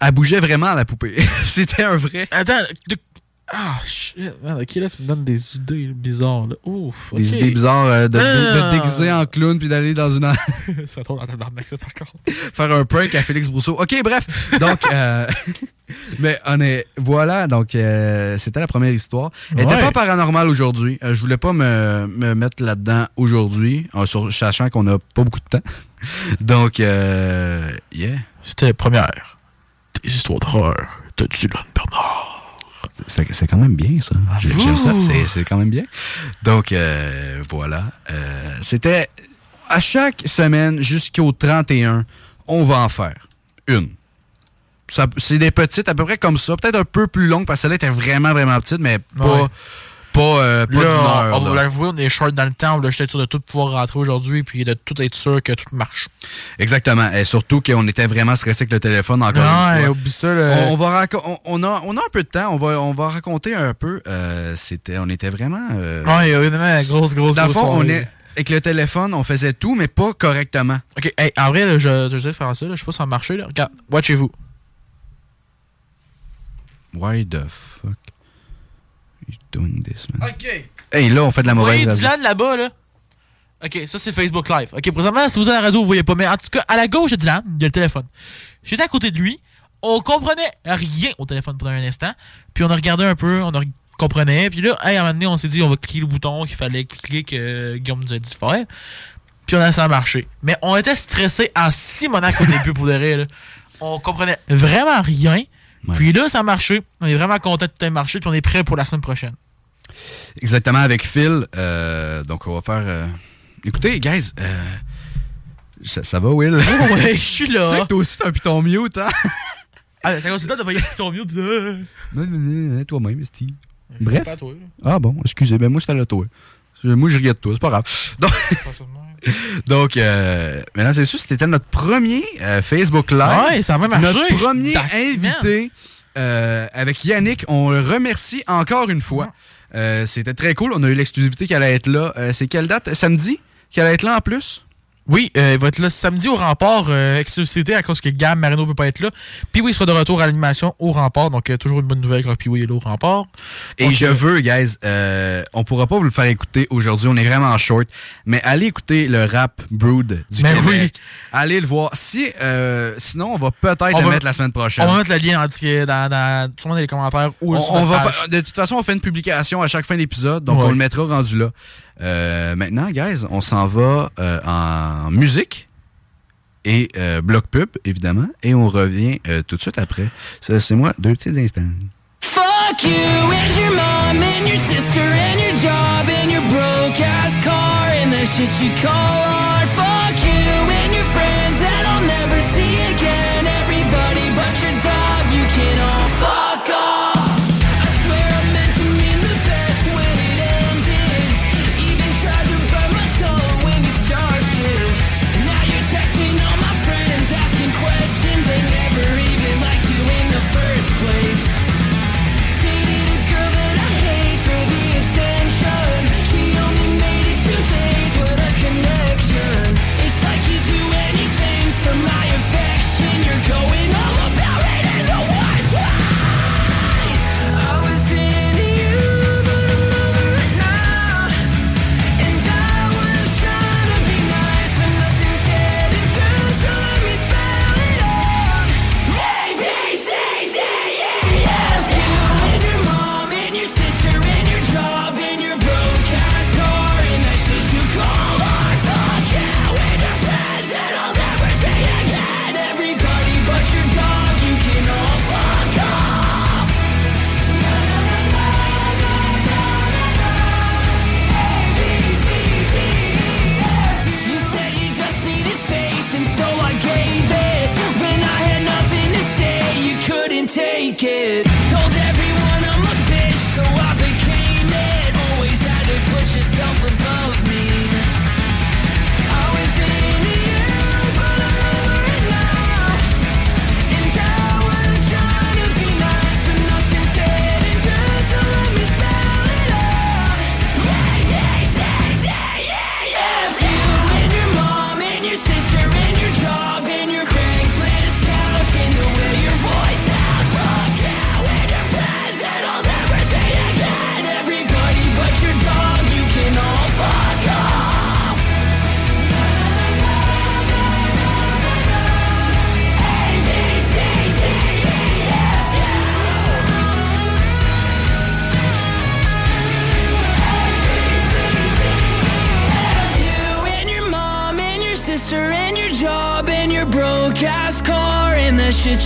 elle bougeait vraiment la poupée. C'était un vrai. Attends, de- ah, shit. man, ok, là, tu me donnes des idées bizarres, là. Ouf. Des idées bizarres euh, de, de- de Ah. te déguiser en clown puis d'aller dans une. ça tombe dans ta tabarnak, ça, par contre. faire un prank à Félix Brousseau. OK, bref. Donc, euh, mais on est, voilà, donc euh, c'était la première histoire. Elle n'était Ouais. pas paranormale aujourd'hui. Euh, je voulais pas me, me mettre là-dedans aujourd'hui, euh, sachant qu'on n'a pas beaucoup de temps. Donc, euh, yeah. C'était la première. Des histoires d'horreur de Dylan Bernard. C'est quand même bien, ça. J'ai- J'aime ça. C'est- quand même bien. Donc, euh, voilà. Euh, C'était à chaque semaine jusqu'au 31, on va en faire une. C'est des petites, à peu près comme ça. Peut-être un peu plus longues parce que celle-là était vraiment, vraiment petite, mais pas, Ouais. Pas, euh, pas Là, d'une on, heure. on va là. l'avouer, on est short dans le temps. On voulait juste être sûr de tout pouvoir rentrer aujourd'hui puis de tout être sûr que tout marche. Exactement. Et surtout qu'on était vraiment stressé avec le téléphone encore une fois. oublie ça, là. On, on va raco- on, on a, on a un peu de temps. On va, on va raconter un peu. Euh, c'était, on était vraiment. euh, Ouais, évidemment, grosse, grosse, Dans grosse fond, on est, avec le téléphone, on faisait tout, mais pas correctement. Ok, hey, en vrai, là, je, je sais faire ça. Là. Je sais pas si ça a marché. Là. Regarde, watchez-vous. Why the fuck? Doing this, man? Ok. Hey, là, on fait de la Vous mauvaise voyez. Dylan là-bas, là? Ok, ça c'est Facebook Live. Ok, présentement, si vous êtes à la radio, vous voyez pas. Mais en tout cas, à la gauche de Dylan, il y a le téléphone. J'étais à côté de lui. On comprenait rien au téléphone pendant un instant. Puis on a regardé un peu, on a re- comprenait. Puis là, hey, à un moment donné, on s'est dit, on va cliquer le bouton qu'il fallait cliquer que Guillaume nous a dit de faire. Puis on a ça a marché. Mais on était stressé en Simonac au début pour de vrai, là. On comprenait vraiment rien. Puis là, ça a marché. On est vraiment content que tout ait marché. Puis on est prêt pour la semaine prochaine. Exactement, avec Phil. euh, donc, on va faire. euh, Écoutez, guys, euh, ça, ça va, Will? ouais, je suis là. Tu sais que toi aussi, t'as un piton mute, hein? Ah, ça considère de payer ton mieux. pis de- Non, non, non, toi-même, Steve. Bref. pas toi. Ah bon, excusez, ben moi, c'était là, toi. Moi, je riais de toi, c'est pas grave. Donc, donc euh, mesdames et messieurs, c'était notre premier euh, Facebook Live. Ouais, ça a même marché. Notre premier invité euh, avec Yannick. On le remercie encore une fois. Euh, c'était très cool. On a eu l'exclusivité qu'elle allait être là. Euh, c'est quelle date? Samedi? Qu'elle allait être là en plus? Oui, euh, il va être là samedi au remport, euh, exclusivité à cause que Gab Marino peut pas être là. Puis oui, il sera de retour à l'animation au remport, donc euh, toujours une bonne nouvelle quand Puis oui est là au remport. Et Donc, je euh, veux, guys, euh, on pourra pas vous le faire écouter aujourd'hui, on est vraiment short, mais allez écouter le rap Brood du Mais Québec. Allez le voir. Si, euh, sinon, on va peut-être le va- mettre la semaine prochaine. On va mettre le lien en, dans, dans, sûrement dans les commentaires ou On- va page. de toute façon, on fait une publication à chaque fin d'épisode, donc Ouais. on le mettra rendu là. Euh, maintenant, guys, on s'en va euh, en musique et euh, bloc pub, évidemment, et on revient euh, tout de suite après. Ça, C'est moi, deux petits instants. Fuck you and your mom and your sister and your job and your broke ass car and the shit you call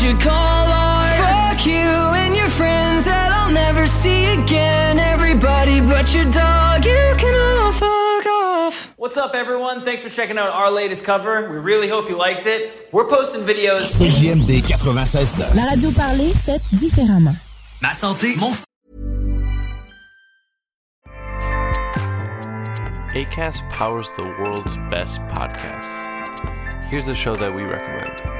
you call art. Fuck you and your friends that I'll never see again. Everybody but your dog, you can all fuck off. What's up, everyone? Thanks for checking out our latest cover. We really hope you liked it. We're posting videos. CJMD 96 La radio parlée, faite différemment. Ma santé, mon ACAST powers the world's best podcasts. Here's a show that we recommend.